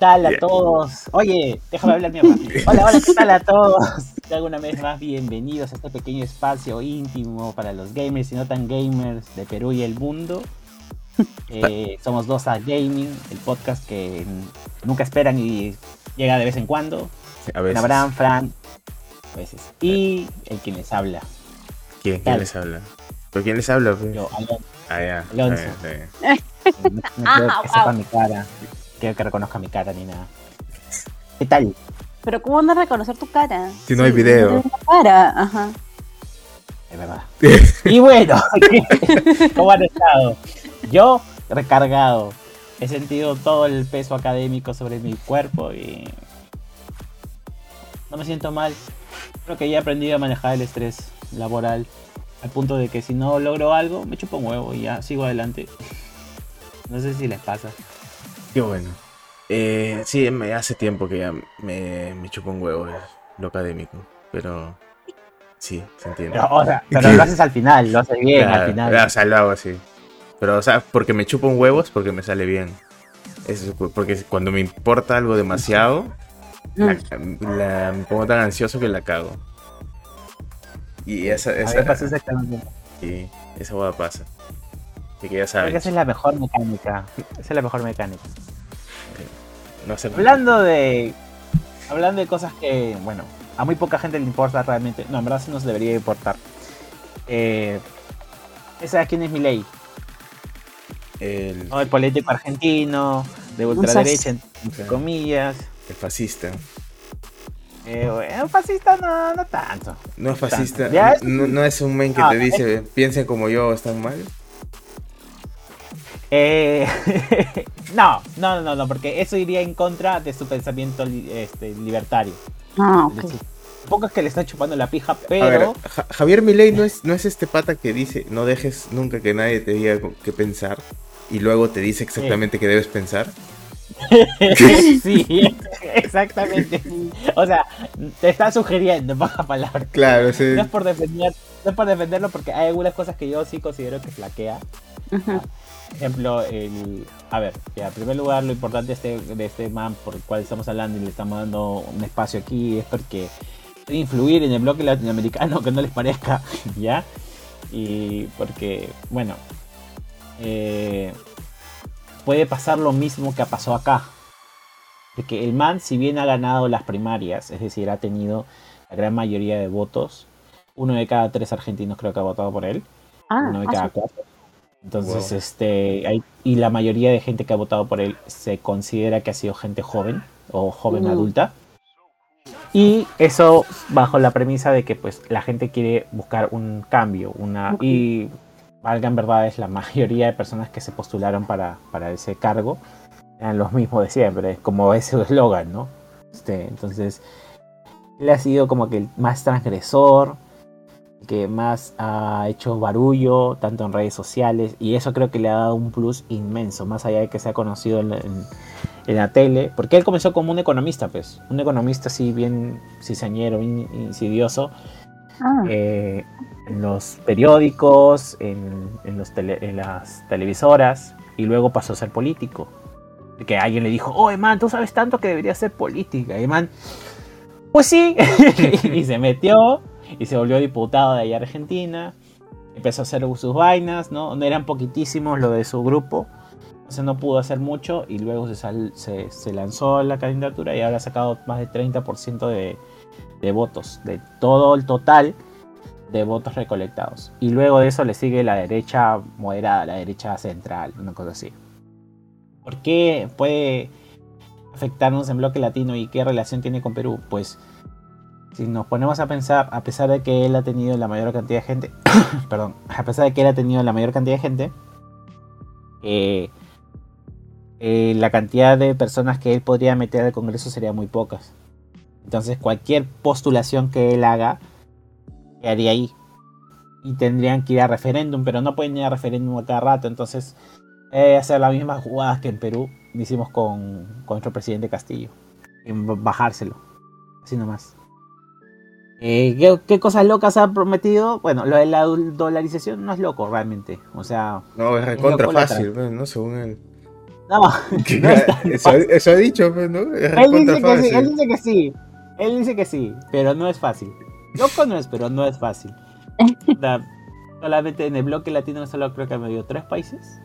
Hola, hola, ¿qué tal a todos? Oye, déjame hablar mierda. Hola, hola, ¿qué tal a todos? Alguna vez más bienvenidos a este pequeño espacio íntimo para los gamers y no tan gamers de Perú y el mundo. Eh, somos dos a Gaming, el podcast que nunca esperan y llega de vez en cuando. A veces. Abraham, Fran, a veces. Y el quien les habla. ¿Quién, quién les habla? ¿Pero quién les habla? Pues? Yo, Alonso. Ah, ya. Alonso. Está bien, está bien. No, no quiero que sepa mi cara. Quiero que reconozca mi cara ni nada. ¿Qué tal? Pero ¿cómo van a reconocer tu cara? Si no hay video. no cara, ajá. Es verdad. Y bueno, ¿cómo han estado? Yo recargado. He sentido todo el peso académico sobre mi cuerpo y no me siento mal. Creo que ya he aprendido a manejar el estrés laboral al punto de que si no logro algo me chupo un huevo y ya sigo adelante. No sé si les pasa. Qué bueno. Eh, sí, me hace tiempo que ya me, me chupo un huevo lo académico. Pero sí, se entiende. Pero, o sea, pero lo haces al final, lo haces bien Claro, al final. O sea, lo hago así. Pero, o sea, porque me chupo un huevo es porque me sale bien. Es porque cuando me importa algo demasiado, la- la- me pongo tan ansioso que la cago. Y esa, A mí me esa, pasa exactamente. y esa boda pasa. Así que ya Creo que sabes. esa es la mejor mecánica. Esa es la mejor mecánica. No Hablando de. Hablando de cosas que, bueno, a muy poca gente le importa realmente. No, en verdad sí nos debería importar. Eh, ¿Esa quién es mi ley? el, El político argentino, de ultraderecha, entre comillas. el fascista. Eh, bueno, fascista no, no tanto. No es fascista. No, no es un men que No, te dice, piensen como yo, están mal. Eh, no, no, no, no, porque eso iría en contra de su pensamiento li- este, libertario. Ah, Tampoco es que le está chupando la pija, A ver, pero Ja- Javier Milei no es, no es este pata que dice, no dejes nunca que nadie te diga qué pensar. Y luego te dice exactamente qué debes pensar. sí, exactamente. O sea, te está sugiriendo, en pocas palabras. Claro, sí. No es por defender, no es por defenderlo porque hay algunas cosas que yo sí considero que flaquea. Ajá. Ejemplo, el. A ver, ya, en primer lugar, lo importante de este, de este man por el cual estamos hablando y le estamos dando un espacio aquí es porque puede influir en el bloque latinoamericano, que no les parezca, ¿ya? Y porque, bueno, eh, puede pasar lo mismo que pasó acá. De que el man, si bien ha ganado las primarias, es decir, ha tenido la gran mayoría de votos, uno de cada tres argentinos creo que ha votado por él Ah, uno de ah, cada cuatro. Entonces, Wow. este, hay, y la mayoría de gente que ha votado por él se considera que ha sido gente joven o joven Mm. adulta. Y eso bajo la premisa de que pues la gente quiere buscar un cambio, una y valga en verdad es la mayoría de personas que se postularon para, para ese cargo eran los mismos de siempre, como ese eslogan, ¿no? Este, entonces, él ha sido como que el más transgresor, que más ha hecho barullo, tanto en redes sociales, y eso creo que le ha dado un plus inmenso, más allá de que se ha conocido en la, en- en la tele, porque él comenzó como un economista, pues, un economista así bien cizañero, bien insidioso, Ah, eh, en los periódicos, en, en los tele- en las televisoras, y luego pasó a ser político. Que alguien le dijo, oh, man, tú sabes tanto que deberías ser política. Y man, pues sí, y se metió y se volvió diputado de allá Argentina. Empezó a hacer sus vainas, ¿no? Eran poquitísimos lo de su grupo. Entonces no pudo hacer mucho y luego se, sal- se, se lanzó la candidatura y ahora ha sacado más de 30% de, de votos, de todo el total de votos recolectados. Y luego de eso le sigue la derecha moderada, la derecha central, una cosa así. ¿Por qué puede afectarnos en bloque latino y qué relación tiene con Perú? Pues si nos ponemos a pensar, a pesar de que él ha tenido la mayor cantidad de gente, perdón, a pesar de que él ha tenido la mayor cantidad de gente, eh, eh, la cantidad de personas que él podría meter al Congreso sería muy pocas. Entonces cualquier postulación que él haga quedaría ahí. Y tendrían que ir a referéndum, pero no pueden ir a referéndum a cada rato. Entonces, eh, hacer las mismas jugadas que en Perú hicimos con, con nuestro presidente Castillo. Bajárselo. Así nomás. Eh, ¿qué, qué cosas locas ha prometido? Bueno, lo de la dolarización no es loco realmente. O sea, No, es recontra fácil, pues, ¿no? Según él. No, no es tan eso, fácil. eso ha dicho, pues, ¿no? Es Él dice, que sí, fácil. él dice que sí. Él dice que sí, pero no es fácil. Loco no es, pero no es fácil. La- solamente en el bloque latino solo creo que han habido tres países.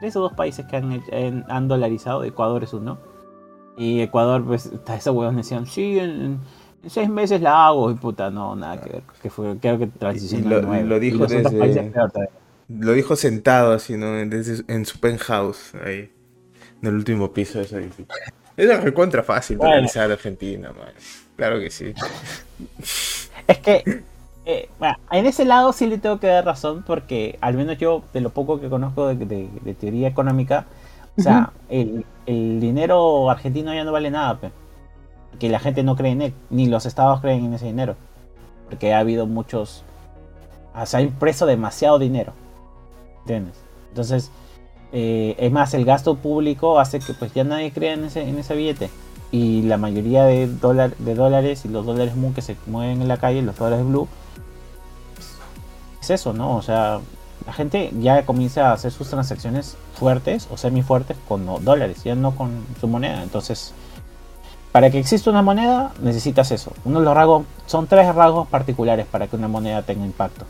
Tres o dos países que han, en- han dolarizado. Ecuador es uno. Y Ecuador, pues, hasta esos huevos decían, sí, en, en seis meses la hago. Y puta, no, nada que ver. Que fue, creo que transicionó Y lo- dijo desde-. Lo dijo sentado así, ¿no? Desde- en su penthouse, ahí. En el último piso de ese edificio. Es recontra fácil Bueno. analizar Argentina, man. Claro que sí. Es que eh, bueno, en ese lado sí le tengo que dar razón porque al menos yo de lo poco que conozco de, de- de teoría económica, o sea, el, el dinero argentino ya no vale nada, pe. Porque la gente no cree en él, ni los estados creen en ese dinero, porque ha habido muchos, o sea, ha impreso demasiado dinero, ¿entiendes? Entonces, eh, es más, el gasto público hace que pues ya nadie crea en ese, en ese billete y la mayoría de, dólar, de dólares y los dólares moon que se mueven en la calle, los dólares blue, pues, es eso, ¿no? O sea, la gente ya comienza a hacer sus transacciones fuertes o semi fuertes con dólares, ya no con su moneda. Entonces, para que exista una moneda, necesitas eso. Uno de los rasgos, son tres rasgos particulares para que una moneda tenga impacto.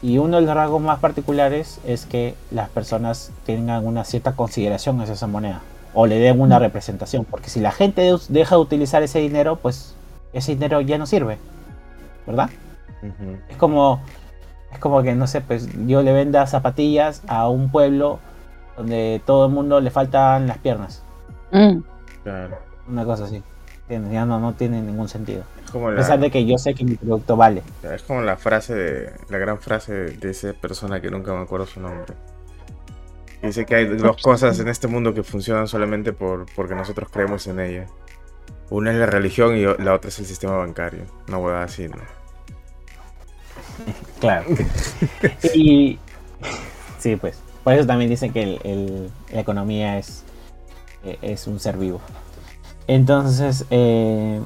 Y uno de los rasgos más particulares es que las personas tengan una cierta consideración hacia esa moneda o le den una representación, porque si la gente de- deja de utilizar ese dinero, pues ese dinero ya no sirve, ¿verdad? Es como, es como que, no sé, pues yo le venda zapatillas a un pueblo donde todo el mundo le faltan las piernas, Mm. Claro. Una cosa así. Ya no, no tiene ningún sentido. A pesar de que yo sé que mi producto vale. es como la frase de. La gran frase de, esa persona que nunca me acuerdo su nombre. Dice que hay dos cosas en este mundo que funcionan solamente por, porque nosotros creemos en ellas. Una es la religión y la otra es el sistema bancario. Una huevada así, ¿no? Claro. y sí, pues. Por eso también dicen que el- el- la economía es, eh, es un ser vivo. Entonces, eh,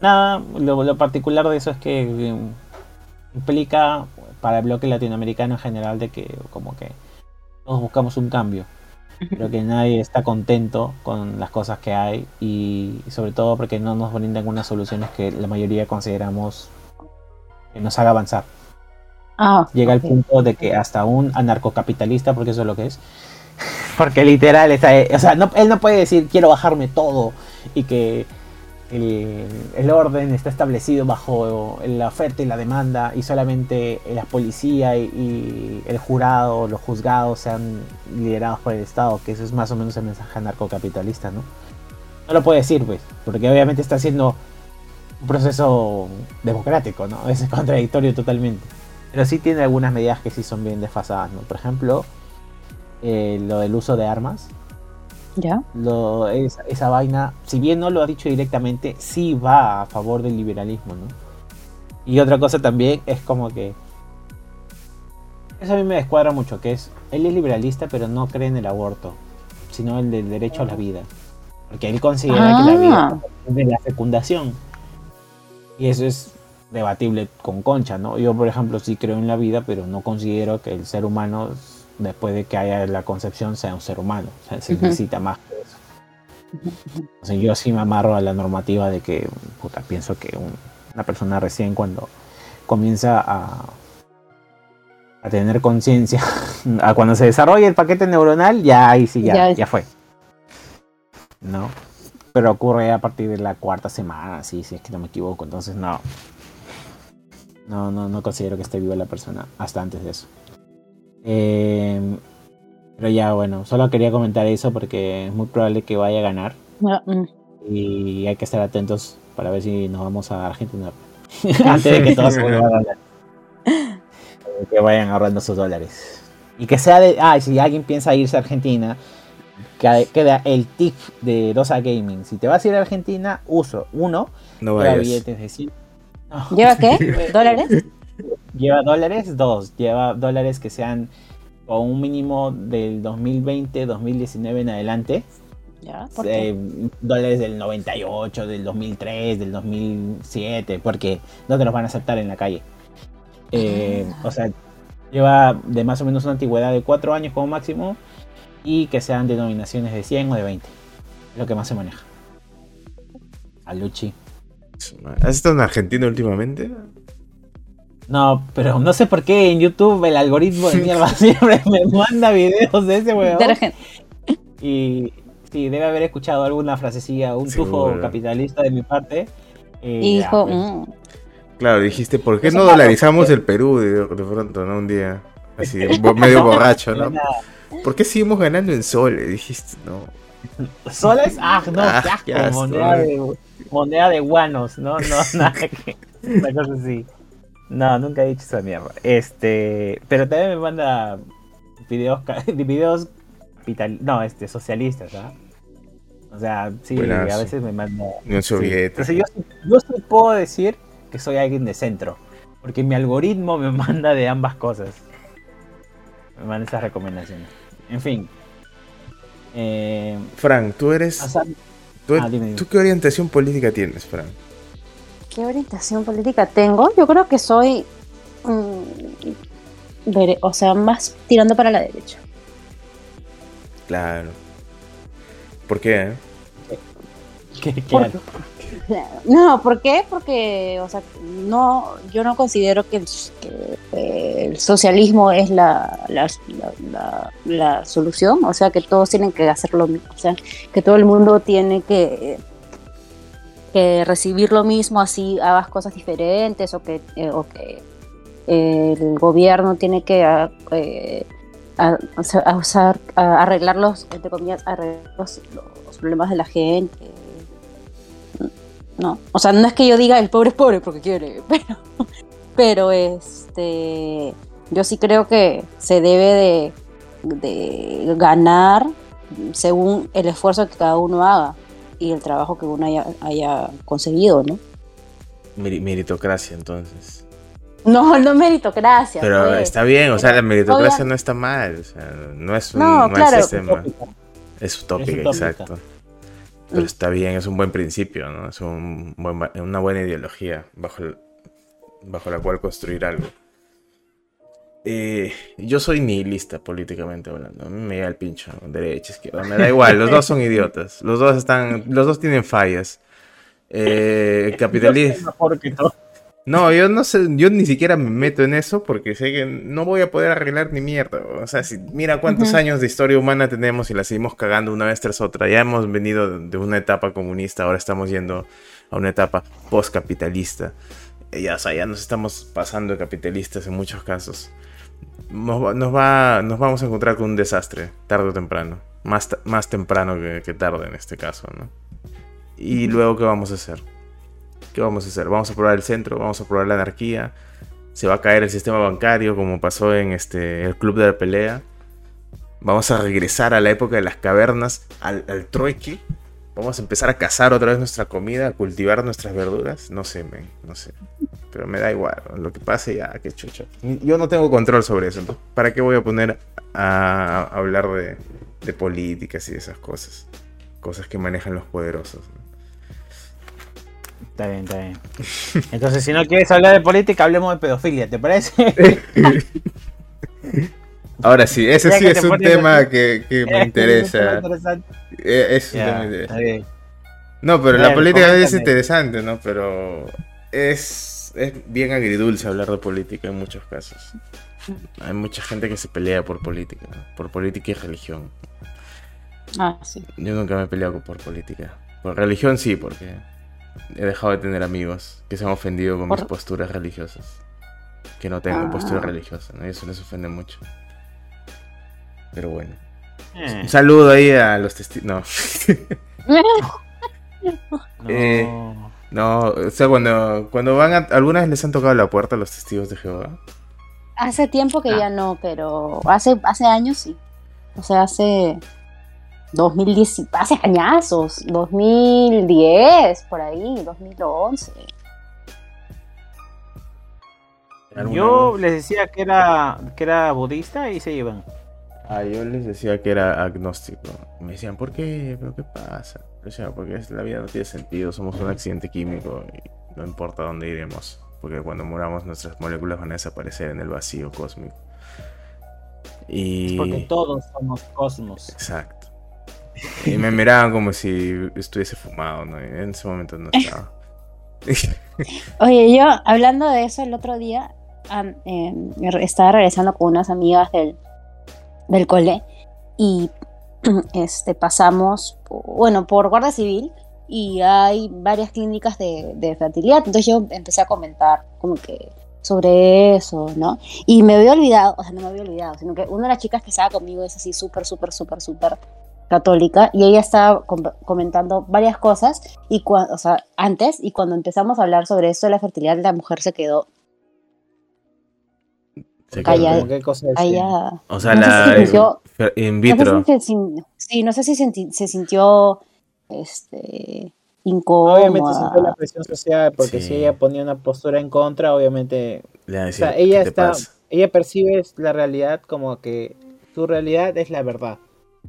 nada, lo, lo particular de eso es que eh, implica para el bloque latinoamericano en general de que como que todos buscamos un cambio. Creo que nadie está contento con las cosas que hay y sobre todo porque no nos brindan unas soluciones que la mayoría consideramos que nos haga avanzar Ah, llega al ok. punto de que hasta un anarcocapitalista, porque eso es lo que es, porque literal, está, o sea, no- él no puede decir quiero bajarme todo y que el, el orden está establecido bajo la oferta y la demanda y solamente la policía y, el jurado, los juzgados sean liderados por el Estado, que eso es más o menos el mensaje anarcocapitalista, ¿no? No lo puede decir, pues, porque obviamente está haciendo un proceso democrático, ¿no? Es contradictorio totalmente. Pero sí tiene algunas medidas que sí son bien desfasadas, ¿no? Por ejemplo, eh, lo del uso de armas. ¿Ya? Lo, esa, esa vaina, si bien no lo ha dicho directamente, sí va a favor del liberalismo, ¿no? Y otra cosa también es como que... Eso a mí me descuadra mucho, que es, él es liberalista pero no cree en el aborto, sino el del derecho a la vida. Porque él considera que la vida es de la fecundación. Y eso es debatible con Concha, ¿no? Yo, por ejemplo, sí creo en la vida, pero no considero que el ser humano, después de que haya la concepción, sea un ser humano. O sea, se necesita más que eso. O sea, yo sí me amarro a la normativa de que, puta, pienso que un- una persona recién cuando comienza a, a tener conciencia, a cuando se desarrolla el paquete neuronal, ya ahí sí, ya, Ya fue. ¿No? Pero ocurre a partir de la cuarta semana, sí, si es que no me equivoco. Entonces, no. No, no, no considero que esté viva la persona hasta antes de eso. Eh, pero ya, bueno, solo quería comentar eso porque es muy probable que vaya a ganar. Mm. Y hay que estar atentos para ver si nos vamos a Argentina. Antes de que todos se vuelvan a ganar. Que vayan ahorrando sus dólares. Y que sea de. Ah, y si alguien piensa irse a Argentina, que- queda el tip de Rosa Gaming. Si te vas a ir a Argentina, uso. Uno, No lleva billetes de 100. No, ¿Lleva qué? ¿Dólares? Lleva dólares, dos. Lleva dólares que sean con un mínimo del 2020, 2019 en adelante. ¿Ya? ¿Por qué? eh, dólares del 98, del 2003, del 2007, porque no te los van a aceptar en la calle. Eh, Ah. O sea, lleva de más o menos una antigüedad de 4 años como máximo y que sean denominaciones de 100 o de 20. Es lo que más se maneja. Aluchi. ¿Has estado en Argentina últimamente? No, pero no sé por qué en YouTube el algoritmo de mierda siempre me manda videos de ese huevón. Y sí, debe haber escuchado alguna frasecilla, un tufo capitalista de mi parte. Hijo. Pues. Mm. Claro, dijiste, ¿por qué no dolarizamos el Perú de, pronto, no? Un día así, medio borracho, ¿no? ¿Por qué seguimos ganando en soles? Dijiste, no. ¿Soles? Ah, no, ah, moneda, de, moneda de guanos, ¿no? No, nada que. Una cosa así. No, nunca he dicho esa mierda. Este. Pero también me manda videos, videos no, este, socialistas, ¿ah? O sea, sí, a veces me manda. Unión Soviética. yo, yo sí puedo decir que soy alguien de centro. Porque mi algoritmo me manda de ambas cosas. Me manda esas recomendaciones. En fin. Eh, Frank, tú eres. ¿tú, ah, ¿Tú qué orientación política tienes, Frank? ¿Qué orientación política tengo? Yo creo que soy. Mm, o sea, más tirando para la derecha. Claro. ¿Por qué? Eh? no, ¿por qué? Porque, o sea, no, yo no considero que, el socialismo es la, la, solución, o sea, que todos tienen que hacer lo mismo, o sea, que todo el mundo tiene que, recibir lo mismo, así hagas cosas diferentes, o que, eh, o que el gobierno tiene que eh, usar, arreglar los, entre comillas, arreglar los problemas de la gente. No, o sea, no es que yo diga el pobre es pobre porque quiere, pero, pero este, yo sí creo que se debe de, ganar según el esfuerzo que cada uno haga y el trabajo que uno haya, conseguido, ¿no? Meritocracia, entonces. No, no meritocracia. Pero pues. está bien, o sea, la meritocracia no está mal, o sea, no es un no, mal sistema. Es utópica, exacto. Pero está bien, es un buen principio, ¿no? Es un una buena ideología bajo, bajo la cual construir algo. Eh, yo soy nihilista políticamente hablando. A mí me da el pincho, derecha, izquierda, me da igual. Los dos son idiotas. Los dos están, los dos tienen fallas. Eh, capitalismo. No, yo no sé, yo ni siquiera me meto en eso porque sé que no voy a poder arreglar ni mierda. O sea, si mira cuántos años de historia humana tenemos y la seguimos cagando una vez tras otra. Ya hemos venido de una etapa comunista, ahora estamos yendo a una etapa postcapitalista. Ya, o sea, ya nos estamos pasando de capitalistas en muchos casos. Nos, va, nos vamos a encontrar con un desastre, tarde o temprano. Más, más temprano que, que tarde en este caso, ¿no? Y luego, ¿qué vamos a hacer? ¿Qué vamos a hacer? Vamos a probar el centro, vamos a probar la anarquía. Se va a caer el sistema bancario como pasó en este, el club de la pelea. Vamos a regresar a la época de las cavernas, al, al trueque. Vamos a empezar a cazar otra vez nuestra comida, a cultivar nuestras verduras. No sé, no sé. Pero me da igual. Lo que pase ya, qué chucha. Yo no tengo control sobre eso. ¿Para qué voy a poner a, hablar de, de políticas y de esas cosas? Cosas que manejan los poderosos. Está bien, está bien. Entonces, si no quieres hablar de política, hablemos de pedofilia, ¿te parece? Ahora sí, ese sí es un tema que, me interesa. Es No, pero la política es interesante, ¿no? Pero es, es bien agridulce hablar de política en muchos casos. Hay mucha gente que se pelea por política, por política y religión. Ah, sí. Yo nunca me he peleado por política. Por religión sí, porque he dejado de tener amigos que se han ofendido con mis posturas religiosas. Que no tengo ah. postura religiosa, ¿no? eso les ofende mucho. Pero bueno. Eh. Un saludo ahí a los testigos. No. Eh, no. o sea, cuando, cuando van a... ¿Alguna vez les han tocado la puerta a los testigos de Jehová? Hace tiempo que ah. ya no, pero hace, hace años sí. O sea, hace 2010, hace añazos, 2010, por ahí, 2011. Yo les decía que era, que era budista y se iban. Ah, yo les decía que era agnóstico. Me decían, ¿por qué? ¿Pero qué pasa? O sea, porque la vida no tiene sentido, somos un accidente químico y no importa dónde iremos, porque cuando muramos nuestras moléculas van a desaparecer en el vacío cósmico. Y... Porque todos somos cosmos. Exacto. Y me miraban como si estuviese fumado, ¿no? Y en ese momento no estaba. Oye, yo hablando de eso el otro día, eh, estaba regresando con unas amigas del, del cole y este, pasamos, bueno, por Guardia Civil y hay varias clínicas de, fertilidad. Entonces yo empecé a comentar como que sobre eso, ¿no? Y me había olvidado, o sea, no me había olvidado, sino que una de las chicas que estaba conmigo es así súper, súper, súper, súper católica y ella estaba com- comentando varias cosas y o sea, antes y cuando empezamos a hablar sobre esto de la fertilidad la mujer se quedó Se Calla- quedó- ¿Cómo qué cosa decía? callada. O sea, No sé la si sintió- fer- in No sé vitro. si sí, no sé si se sintió este incómoda. Obviamente sintió la presión social porque Sí. si ella ponía una postura en contra, obviamente, Le a o decir, sea, ella ¿qué te está, pasa? ella percibe la realidad como que su realidad es la verdad.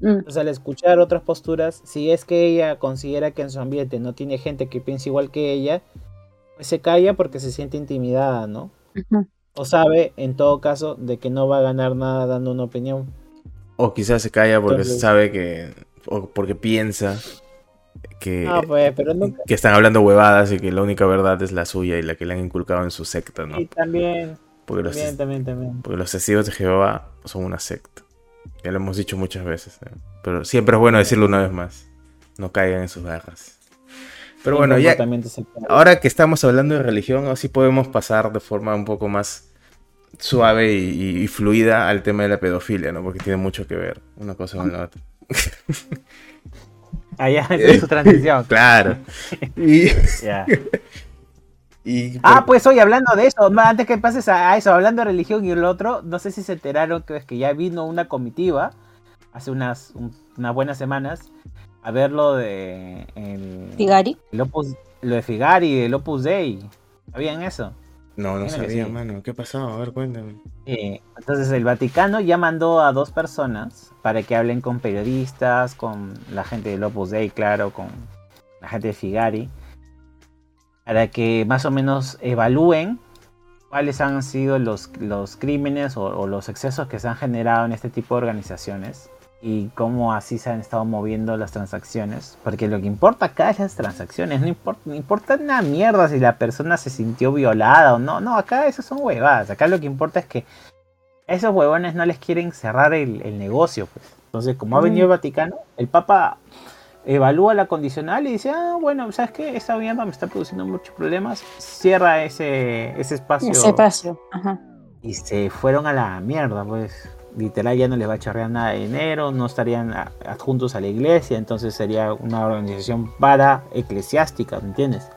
Mm, Entonces, al escuchar otras posturas, si es que ella considera que en su ambiente no tiene gente que piense igual que ella, pues se calla porque se siente intimidada, ¿no? ujú. O sabe, en todo caso, de que no va a ganar nada dando una opinión. O quizás se calla porque Entonces- sabe que. O porque piensa que, Ah, pues, pero nunca. que están hablando huevadas y que la única verdad es la suya y la que le han inculcado en su secta, ¿no? Y también, Porque los, también, también, también. porque los testigos de Jehová son una secta. Ya lo hemos dicho muchas veces. ¿eh? Pero siempre es bueno decirlo una vez más. No caigan en sus garras. Pero bueno, ya, ahora que estamos hablando de religión, así podemos pasar de forma un poco más suave y, y- y fluida al tema de la pedofilia, ¿no? Porque tiene mucho que ver una cosa con la otra. Allá es su transición. Claro. Y, Ya. y- Ah, pues hoy hablando de eso, antes que pases a, a eso, hablando de religión y el otro, no sé si se enteraron que es que ya vino una comitiva hace unas, un- unas buenas semanas a ver lo de el, Figari. el Opus- lo de Figari, el Opus Dei. ¿Sabían eso? No, no sabía, sí. mano. ¿Qué pasó? A ver, cuéntame. Eh, entonces el Vaticano ya mandó a dos personas para que hablen con periodistas, con la gente del Opus Dei, claro, con la gente de Figari, para que más o menos evalúen cuáles han sido los, los crímenes o, o los excesos que se han generado en este tipo de organizaciones y cómo así se han estado moviendo las transacciones. Porque lo que importa acá es las transacciones, no importa, no importa una mierda si la persona se sintió violada o no. No, acá eso son huevadas. Acá lo que importa es que esos huevones no les quieren cerrar el, el negocio. Pues. Entonces, como ha venido el Vaticano, el Papa evalúa la condicional y dice, ah, bueno, ¿sabes qué? Esta mierda me está produciendo muchos problemas. Cierra ese, ese espacio. Ese espacio. Ajá. Y se fueron a la mierda, pues. Literal ya no les va a chorrear nada de dinero, no estarían adjuntos a la iglesia, entonces sería una organización para eclesiástica, ¿me entiendes?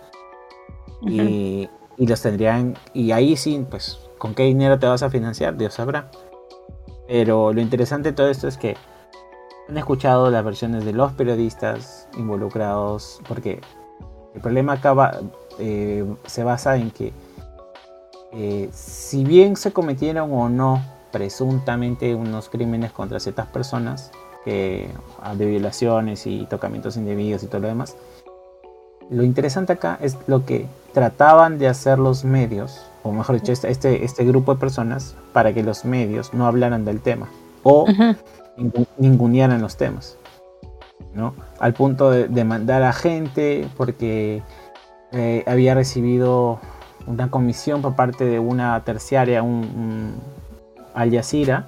y, y los tendrían, y ahí sí, pues, ¿con qué dinero te vas a financiar? Dios sabrá. Pero lo interesante de todo esto es que han escuchado las versiones de los periodistas involucrados, porque el problema acá va- eh, se basa en que eh, si bien se cometieron o no presuntamente unos crímenes contra ciertas personas, que, ah, de violaciones y tocamientos indebidos y todo lo demás, lo interesante acá es lo que trataban de hacer los medios, o mejor dicho, este, este, este grupo de personas, para que los medios no hablaran del tema o ningunearan los temas. ¿no? Al punto de, de mandar a gente porque eh, había recibido una comisión por parte de una terciaria, un, un Al Jazeera,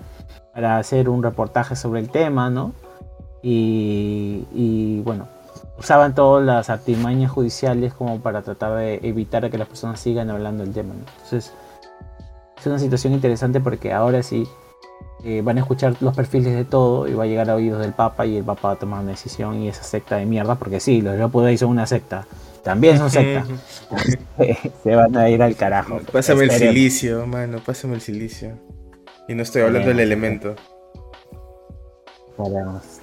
para hacer un reportaje sobre el tema, ¿no? Y, y, bueno, usaban todas las artimañas judiciales como para tratar de evitar que las personas sigan hablando del tema. ¿no? Entonces, es una situación interesante porque ahora sí eh, van a escuchar los perfiles de todo y va a llegar a oídos del Papa y el Papa va a tomar una decisión y esa secta de mierda, porque sí, los Dei son una secta, también son secta, se van a ir al carajo. Pásame el silicio, mano, pásame el silicio. Y no estoy hablando del elemento. Esperemos.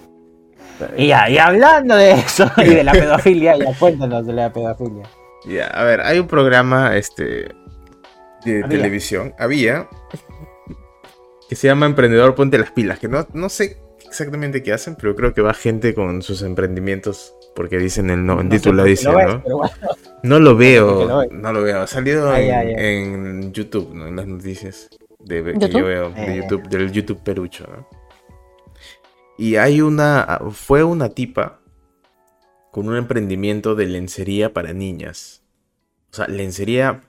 Y ya, y hablando de eso y de la pedofilia, ya cuéntanos de la pedofilia. Ya, a ver, hay un programa este de Había. televisión, había, que se llama Emprendedor Ponte las Pilas, que no, no sé exactamente qué hacen, pero creo que va gente con sus emprendimientos, porque dicen el no, en No título dice, lo ves, ¿no? pero bueno. No lo veo, no lo veo, ha salido en, en YouTube, ¿no? En las noticias. De, que ¿YouTube? yo veo de Eh. YouTube, del YouTube Perucho, ¿no? Y hay una, fue una tipa con un emprendimiento de lencería para niñas. O sea, lencería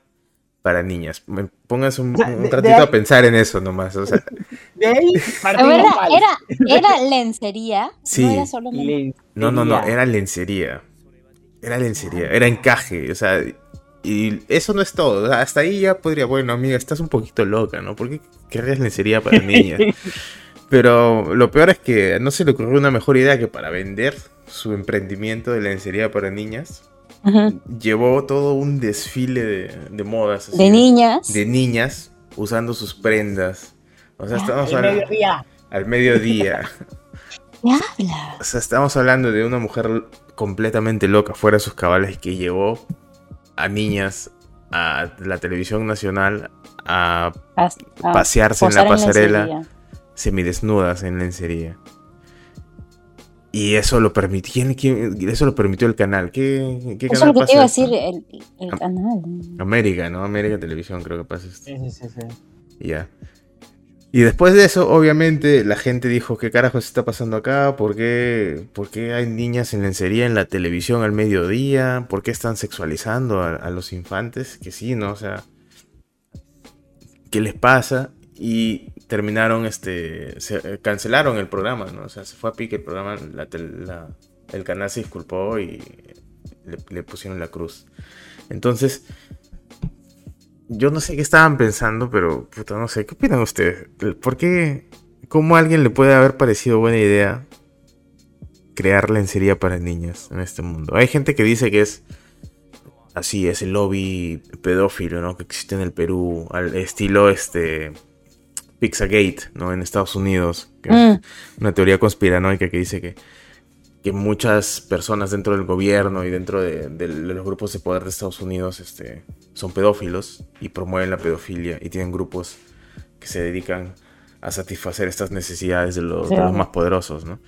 para niñas. Me pongas un, O sea, un ratito ahí- a pensar en eso nomás. O sea, De ahí Pero partimos era, era, era lencería. Sí. No era solo lencería. no, no, no, era lencería. Era lencería, era encaje. O sea, y eso no es todo. o sea, hasta ahí ya podría, bueno, amiga, estás un poquito loca, ¿no? ¿Por qué querrías lencería para niñas? Pero lo peor es que no se le ocurrió una mejor idea que para vender su emprendimiento de lencería para niñas, llevó todo un desfile de, de modas. así, De niñas. De niñas usando sus prendas. O sea, estamos El hablando mediodía. al mediodía. ¿Qué habla? O sea, estamos hablando de una mujer completamente loca, fuera de sus cabales, que llevó a niñas a la televisión nacional a Pas- pasearse en la pasarela semidesnudas en lencería. Y eso lo permitió, ¿quién- quién- eso lo permitió el canal. ¿Qué, qué Eso es canal lo que pasa te iba a decir el, el canal. América, ¿no? América Televisión creo que pasa esto. Sí, sí, sí, ya. Y después de eso, obviamente, la gente dijo, ¿qué carajos está pasando acá? ¿Por qué, hay niñas en lencería en la televisión al mediodía? ¿Por qué están sexualizando a, los infantes? Que sí, ¿no? O sea, ¿qué les pasa? Y terminaron, este, se, eh, cancelaron el programa, ¿no? O sea, se fue a pique el programa, la la- el canal se disculpó y le pusieron la cruz. Entonces, yo no sé qué estaban pensando, pero puta, no sé, ¿qué opinan ustedes? ¿Por qué, cómo a alguien le puede haber parecido buena idea crear lencería para niñas en este mundo? Hay gente que dice que es así, es el lobby pedófilo, ¿no? Que existe en el Perú, al estilo este Pizzagate, ¿no? En Estados Unidos, que es Mm. una teoría conspiranoica que dice que, que muchas personas dentro del gobierno y dentro de, de los grupos de poder de Estados Unidos este, son pedófilos y promueven la pedofilia y tienen grupos que se dedican a satisfacer estas necesidades de los, de Claro. los más poderosos, ¿no?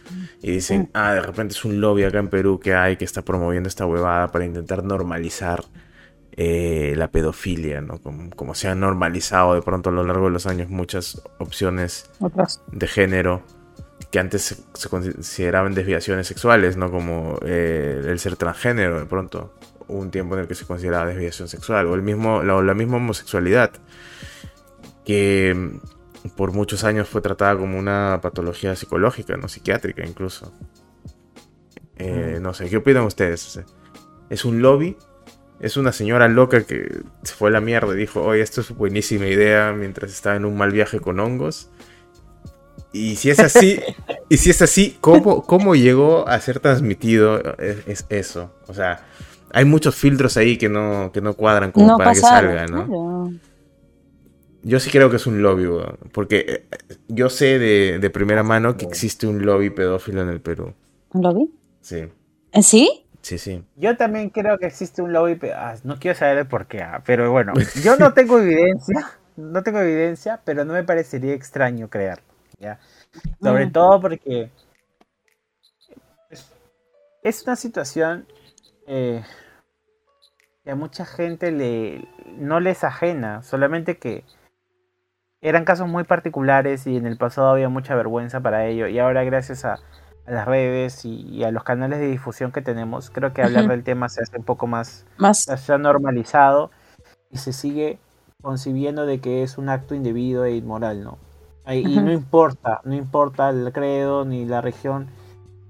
Y dicen, ah, de repente es un lobby acá en Perú que hay que está promoviendo esta huevada para intentar normalizar eh, la pedofilia, ¿no? Como, como se han normalizado de pronto a lo largo de los años muchas opciones Otras. de género que antes se, consideraban desviaciones sexuales, ¿no? Como eh, el ser transgénero, de pronto. Hubo un tiempo en el que se consideraba desviación sexual. O el mismo, la, la misma homosexualidad. Que mm, por muchos años fue tratada como una patología psicológica, ¿no? Psiquiátrica incluso. Eh, no sé, ¿qué opinan ustedes? ¿Es un lobby? ¿Es una señora loca que se fue a la mierda y dijo, oye, esto es buenísima idea mientras estaba en un mal viaje con hongos? Y si es así, y si es así, ¿cómo, cómo llegó a ser transmitido es, es eso? O sea, hay muchos filtros ahí que no, que no cuadran como no para pasaron, que salga, ¿no? claro. Yo sí creo que es un lobby, weón, porque eh, yo sé de, de primera mano que existe un lobby pedófilo en el Perú. ¿Lo vi? Sí, ¿Eh, ¿Sí? sí, sí. Yo también creo que existe un lobby, ah, no quiero saber el por qué, ah, pero bueno, yo no tengo evidencia, no tengo evidencia, pero no me parecería extraño crearlo, ¿ya? Sobre Mm. todo porque es, una situación eh, que a mucha gente le no les ajena, solamente que eran casos muy particulares y en el pasado había mucha vergüenza para ello y ahora gracias a, a las redes y, y a los canales de difusión que tenemos, creo que hablar del tema se hace un poco más Más. se ha normalizado y se sigue concibiendo de que es un acto indebido e inmoral, ¿no? Y no importa, no importa el credo ni la región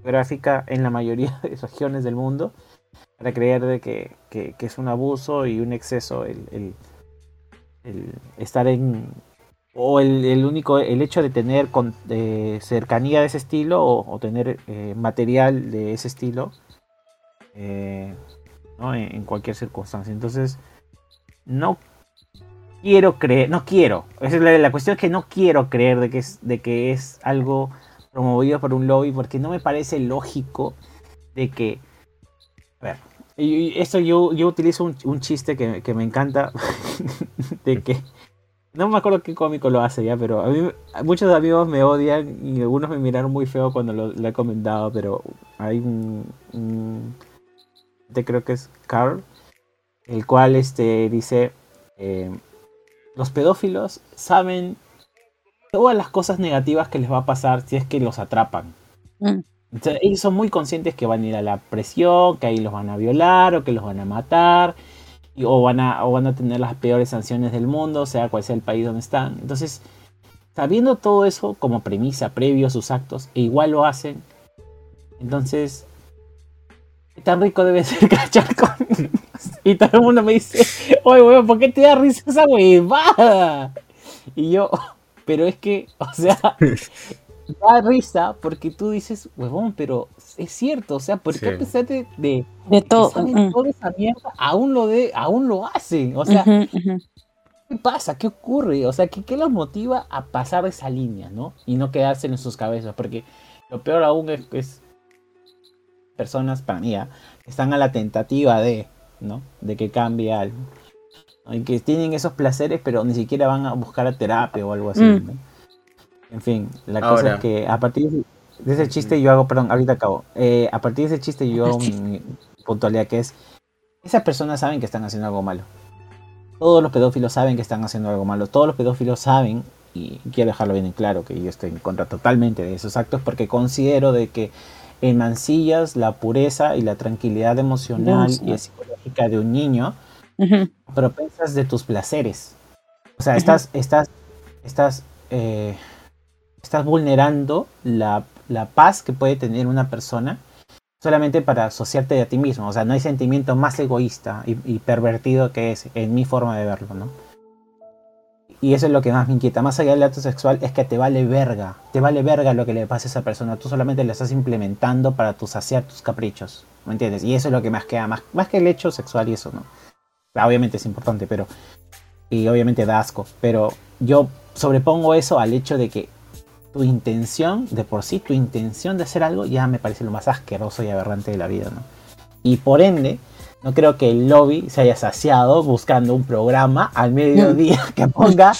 geográfica en la mayoría de regiones del mundo para creer de que, que- que es un abuso y un exceso el, el- el estar en o el, el único el hecho de tener con, de cercanía de ese estilo o, o tener eh, material de ese estilo eh, ¿no? en, en cualquier circunstancia entonces no quiero creer no quiero. Esa es la, cuestión es que no quiero creer de que es de que es algo promovido por un lobby porque no me parece lógico de que a ver y, esto yo, yo utilizo un, chiste que, que me encanta de que no me acuerdo qué cómico lo hace ya, pero a mí muchos amigos me odian y algunos me miraron muy feo cuando lo, he comentado, pero hay un, un creo que es Carl, el cual este dice eh, los pedófilos saben todas las cosas negativas que les va a pasar si es que los atrapan. Mm. Entonces, ellos son muy conscientes que van a ir a la presión, que ahí los van a violar o que los van a matar, y- o, van a, o van a tener las peores sanciones del mundo, sea cual sea el país donde están. Entonces, sabiendo todo eso como premisa previo a sus actos, e igual lo hacen, entonces, ¿qué tan rico debe ser cachar con Y todo el mundo me dice, oye, weón, ¿por qué te da risa esa huevada? Y yo, pero es que, o sea, da risa porque tú dices, huevón, pero es cierto, o sea, ¿por qué Sí. a pesar de, de De que todo. saben mm. toda esa mierda, aún lo, de, aún lo hacen? O sea. ¿qué pasa? ¿Qué ocurre? O sea, ¿qué, ¿qué los motiva a pasar esa línea, no? Y no quedarse en sus cabezas, porque lo peor aún es, es personas, para mí, ¿ah? que están a la tentativa de, ¿no? De que cambie algo. Y que tienen esos placeres, pero ni siquiera van a buscar a terapia o algo así, Mm. ¿no? En fin, la cosa es que a partir de de ese chiste yo hago, perdón, ahorita acabo. Eh, a partir de ese chiste yo hago mi, mi puntualidad que es, esas personas saben que están haciendo algo malo. Todos los pedófilos saben que están haciendo algo malo. Todos los pedófilos saben, y quiero dejarlo bien en claro, que yo estoy en contra totalmente de esos actos porque considero de que mancillas la pureza y la tranquilidad emocional y psicológica de un niño Ujú. propensas de tus placeres. O sea, estás, estás, estás, eh, estás vulnerando la, la paz que puede tener una persona solamente para asociarte a ti mismo. O sea, no hay sentimiento más egoísta y, y pervertido que ese, en mi forma de verlo, ¿no? Y eso es lo que más me inquieta. Más allá del acto sexual, es que te vale verga. Te vale verga lo que le pase a esa persona. Tú solamente lo estás implementando para tu saciar tus caprichos. ¿Me entiendes? Y eso es lo que más queda. Más, más que el hecho sexual y eso, ¿no? obviamente es importante, pero. Y obviamente da asco. Pero yo sobrepongo eso al hecho de que tu intención, de por sí, tu intención de hacer algo ya me parece lo más asqueroso y aberrante de la vida, ¿no? Y por ende, no creo que el lobby se haya saciado buscando un programa al mediodía que ponga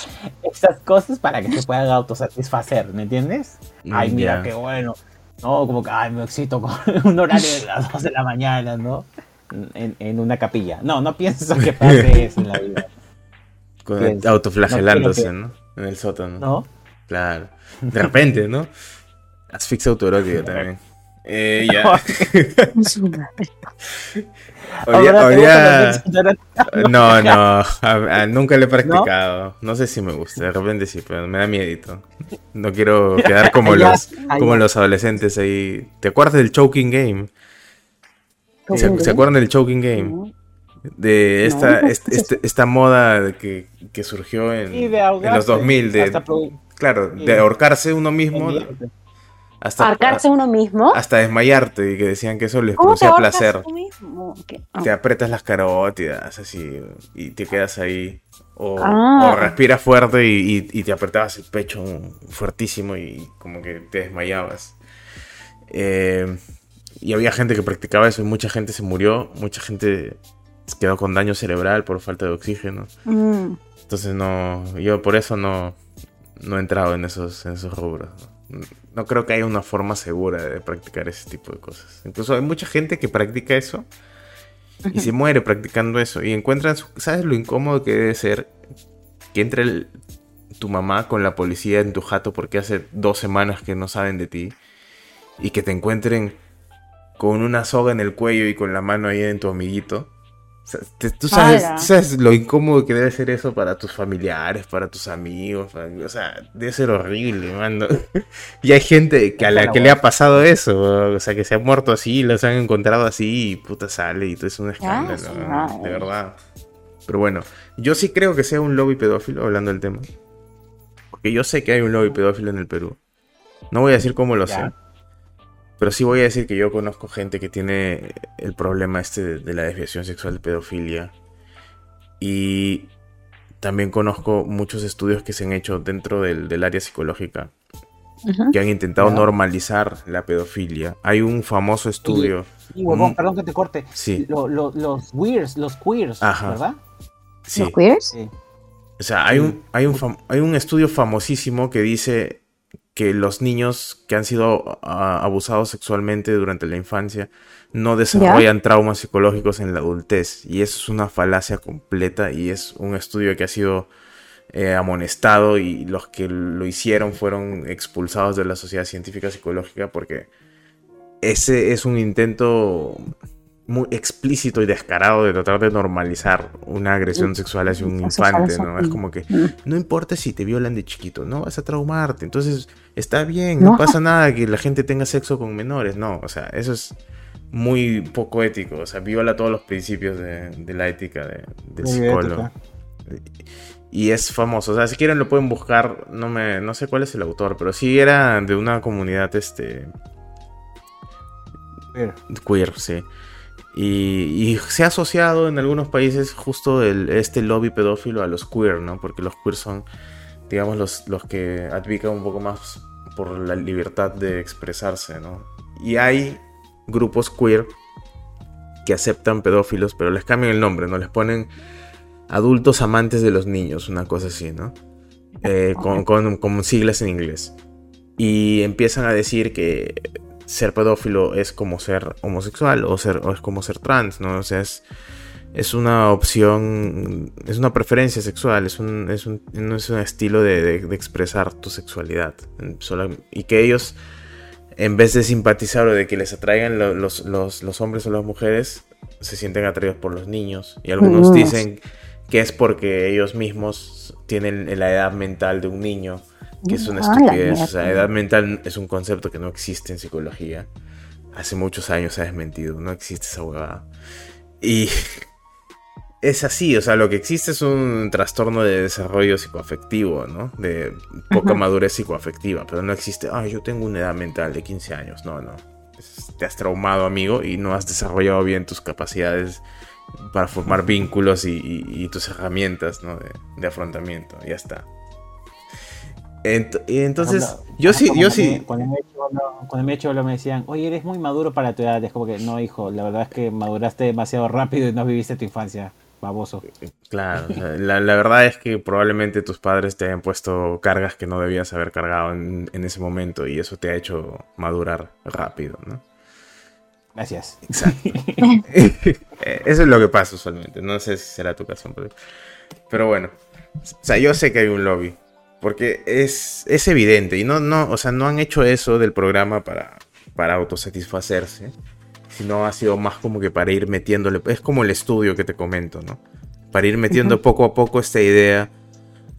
esas cosas para que se puedan autosatisfacer, ¿me entiendes? Ay, mira, qué bueno. No, como que, ay, me excito con un horario de las 2 de la mañana, ¿no? En, en una capilla. No, no pienso que pase eso en la vida, Con- Pienso. autoflagelándose, No ¿no? En el sótano. ¿no? Claro. De repente, ¿no? Asfixia autoerótica también. Eh, ya. No, no, a- a- nunca lo he practicado. ¿No? sé si me gusta, de repente sí, pero me da miedito. No quiero quedar como los como los adolescentes ahí. ¿Te acuerdas del choking game? ¿Se, acuerdan del choking game? No. De esta, No, est- ¿qué es este- esta moda que, que surgió en, Y de en ahogarse, los 2000 de, claro, de ahorcarse uno mismo hasta, ¿Arcarse uno mismo? hasta desmayarte y que decían que eso les ¿Cómo te producía placer. tú mismo? ¿Qué? Ah. Te aprietas las carótidas así y te quedas ahí. O, Ah. o respiras fuerte y, y- y te apretabas el pecho fuertísimo y como que te desmayabas. Eh, y había gente que practicaba eso y mucha gente se murió, mucha gente se quedó con daño cerebral por falta de oxígeno. Mm. Entonces no, yo por eso no, no he entrado en esos, en esos rubros. ¿No? Creo que haya una forma segura de practicar ese tipo de cosas. Incluso hay mucha gente que practica eso y se muere practicando eso. Y encuentran, su- ¿sabes lo incómodo que debe ser que entre el- tu mamá con la policía en tu jato porque hace dos semanas que no saben de ti y que te encuentren con una soga en el cuello y con la mano ahí en tu amiguito? Tú, sabes, ¡Hala! tú sabes lo incómodo que debe ser eso para tus familiares, para tus amigos. para- o sea, debe ser horrible, mano. y hay gente que a la que le ha pasado eso. O sea, que se ha muerto así, los han encontrado así y puta sale y todo es un escándalo. ¿no? madre. de verdad. Pero bueno, yo sí creo que sea un lobby pedófilo, hablando del tema. Porque yo sé que hay un lobby pedófilo en el Perú. No voy a decir cómo lo Ya. sé. Pero sí voy a decir que yo conozco gente que tiene el problema este de, de la desviación sexual de pedofilia. Y también conozco muchos estudios que se han hecho dentro del, del área psicológica que han intentado normalizar la pedofilia. Hay un famoso estudio. Y huevón, Mm. perdón que te corte. Sí, Lo- lo- los weirds, los queers, Ajá. ¿verdad? sí. ¿Los queers? Sí. O sea, hay un, hay, un fam- hay un estudio famosísimo que dice que los niños que han sido ah, abusados sexualmente durante la infancia no desarrollan traumas psicológicos en la adultez. Y eso es una falacia completa y es un estudio que ha sido eh, amonestado y los que lo hicieron fueron expulsados de la sociedad científica psicológica porque ese es un intento muy explícito y descarado de tratar de normalizar una agresión mm. sexual hacia un infante, ¿no? Es como que mm. no importa si te violan de chiquito, no vas a traumarte, entonces está bien, no, pasa nada que la gente tenga sexo con menores, no, o sea, eso es muy poco ético, o sea, viola todos los principios de, la ética de, del psicólogo. Y es famoso, o sea, si quieren lo pueden buscar, no me no sé cuál es el autor, pero sí era de una comunidad este queer, queer sí. Y, se ha asociado en algunos países justo este lobby pedófilo a los queer, ¿no? Porque los queer son, digamos, los, los que advocan un poco más por la libertad de expresarse, ¿no? Y hay grupos queer que aceptan pedófilos, pero les cambian el nombre, ¿no? Les ponen adultos amantes de los niños, una cosa así, ¿no? Eh, con, con siglas en inglés. Y empiezan a decir que ser pedófilo es como ser homosexual o, ser, es como ser trans, ¿no? O sea, es, es una opción, es una preferencia sexual, es un, es un, no es un estilo de, expresar tu sexualidad. y que ellos, en vez de simpatizar o de que les atraigan los, los, hombres o las mujeres, se sienten atraídos por los niños. Y algunos dicen que es porque ellos mismos tienen la edad mental de un niño que es una ah, estupidez. O sea, edad mental es un concepto que no existe en psicología. Hace muchos años se ha desmentido, no existe esa huevada. Y es así, o sea, lo que existe es un trastorno de desarrollo psicoafectivo, ¿no? De poca madurez psicoafectiva, pero no existe, ah, yo tengo una edad mental de 15 años, no, no. Te has traumado, amigo, y no has desarrollado bien tus capacidades para formar vínculos y, tus herramientas, ¿no? De, de afrontamiento, ya está y entonces, yo sí, yo sí. Cuando me, hecho me decían, oye, eres muy maduro para tu edad. Es como que, no, hijo, la verdad es que maduraste demasiado rápido y no viviste tu infancia. Baboso. Claro, la, verdad es que probablemente tus padres te hayan puesto cargas que no debías haber cargado en, ese momento y eso te ha hecho madurar rápido, ¿no? Gracias. Exacto. eso es lo que pasa usualmente. No sé si será tu caso, pero bueno. O sea, yo sé que hay un lobby porque es, es evidente. Y no, no, o sea, no han hecho eso del programa para, para autosatisfacerse. Sino ha sido más como que para ir metiéndole. Es como el estudio que te comento, ¿no? Para ir metiendo poco a poco esta idea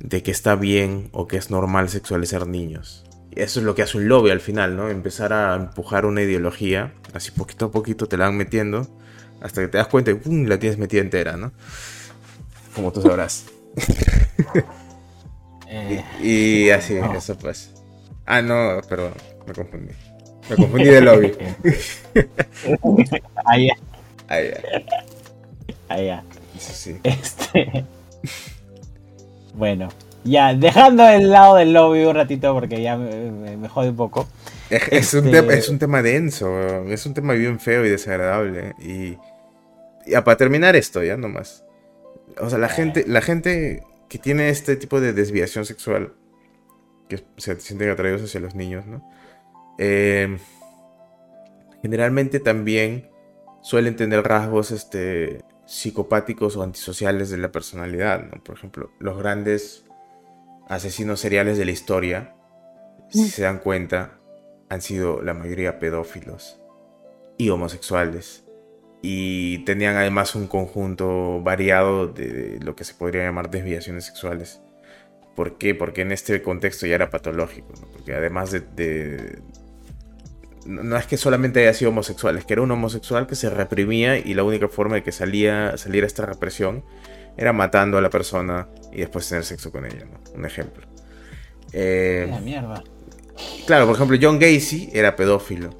de que está bien o que es normal sexualizar niños. Y eso es lo que hace un lobby al final, ¿no? Empezar a empujar una ideología, así poquito a poquito te la van metiendo, hasta que te das cuenta y ¡pum! la tienes metida entera, ¿no? Como tú sabrás. Eh, y, así, eso pues. Ah, no, perdón, me confundí. Me confundí de lobby. Ahí ya. Ahí ya. Ahí ya. Sí. Este. Bueno, ya, dejando el lado del lobby un ratito porque ya me, jode un poco. Es, un este tema, es, un tema, denso, es un tema bien feo y desagradable. Y, y para terminar esto, ya nomás. O sea, la gente, la gente que tiene este tipo de desviación sexual, que se sienten atraídos hacia los niños, ¿no? Em, generalmente también suelen tener rasgos este, psicopáticos o antisociales de la personalidad, ¿no? Por ejemplo, los grandes asesinos seriales de la historia, si mm. se dan cuenta, han sido la mayoría pedófilos y homosexuales y tenían además un conjunto variado de lo que se podría llamar desviaciones sexuales. ¿Por qué? Porque en este contexto ya era patológico, porque además de, No es que solamente haya sido homosexual, es que era un homosexual que se reprimía y la única forma de que salía, saliera esta represión era matando a la persona y después tener sexo con ella, Un ejemplo. Eh, la mierda. Claro, por ejemplo, John Gacy era pedófilo.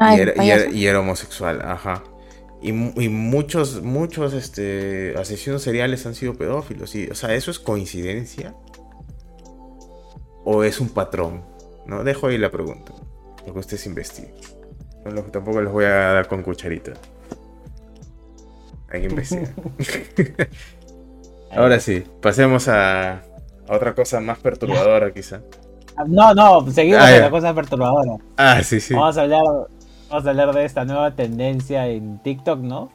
y, era, y, era, homosexual, ajá. Y, muchos, muchos este, asesinos seriales han sido pedófilos. Y, o sea, ¿eso es coincidencia? ¿O es un patrón? ¿No? Dejo ahí la pregunta. Lo que ustedes investiguen. tampoco les voy a dar con cucharita. Hay que investigar. Ahora sí, pasemos a, otra cosa más perturbadora quizá. No, no, seguimos con ah, la cosa perturbadora. Ah, sí, sí. Vamos a hablar vamos a hablar de esta nueva tendencia en TikTok, ¿no?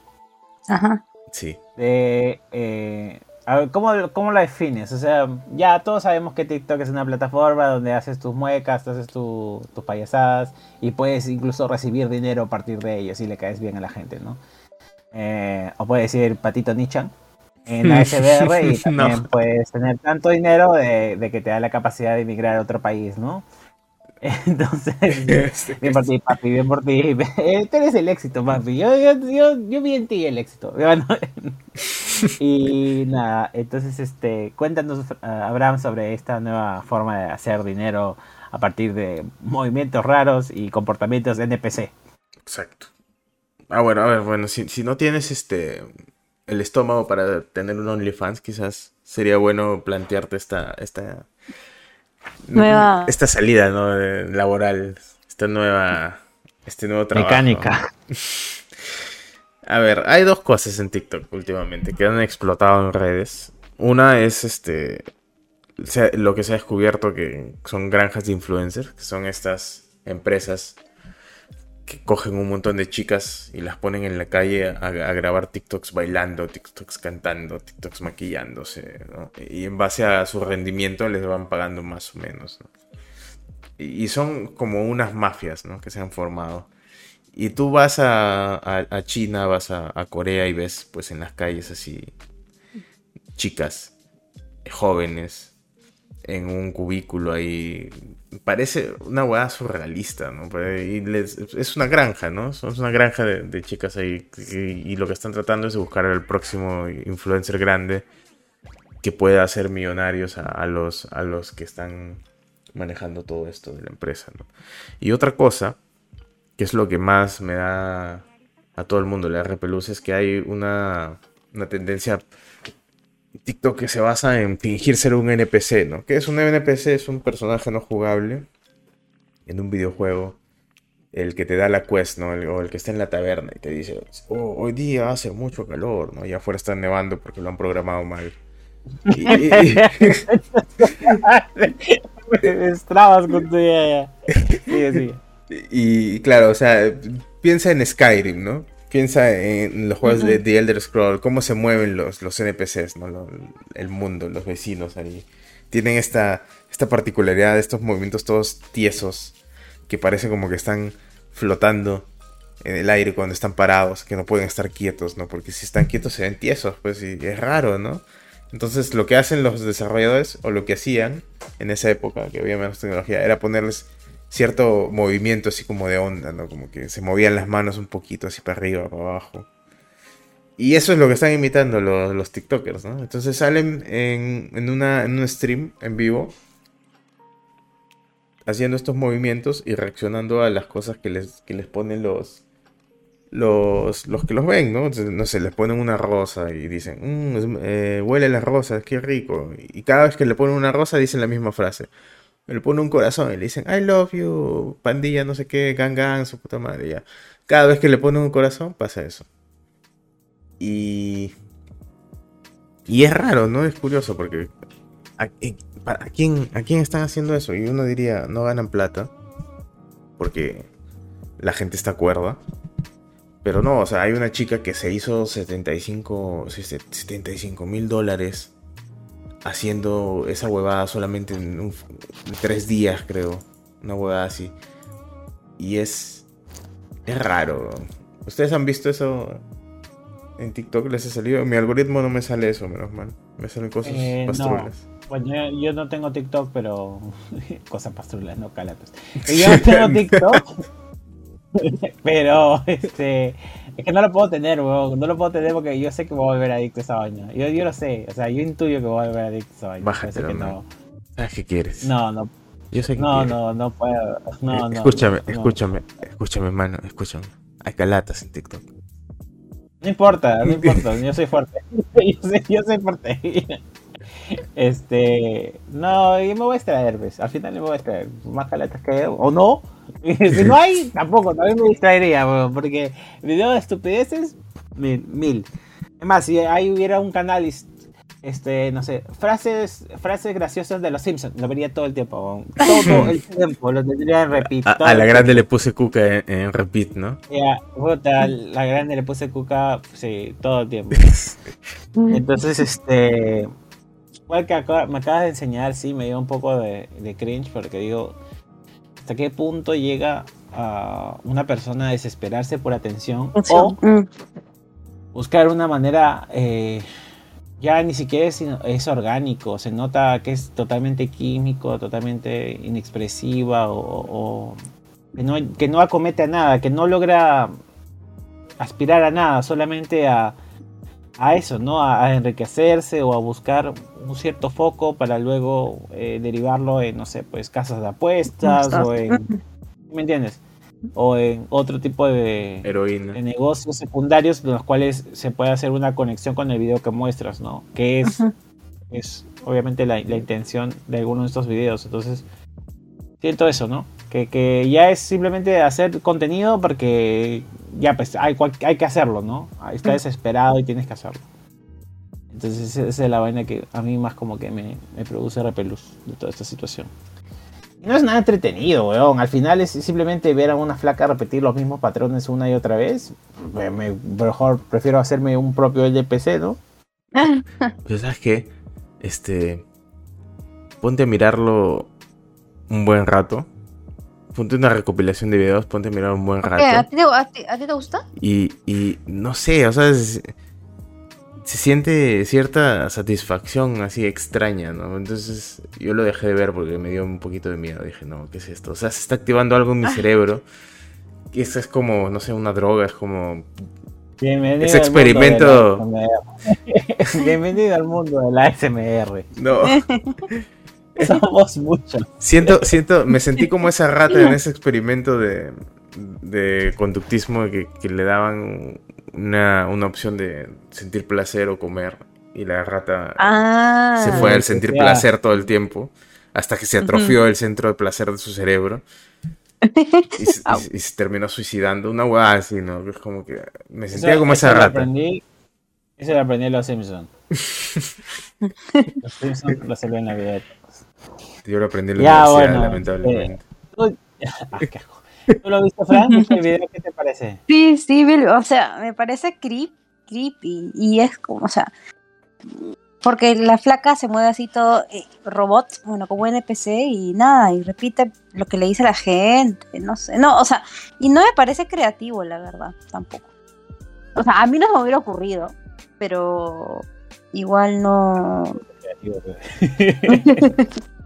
Ajá. Sí. De, eh, A ver, ¿cómo, ¿cómo la defines? O sea, ya todos sabemos que TikTok es una plataforma donde haces tus muecas, haces tu- tus payasadas y puedes incluso recibir dinero a partir de ellos si le caes bien a la gente, ¿no? Eh, o puedes decir Patito Nichan en la SBR y también No. puedes tener tanto dinero de, de que te da la capacidad de emigrar a otro país, ¿no? Entonces, Bien por ti, papi, bien por ti. Eh, Tú eres el éxito, papi. Yo, yo, yo, yo vi en ti el éxito. Bueno, y nada, entonces, este, cuéntanos, eh, Abraham, sobre esta nueva forma de hacer dinero a partir de movimientos raros y comportamientos NPC. Exacto. Ah, bueno, a ver, bueno, si, si no tienes este el estómago para tener un OnlyFans, quizás sería bueno plantearte esta, esta Nueva- esta salida ¿no? laboral, esta nueva, este nuevo trabajo. Mecánica. A ver, hay dos cosas en TikTok últimamente que han explotado en redes. Una es este lo que se ha descubierto que son granjas de influencers, que son estas empresas que cogen un montón de chicas y las ponen en la calle a, grabar TikToks bailando, TikToks cantando, TikToks maquillándose. Y en base a su rendimiento les van pagando más o menos, ¿no? Y son como unas mafias, ¿no? Que se han formado. Y tú vas a, a- China, vas a Corea y ves, pues en las calles así, chicas, jóvenes, en un cubículo ahí. Parece una hueá surrealista, ¿no? Y les- es una granja, ¿no? Es una granja de, chicas ahí. Y, lo que están tratando es de buscar al próximo influencer grande que pueda hacer millonarios a, a los, a los que están manejando todo esto de la empresa, ¿no? Y otra cosa, que es lo que más me da a todo el mundo le da repelús, es que hay una, una tendencia TikTok que se basa en fingir ser un NPC, ¿no? Que es un NPC? Es un personaje no jugable en un videojuego. El que te da la quest, ¿no? El- o el que está en la taberna y te dice, "Oh, hoy día hace mucho calor, ¿no? Y afuera está nevando porque lo han programado mal. Y- y- Estrabas con tu idea. Sigue, sigue. Y claro, o sea, piensa en Skyrim, ¿no? Piensa en los juegos de The Elder Scroll, cómo se mueven los, los NPCs, ¿no? Lo- el mundo, los vecinos ahí. Tienen esta, esta particularidad de estos movimientos todos tiesos, que parece como que están flotando en el aire cuando están parados, que no pueden estar quietos, ¿no? Porque si están quietos se ven tiesos, pues, y es raro, ¿no? Entonces lo que hacen los desarrolladores, o lo que hacían en esa época, que había menos tecnología, era ponerles cierto movimiento así como de onda, ¿no? Como que se movían las manos un poquito así para arriba, para abajo. Y eso es lo que están imitando los, los TikTokers, ¿no? Entonces salen en, en, una, en un stream en vivo haciendo estos movimientos y reaccionando a las cosas que les, que les ponen los, los, los que los ven, ¿no? No sé, les ponen una rosa y dicen, "Mm, eh, huele las rosas, qué rico. Y cada vez que le ponen una rosa dicen la misma frase. Le ponen un corazón y le dicen, I love you, pandilla, no sé qué, gang gang, su puta madre. Cada vez que le ponen un corazón pasa eso. Y... Y es raro, ¿no? Es curioso porque... ¿A, en- para- ¿a quién, ¿A quién están haciendo eso? Y uno diría, no ganan plata. Porque la gente está cuerda. Pero no, o sea, hay una chica que se hizo 75 75 mil dólares haciendo esa huevada solamente en, un- en tres días, creo. Una huevada así. Y es. Es raro. ¿Ustedes han visto eso en TikTok? ¿Les ha salido? Mi algoritmo no me sale eso, menos mal. Me salen cosas Eh, no. pastrulas. Bueno, yo, yo no tengo TikTok, pero. Cosas pastrulas, no calatos. Yo no tengo TikTok. pero, este. Es que no lo puedo tener, weón. No lo puedo tener porque yo sé que voy a volver adicto a esa vaina. Yo, yo lo sé. O sea, yo intuyo que voy a volver adicto a esa vaina. Que man. no. ¿Sabes qué quieres? No, no. Yo sé que No, quieres. no, no puedo. No, Eh, no. escúchame, no, escúchame, escúchame, mano, escúchame. Hay calatas en TikTok. No importa, no importa, yo soy fuerte. Yo soy, yo soy fuerte. Este, no, yo me voy a extraer, pues. Al final me voy a extraer. Más caletas que o no. Si no hay, tampoco, también me distraería, porque video de estupideces, mil, mil. Es más, si ahí hubiera un canal este, no sé, frases, frases graciosas de los Simpsons. Lo vería todo el tiempo. Todo el tiempo. Lo tendría en repeat. A, la grande le puse cuca en, en repeat, ¿no? Ya, la grande le puse cuca, sí, todo el tiempo. Entonces, este. Igual que acá- me acabas de enseñar, sí, me dio un poco de, de cringe porque digo, ¿hasta qué punto llega a una persona a desesperarse por atención o Mm. buscar una manera, eh, ya ni siquiera es, es orgánico, se nota que es totalmente químico, totalmente inexpresiva o, o que, no, que no acomete a nada, que no logra aspirar a nada, solamente a, a eso, ¿no? A, a enriquecerse o a buscar un cierto foco para luego eh, derivarlo en, no sé, pues casas de apuestas o en... ¿Me entiendes? O en otro tipo de, Heroína. de negocios secundarios en los cuales se puede hacer una conexión con el video que muestras, ¿no? Que es, es obviamente la, la intención de algunos de estos videos. Entonces, siento eso, ¿no? Que, que ya es simplemente hacer contenido porque ya pues hay, hay que hacerlo, ¿no? Está Mm. desesperado y tienes que hacerlo. Entonces esa es la vaina que a mí más como que me, me produce repelús de toda esta situación. Y no es nada entretenido, weón. Al final es simplemente ver a una flaca repetir los mismos patrones una y otra vez. Me- me- mejor prefiero hacerme un propio LPC, ¿no? Pero ¿sabes qué? Este. Ponte a mirarlo un buen rato. Ponte una recopilación de videos, ponte a mirar un buen. ¿A rato. ti, te, a ti- a ti te gusta? Y, y no sé, o sea, se, se siente cierta satisfacción así extraña, ¿no? Entonces yo lo dejé de ver porque me dio un poquito de miedo. Dije, no, ¿qué es esto? O sea, se está activando algo en mi cerebro. Y esto es como, no sé, una droga, es como Bienvenido Ese al mundo experimento- de la ASMR. Bienvenido al mundo de la ASMR. No. Somos muchos. Siento, siento, me sentí como esa rata en ese experimento de, de conductismo que, que le daban una, una opción de sentir placer o comer. Y la rata Ah. se fue al sentir sea. placer todo el tiempo. Hasta que se atrofió el centro de placer de su cerebro. Y, se- Au. y se terminó suicidando. Una hueá así, ¿no? Es como que me sentía Eso- como eso esa lo rata. Aprendí, eso lo aprendí en los Simpsons. los Simpsons lo en la vida. Yo lo aprendí en la Ya, universidad, bueno, lamentablemente. Ah, asco. ¿Tú lo viste, Fran? ¿Viste el video? ¿Qué te parece? Sí, sí, Bill, o sea, me parece creep, creepy. Y es como, o sea, porque la flaca se mueve así todo eh, robot, bueno, como NPC y nada, y repite lo que le dice la gente, no sé, no, o sea, y no me parece creativo, la verdad, tampoco. O sea, a mí no se me hubiera ocurrido, pero igual no.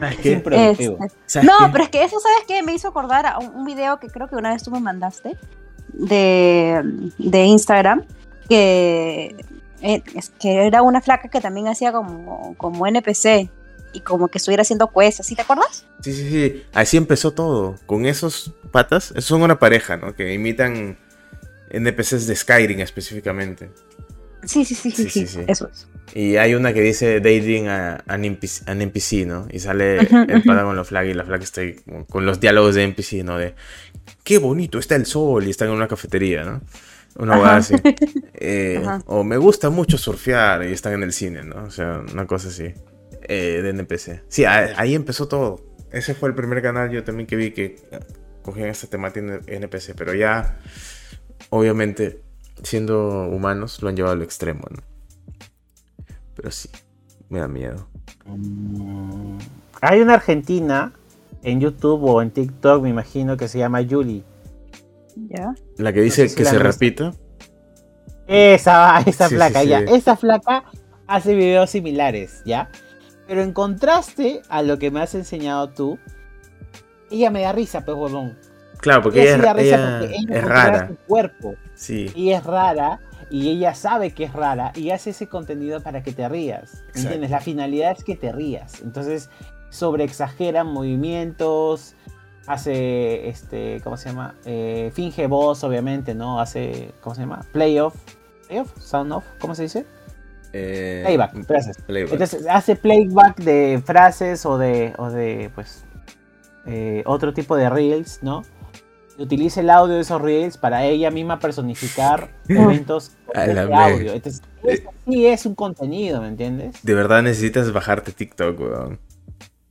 Es improductivo. Este, ¿Sabes No, qué? pero es que eso, ¿sabes qué? Me hizo acordar a un, un video que creo que una vez tú me mandaste de, de Instagram, que, eh, es que era una flaca que también hacía como, como NPC y como que estuviera haciendo quests, ¿sí te acuerdas? Sí, sí, sí. Así empezó todo. Con esos patas. esos Son una pareja, ¿no? Que imitan NPCs de Skyrim específicamente. Sí, sí, sí, sí, Sí, sí, eso es. Y hay una que dice dating a an NPC, an NPC, ¿no? Y sale el pata con los flag y la flag está ahí con los diálogos de NPC, ¿no? De qué bonito está el sol y están en una cafetería, ¿no? Una hueá así. Eh, o me gusta mucho surfear y están en el cine, ¿no? O sea, una cosa así. eh, de NPC. Sí, ahí empezó todo. Ese fue el primer canal yo también que vi que cogían esta temática en NPC, pero ya, obviamente, siendo humanos, lo han llevado al extremo, ¿no? Pero sí, me da miedo. Hay una argentina en YouTube o en TikTok, me imagino, que se llama Yuli. ¿Ya? La que dice sé si que se repita. Esa, esa Sí, flaca, sí, sí. ya. Esa flaca hace videos similares, ¿ya? Pero en contraste a lo que me has enseñado tú, ella me da risa, pues, huevón. Claro, porque Ella sí ella, da risa ella porque ella es rara. su cuerpo. Sí, Y es rara, y ella sabe que es rara, y hace ese contenido para que te rías. Exacto. ¿Entiendes? La finalidad es que te rías. Entonces, sobreexagera movimientos, hace, este, ¿cómo se llama? Eh, finge voz, obviamente, ¿no? Hace, ¿cómo se llama? Playoff. ¿Playoff? ¿Sound off? ¿Cómo se dice? eh, Playback, frases. playback. Entonces, hace playback de frases o de, o de pues, eh, otro tipo de reels, ¿no? Utilice el audio de esos reels para ella misma personificar momentos A de audio. Entonces, eso sí es un contenido, ¿me entiendes? De verdad necesitas bajarte TikTok, weón.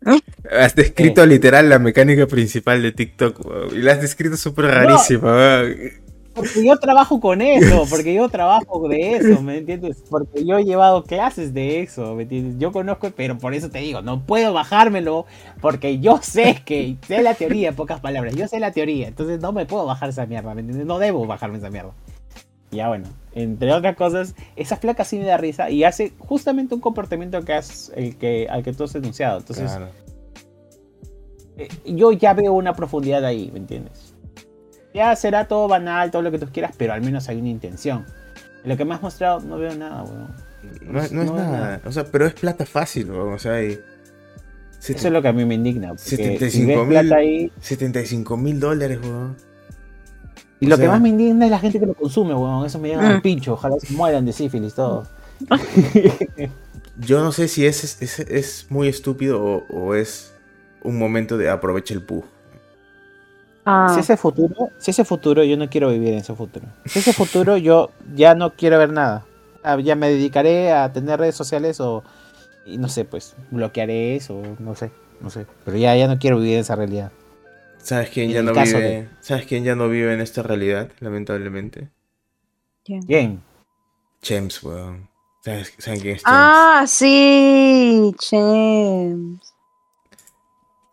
¿Eh? Has descrito literal la mecánica principal de TikTok, weón. Y la has descrito súper rarísima, weón. Porque yo trabajo con eso, porque yo trabajo de eso, ¿me entiendes? Porque yo he llevado clases de eso, ¿me entiendes? Yo conozco, pero por eso te digo, no puedo bajármelo, porque yo sé que, sé la teoría, en pocas palabras, yo sé la teoría, entonces no me puedo bajar esa mierda, ¿me entiendes? No debo bajarme esa mierda. Ya bueno, entre otras cosas, esa flaca sí me da risa y hace justamente un comportamiento que has, el que, al que tú has denunciado. Entonces, Claro. eh, yo ya veo una profundidad ahí, ¿me entiendes? Ya será todo banal, todo lo que tú quieras, pero al menos hay una intención. En lo que me has mostrado no veo nada, weón. No, no es no es nada. nada. O sea, pero es plata fácil, weón. O sea, hay Eso es lo que a mí me indigna. Porque 75 si ves mil. ahí, 75 mil dólares, weón. y o lo que más me indigna es la gente que lo consume, weón. Eso me llega al pincho. Ojalá se mueran de sífilis todos. Yo no sé si es, es, es muy estúpido o, o es un momento de aprovecha el pug. Ah, Si ese futuro, si ese futuro, yo no quiero vivir en ese futuro. Si ese futuro, yo ya no quiero ver nada. Ah, Ya me dedicaré a tener redes sociales o, y no sé, pues, bloquearé eso, no sé, no sé. Pero ya, ya no quiero vivir en esa realidad. ¿Sabes quién En ya no vive? de- ¿Sabes quién ya no vive en esta realidad, lamentablemente? Bien. Chems, weón. ¿Sabes, ¿Saben quién es Chems? Ah, sí, James.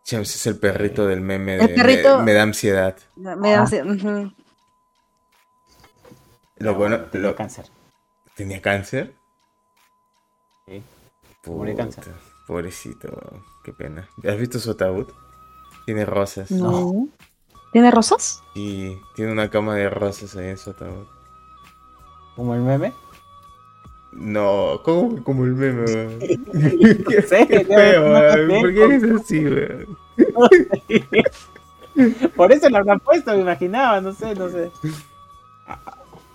Chems es el perrito del meme de El perrito- Me, me da ansiedad. Me da Ah. ujú. Lo bueno, Tengo lo- cáncer. ¿Tenía cáncer? Sí. Puta, cáncer. Pobrecito, qué pena. ¿Has visto su ataúd? Tiene rosas. No. ¿Tiene rosas? Y tiene una cama de rosas ahí en su ataúd. Como el meme. No, ¿cómo como el meme, weón? Qué feo, weón. ¿Por qué eres así, weón? Por eso lo habrán puesto, me imaginaba, no sé, no sé.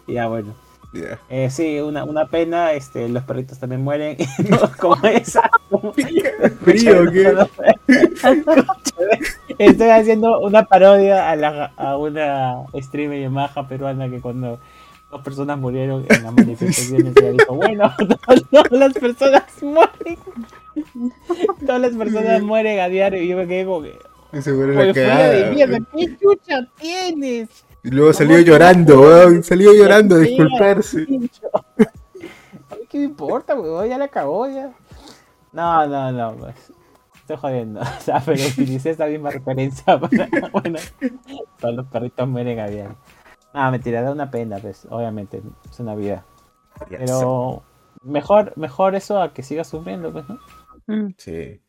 Ya, bueno. Eh, sí, una, una pena, este, los perritos también mueren. No, como esa. como- ¿Frío qué? Estoy haciendo una parodia a, la, a una streamer Yamaha peruana que cuando dos personas murieron en las manifestaciones ella dijo, bueno, no, no, las personas mueren. Todas las personas mueren a diario y yo me quedé como que, Se muere "Oye, la cagada. de mierda, ¿qué chucha tienes? Y luego salió ¿Cómo llorando, weón. Salió llorando a disculparse. pincho. A mí qué me importa, weón, ya la cagó ya. No, no, no, pues. Estoy jodiendo. O sea, pero utilicé esa misma referencia para, bueno, todos los perritos mueren a diario. No, mentira, da una pena, pues, obviamente, es una vida. Pero mejor, mejor eso a que siga sufriendo, pues, ¿no? Mm. Sí,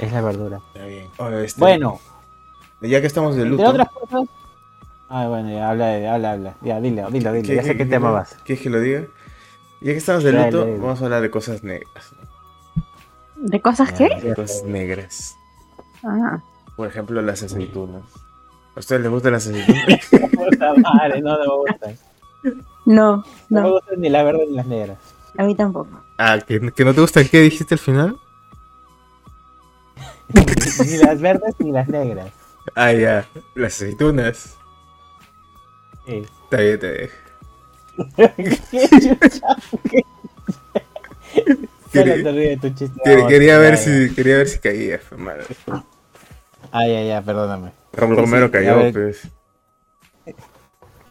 Es la verdura. está bien. Oye, este, Bueno, ya que estamos de entre luto. otras cosas. Ah, bueno, ya habla, de- habla, habla. Ya, dilo, dilo, dilo. ¿qué- Ya sé qué tema vas. ¿Quieres que lo diga? Ya que estamos de Dale, luto, dale. vamos a hablar de cosas negras. ¿De cosas qué? De cosas negras. Ah. Por ejemplo, las aceitunas. ¿A ustedes les gustan las aceitunas? Puta madre, no, no me gustan. No, No me no, gustan ni las verdes ni las negras. a mí tampoco. ah, ¿que, que no te gustan qué dijiste al final? ni las verdes ni las negras. Ah, ya. Las aceitunas. Sí. Está bien, está bien. ¿Qué chucha? ¿Qué? Solo Quería- te ríes de tu chiste. Quería, ver si, quería ver si caía, fue madre. Ah, ya, ya, perdóname. Raúl Sí, Romero cayó, pues.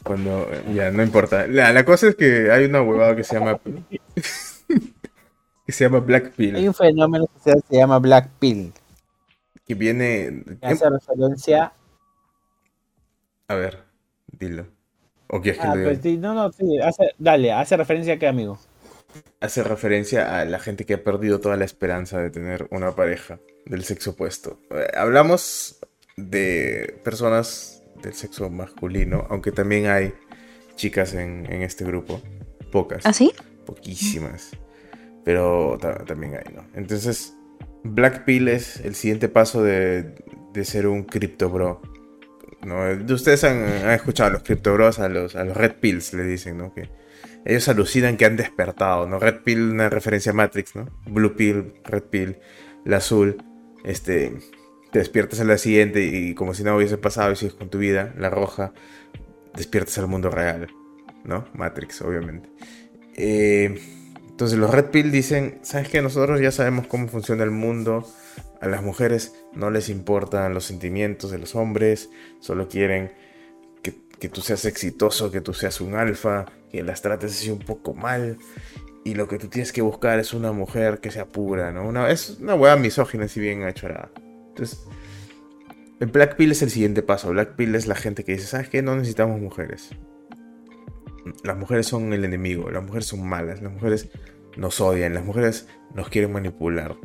Cuando. Ya, no importa. La, la cosa es que hay una huevada que se llama. que se llama Black Hay Pill. un fenómeno que se llama Black Pill. Que viene. Que hace referencia. A ver, dilo. ¿O quieres que Ah, lo diga? pues sí, no, no, sí. Hace, dale, hace referencia a qué, amigo. Hace referencia a la gente que ha perdido toda la esperanza de tener una pareja del sexo opuesto. Eh, Hablamos de personas del sexo masculino, aunque también hay chicas en, en este grupo. Pocas. ¿Ah, sí? Poquísimas. Pero ta- también hay, ¿no? Entonces, Black Pill es el siguiente paso de, de ser un crypto bro. ¿no? Ustedes han, han escuchado a los crypto bros, a los, a los red pills, le dicen, ¿no? Que ellos alucinan que han despertado, ¿no? Red pill, una referencia a Matrix, ¿no? Blue pill, red pill, la azul, este, te despiertas al día siguiente y como si no hubiese pasado y sigues con tu vida, la roja, despiertas al mundo real, ¿no? Matrix, obviamente. Eh, entonces los Red Pill dicen, ¿sabes qué? Nosotros ya sabemos cómo funciona el mundo. A las mujeres no les importan los sentimientos de los hombres, solo quieren que, tú seas exitoso, que tú seas un alfa, que las trates así un poco mal. Y lo que tú tienes que buscar es una mujer que sea pura, ¿no? Es una hueá misógina, si bien hecho nada. Entonces, el Black Pill es el siguiente paso. Black Pill es la gente que dice, ¿sabes qué? No necesitamos mujeres. Las mujeres son el enemigo, las mujeres son malas, las mujeres nos odian, las mujeres nos quieren manipular,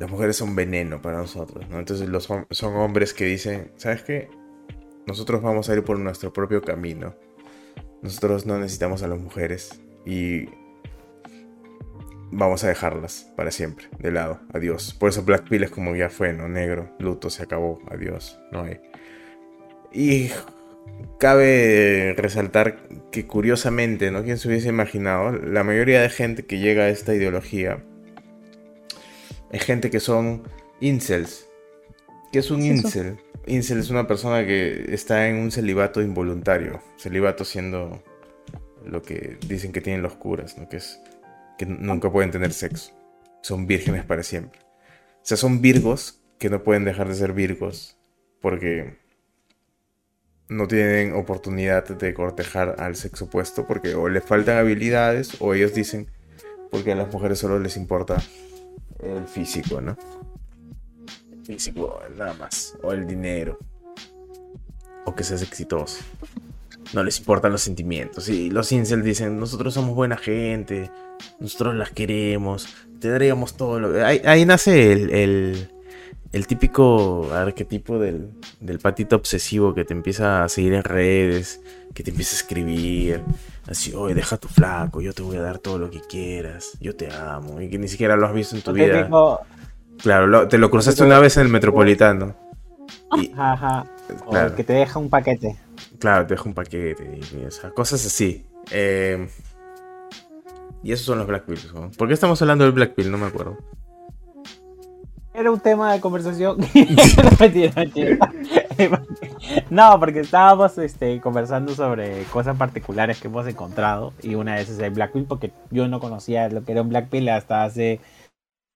las mujeres son veneno para nosotros, ¿no? Entonces los, son hombres que dicen, ¿sabes qué? Nosotros vamos a ir por nuestro propio camino. Nosotros no necesitamos a las mujeres y vamos a dejarlas para siempre, de lado, adiós. Por eso Black Pill es como ya fue, ¿no? Negro, luto, se acabó, adiós, no hay. Y cabe resaltar que curiosamente, ¿no? Quien se hubiese imaginado, la mayoría de gente que llega a esta ideología es gente que son incels. ¿Qué es un incel? Incel es una persona que está en un celibato involuntario. Celibato siendo lo que dicen que tienen los curas, ¿no? Que es que nunca pueden tener sexo. Son vírgenes para siempre. O sea, son virgos que no pueden dejar de ser virgos porque no tienen oportunidad de cortejar al sexo opuesto porque o les faltan habilidades o ellos dicen porque a las mujeres solo les importa el físico, ¿no? El físico, nada más. O el dinero. O que seas exitoso. No les importan los sentimientos. Y los incels dicen, nosotros somos buena gente, nosotros las queremos, te daríamos todo lo... Ahí, ahí nace el, el, típico arquetipo del, del patito obsesivo que te empieza a seguir en redes, que te empieza a escribir, así, oye, deja tu flaco, yo te voy a dar todo lo que quieras, yo te amo, y que ni siquiera lo has visto en tu vida. Claro, te lo cruzaste una vez en el metropolitano. Ajá, o que te deja un paquete. Claro, te deja un paquete, y, cosas así. Eh, y esos son los Black Pills. ¿Por qué estamos hablando del Black Pill? No me acuerdo. Era un tema de conversación. no, porque estábamos este, conversando sobre cosas particulares que hemos encontrado. Y una de esas es el Black Pill, porque yo no conocía lo que era un Black Pill hasta hace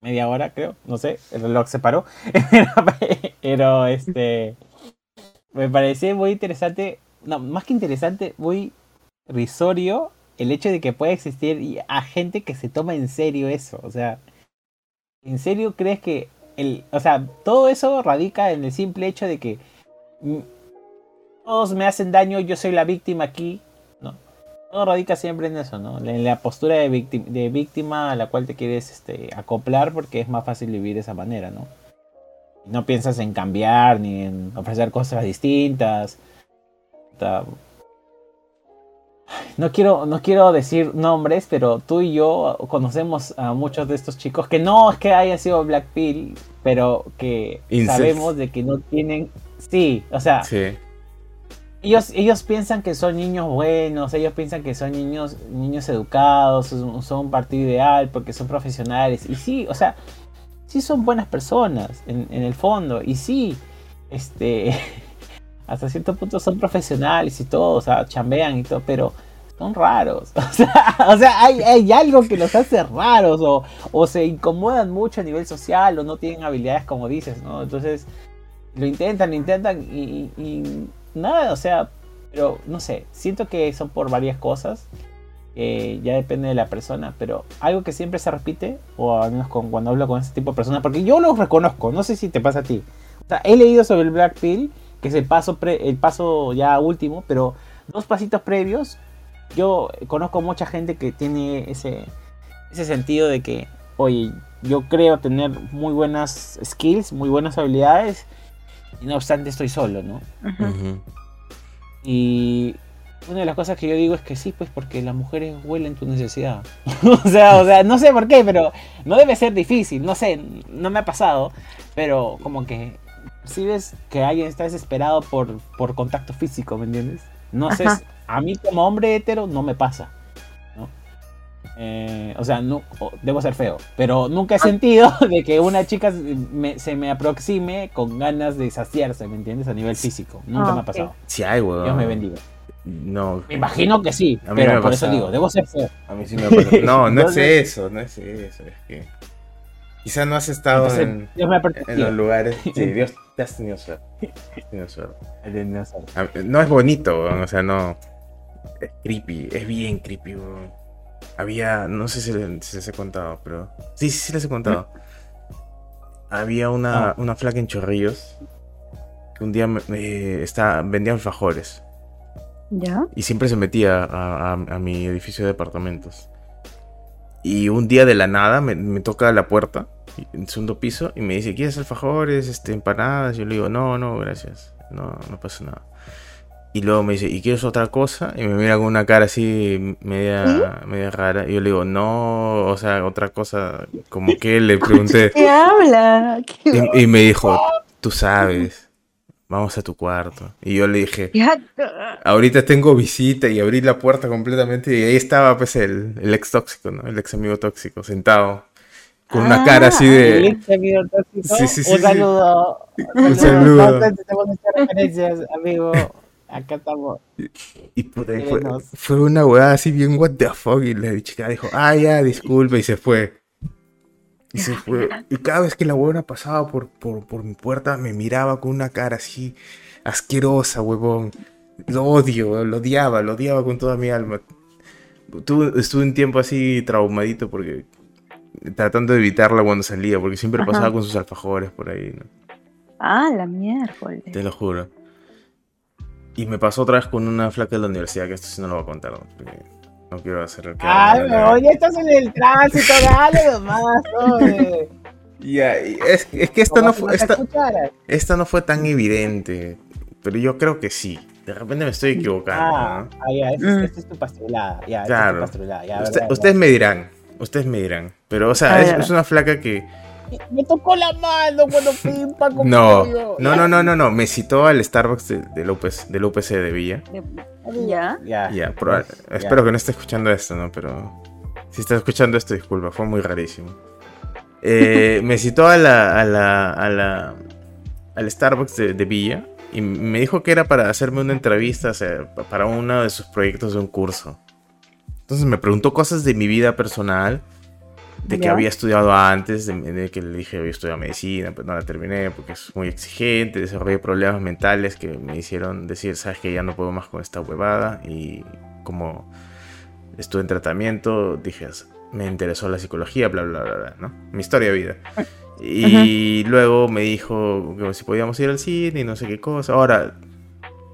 media hora, creo. No sé, el reloj se paró. Pero este. Me pareció muy interesante. No, más que interesante, muy risorio el hecho de que pueda existir a gente que se toma en serio eso. O sea, ¿en serio crees que el, o sea, todo eso radica en el simple hecho de que todos me hacen daño, yo soy la víctima aquí, ¿no? Todo radica siempre en eso, ¿no? En la postura de, víctima, de víctima a la cual te quieres este, acoplar porque es más fácil vivir de esa manera, ¿no? No piensas en cambiar ni en ofrecer cosas distintas no quiero, no quiero decir nombres, pero tú y yo conocemos a muchos de estos chicos que no es que haya sido Black Pill, pero que sabemos de que no tienen. Sí, o sea. Ellos, ellos piensan que son niños buenos, ellos piensan que son niños, niños educados, son, un partido ideal porque son profesionales. Y sí, o sea, sí son buenas personas en, en el fondo. Y sí, este. hasta cierto punto son profesionales y todo, o sea, chambean y todo, pero son raros. O sea, hay, algo que los hace raros o, se incomodan mucho a nivel social o no tienen habilidades como dices, ¿no? Entonces, lo intentan, lo intentan y, nada, o sea, pero no sé, siento que son por varias cosas. ya depende de la persona, pero algo que siempre se repite, o al menos cuando hablo con ese tipo de personas, porque yo los reconozco, no sé si te pasa a ti. O sea, he leído sobre el Black Pill que es el paso, el paso ya último, pero dos pasitos previos, yo conozco mucha gente que tiene ese, ese sentido de que, oye, yo creo tener muy buenas skills, muy buenas habilidades, y no obstante estoy solo, ¿no? Y una de las cosas que yo digo es que sí, pues porque las mujeres huelen tu necesidad. o sea, o sea, no sé por qué, pero no debe ser difícil, no sé, no me ha pasado, pero como que si ves que alguien está desesperado por, por contacto físico, ¿me entiendes? No sé, a mí como hombre hetero no me pasa. ¿no? Eh, o sea, no, o- debo ser feo, pero nunca he sentido de que una chica me- se me aproxime con ganas de saciarse, ¿me entiendes? A nivel físico. Nunca Ah, me ha pasado. Sí hay, weón. Dios me bendiga. No, Me imagino que sí, pero por eso pasado. digo, debo ser feo. a mí sí me ha pasado. No, no es Entonces- eso, no es eso. Es que quizá no has estado Entonces, en, Dios me ha en los lugares. Sí, Dios te has tenido suerte. Suerte. No es bonito, o sea, no. Es creepy, es bien creepy, weón. Había, no sé si, le- si les he contado, pero. Sí, sí, sí les he contado. Había una, Ah. una flaca en Chorrillos que un día me, me- está, vendía alfajores ¿Ya? y siempre se metía a, a- a mi edificio de departamentos. Y un día de la nada me, me toca la puerta, en segundo piso, y me dice, ¿quieres alfajores, este, empanadas? Yo le digo, no, no, gracias, no, no pasa nada. Y luego me dice, ¿y quieres otra cosa? Y me mira con una cara así media, media rara. Y yo le digo, no, o sea, otra cosa, como que le pregunté. ¿Qué habla? ¿Qué- Y, y me dijo, tú sabes, vamos a tu cuarto. Y yo le dije, ahorita tengo visita y abrí la puerta completamente y ahí estaba pues el, el ex tóxico, ¿no? El ex amigo tóxico sentado con una Ah, cara así de... Listo, amigo tóxico. Sí, sí, sí, Un saludo. Un saludo. No te tenemos muchas referencias, amigo. Acá estamos. Y puta, y fue, fue una weá así bien what the fuck y la chica dijo, ah, ya, disculpe y se fue. Y se fue. Y cada vez que la huevona pasaba por, por, por mi puerta me miraba con una cara así asquerosa, huevón. Lo odio, lo odiaba, lo odiaba con toda mi alma. Tuve, estuve un tiempo así traumadito porque tratando de evitarla cuando salía, porque siempre Ajá. pasaba con sus alfajores por ahí, ¿no? Ah, la miércoles. Te lo juro. Y me pasó otra vez con una flaca de la universidad, que esto sí no lo voy a contar, ¿no? porque no quiero hacer el que Ay, pero ya estás en el tránsito, dale nomás, oye. Ya, es, es que esta no, fue, esta, esta no fue tan evidente, pero yo creo que sí. De repente me estoy equivocando. Ah, ¿no? ah, ya, esta Mm. es, esta es tu pastrulada. Ya, esta es Claro. tu pastrulada. Ya, Usted- verdad, ustedes me dirán, ustedes me dirán. Pero, o sea, Ah, es, ya. es una flaca que... Me tocó la mano cuando pimpa con No, no, no, no, no, no. Me citó al Starbucks de- del UPC, del UPC de Villa. ¿Ya? Ya. Ya, Ya. espero que no esté escuchando esto, ¿no? Pero si está escuchando esto, disculpa, fue muy rarísimo. Eh, me citó a la, a la, a la, al Starbucks de, de Villa y me dijo que era para hacerme una entrevista, o sea, pa- para uno de sus proyectos de un curso. Entonces me preguntó cosas de mi vida personal, de que Ya. había estudiado antes, de, de que le dije había estudiado medicina, pero no la terminé porque es muy exigente, desarrollé problemas mentales que me hicieron decir, sabes que ya no puedo más con esta huevada y como estuve en tratamiento, dije, me interesó la psicología, bla, bla, bla, bla, ¿no? Mi historia de vida. Y luego me dijo que si podíamos ir al cine y no sé qué cosa. Ahora,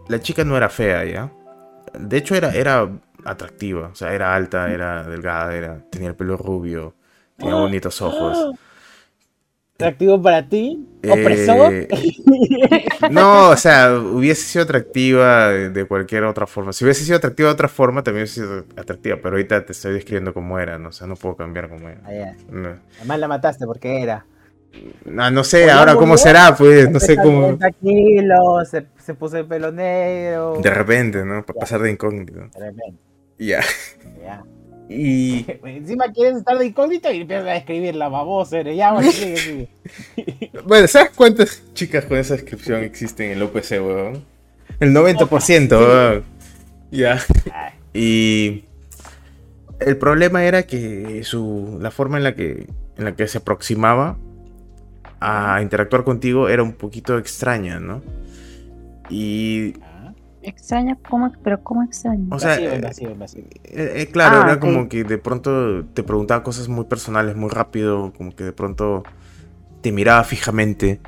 la chica no era fea, ¿ya? De hecho, era, era atractiva. O sea, era alta, era delgada, era, tenía el pelo rubio, tenía bonitos ojos. ¿Atractivo para ti? Eh, ¿Opresor? No, o sea, hubiese sido atractiva de cualquier otra forma. Si hubiese sido atractiva de otra forma, también hubiese sido atractiva. Pero ahorita te estoy describiendo cómo era, ¿no? O sea, no puedo cambiar cómo era. Ah. No, Además la mataste porque era. Ah, no sé, ahora cómo será, pues, no sé cómo. 30 kilos, se, se puso el pelo negro. De repente, ¿no? Para pasar de incógnito. De repente, Ya. ya. Y Encima quieres estar de incógnito y empiezas a escribir la babosa. Ya, bueno, sigue, sigue. bueno, ¿sabes cuántas chicas con esa descripción existen en el OPC, weón? El 90%, weón. Ya. Y el problema era que su la forma en la que en la que se aproximaba a interactuar contigo era un poquito extraña, ¿no? Y. Extraña, ¿cómo? ¿Pero cómo extraña? o sea, Invasivo, eh. Eh, eh, claro, Ah, era como que de pronto te preguntaba cosas muy personales muy rápido, como que de pronto te miraba fijamente,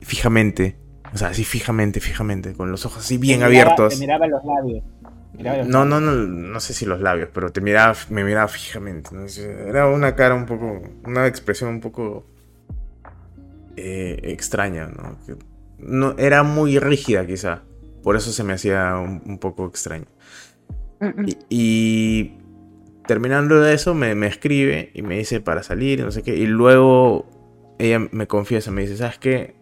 fijamente, o sea, así fijamente, fijamente, con los ojos así bien Te miraba- abiertos. Te miraba los labios. Miraba los No, labios. no, no, no sé si los labios, pero te miraba, me miraba fijamente. ¿no? Era una cara un poco, una expresión un poco eh, extraña, ¿no? Que no era muy rígida quizá, por eso se me hacía un- un poco extraño. Y, y terminando de eso, me, me escribe y me dice para salir, no sé qué. Y luego ella me confiesa, me dice, ¿sabes qué?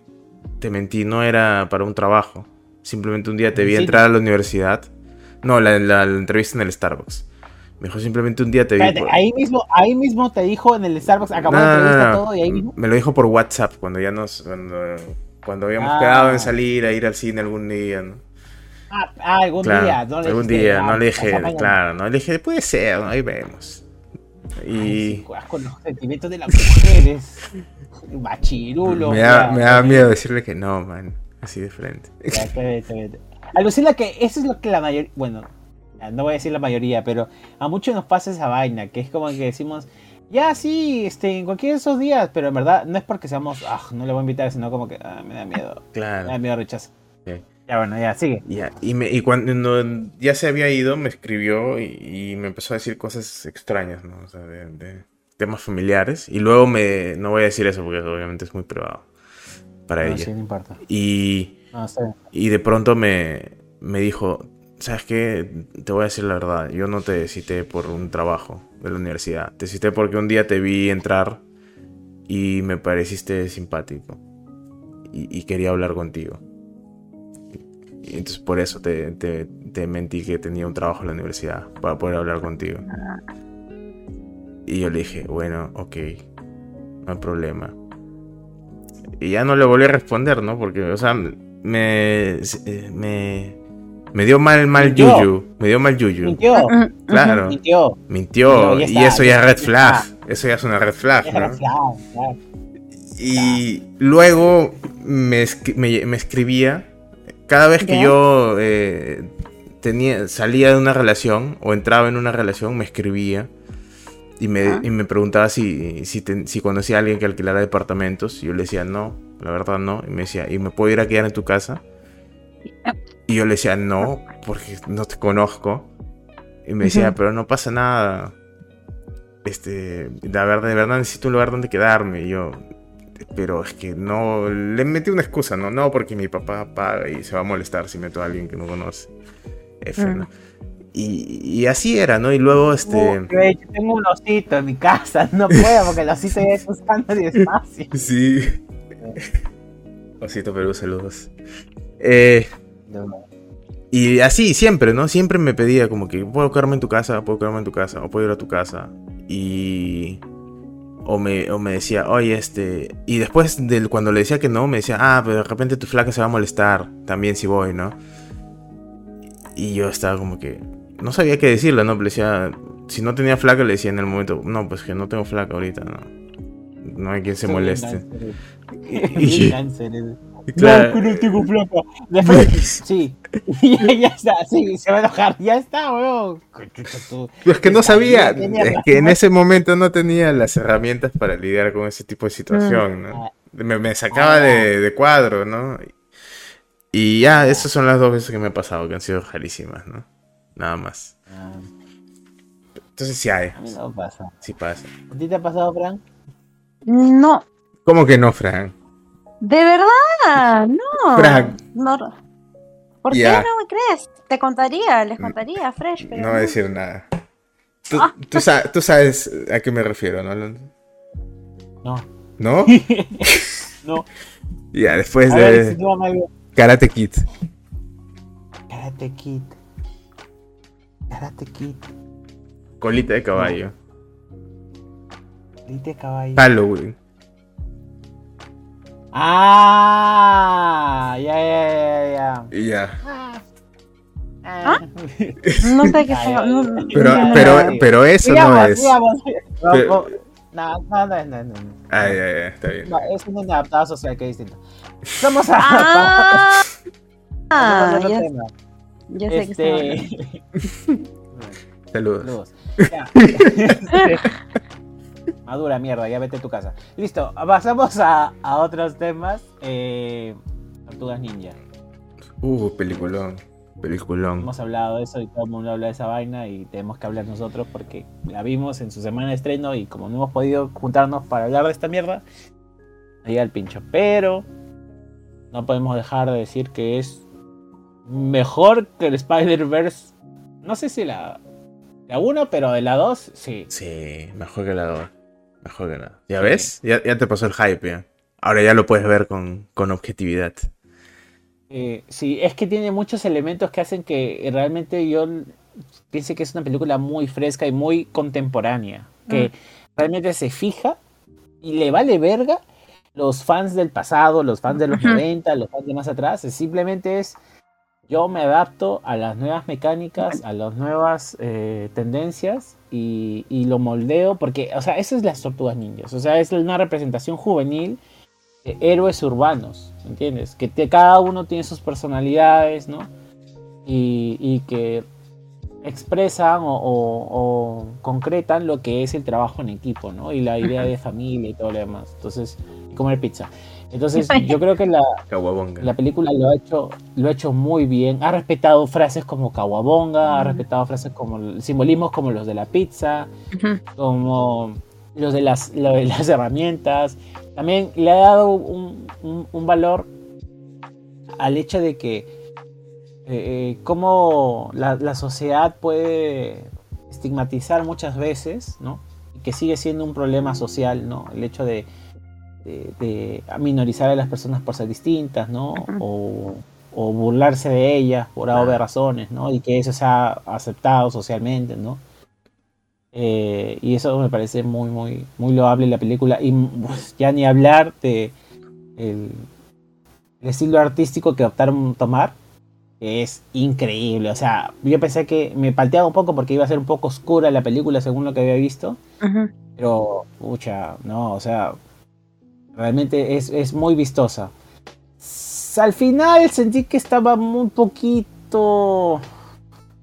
Te mentí, no era para un trabajo. Simplemente un día te vi Sí. entrar a la universidad. No, la, la- la entrevista en el Starbucks. Me dijo simplemente un día te vi. Por- ahí mismo, ahí mismo te dijo en el Starbucks, acabó No, la no, entrevista no, todo y ahí mismo. Me lo dijo por WhatsApp cuando ya nos. Cuando, cuando habíamos Ah. quedado en salir a ir al cine algún día, ¿no? Ah, ah, algún Claro, día. No le algún día, ah, no le dije, claro, no le dije, puede ser, ahí vemos. Ay, Y sí, juegas con los sentimientos de las mujeres. Machirulo. me da, me da miedo decirle que no, man, así de frente. Alucina que eso es lo que la mayoría. Bueno, no voy a decir la mayoría, pero a muchos nos pasa esa vaina, que es como que decimos. Ya, sí, este, en cualquiera de esos días, pero en verdad no es porque seamos, ah, no le voy a invitar, sino como que ah, me da miedo, me da Claro. miedo rechazo. Sí. Ya, bueno, ya, sigue. Ya, y, me, y cuando ya se había ido, me escribió y, y me empezó a decir cosas extrañas, ¿no? O sea, de, de temas familiares. Y luego me, no voy a decir eso porque obviamente es muy privado para No, ella. sí, no importa. Y, No, bien. y de pronto me, me dijo, ¿sabes qué? Te voy a decir la verdad, yo no te cité por un trabajo de la universidad. Te cité porque un día te vi entrar y me pareciste simpático. Y, y quería hablar contigo. Y entonces por eso te, te, te mentí que tenía un trabajo en la universidad, para poder hablar contigo. Y yo le dije, bueno, ok, no hay problema. Y ya no le volví a responder, ¿no? Porque, o sea, me, me, me dio mal, mal Mintió. yuyu. Me dio mal yuyu. Mintió, Claro. mintió. Mintió. Y está, eso ya es red flag. Eso ya es una red flag, Es ¿no? verdad, claro. Y luego me, me- me escribía. Cada vez que ¿Ya? yo eh, tenía, salía de una relación o entraba en una relación, me escribía. Y me, Ah. y me preguntaba si, si, ten- si conocía a alguien que alquilara departamentos. Y yo le decía, no, la verdad no. Y me decía, ¿y me puedo ir a quedar en tu casa? Y yo le decía, no, porque no te conozco. Y me decía, pero no pasa nada. Este, la verdad, de verdad necesito un lugar donde quedarme. Y yo, pero es que no, le metí una excusa, ¿no? No, porque mi papá paga y se va a molestar si meto a alguien que no conoce. F, Mm. ¿no? Y, y así era, ¿no? Y luego, este... Yo tengo un osito en mi casa, no puedo porque el osito ya está usando espacio. Sí. Osito Perú, saludos. Eh, y así, siempre, ¿no? Siempre me pedía como que, ¿puedo quedarme en tu casa? ¿Puedo quedarme en tu casa? ¿O puedo ir a tu casa? Y... O me, o me decía, oye, este... Y después, del, cuando le decía que no, me decía, ah, pero de repente tu flaca se va a molestar también si voy, ¿no? Y yo estaba como que... No sabía qué decirle, ¿no? Le decía... Si no tenía flaca, le decía en el momento, no, pues que no tengo flaca ahorita, ¿no? No hay quien se moleste. Y. Y claro, No, que no tengo plata. Después, sí. ya, ya está, sí, se va a enojar. Ya está, weón. Conchucha tú. es que no sabía, es que en ese momento no tenía las herramientas para lidiar con ese tipo de situación, ¿no? Ah. Me, me sacaba Ah. de, de cuadro, ¿no? Y ya, esas son las dos veces que me ha pasado, que han sido rarísimas, ¿no? Nada más. Ah, Entonces sí hay, a mí no pasa. sí pasa. ¿A ti te ha pasado, Frank? No, ¿Cómo que no, Fran? De verdad, no. Frank. No. ¿Por qué no me crees? Te contaría, les contaría, Fresh, pero No voy a decir nada. Tú, tú sa- tú sabes a qué me refiero, ¿no? No. ¿No? No. Ya, después A ver, si de vio. Karate Kid. Karate Kid. Karate Kid. Colita de caballo. Dite caballo. Halloween. Ah, ya, ya, ya, ya. Y ya. Ah. no sé qué ay, no-. Pero, no- pero, Ay. pero eso no Sigamos, es. sigamos. No, Pero- no, no, no, no, no, no. Ay, ay, ay, está bien. No, es un inadaptado social que es distinto. Vamos a. Ah, ah, ya, tema. ya sé que. Este. Saludos. Saludos. Ya. Madura mierda, ya vete a tu casa. Listo, pasamos a, a otros temas. Eh, Tortugas Ninja. Uh, peliculón. Peliculón. Hemos hablado de eso y todo el mundo habla de esa vaina y tenemos que hablar nosotros porque la vimos en su semana de estreno y como no hemos podido juntarnos para hablar de esta mierda, llega el pincho. Pero no podemos dejar de decir que es mejor que el Spider-Verse. No sé si la, la 1, pero de la 2, sí. Sí, mejor que la 2. Mejor que 2. ¿Ya ves? Ya, ya te pasó el hype, ya. Ahora ya lo puedes ver con, con objetividad. Eh, sí, es que tiene muchos elementos que hacen que realmente yo piense que es una película muy fresca y muy contemporánea, que realmente se fija y le vale verga los fans del pasado, los fans de los 90, los fans de más atrás, simplemente es yo me adapto a las nuevas mecánicas, a las nuevas eh, tendencias y, lo moldeo, porque, o sea, eso es las tortugas ninjas, o sea, es una representación juvenil de héroes urbanos, ¿entiendes? Que cada uno tiene sus personalidades, ¿no? Y, que expresan o, concretan lo que es el trabajo en equipo, ¿no? Y la idea de familia y todo lo demás. Entonces, comer pizza. Entonces, yo creo que la, la película lo ha, hecho, lo ha hecho muy bien. Ha respetado frases como Kawabonga, ha respetado frases como simbolismos como los de la pizza, como los de las, las herramientas. También le ha dado un, valor al hecho de que eh, eh, cómo la, la, sociedad puede estigmatizar muchas veces, ¿no? Y que sigue siendo un problema social, ¿no? El hecho de de, minorizar a las personas por ser distintas, ¿no? O, burlarse de ellas por obvias razones, ¿no? Y que eso sea aceptado socialmente, ¿no? Eh, y eso me parece muy, muy, muy loable en la película. Y pues, ya ni hablar de el, estilo artístico que optaron tomar, es increíble. O sea, yo pensé que me palteaba un poco porque iba a ser un poco oscura la película según lo que había visto. Pero, pucha, no, o sea, Realmente es, muy vistosa. Al final sentí que estaba un poquito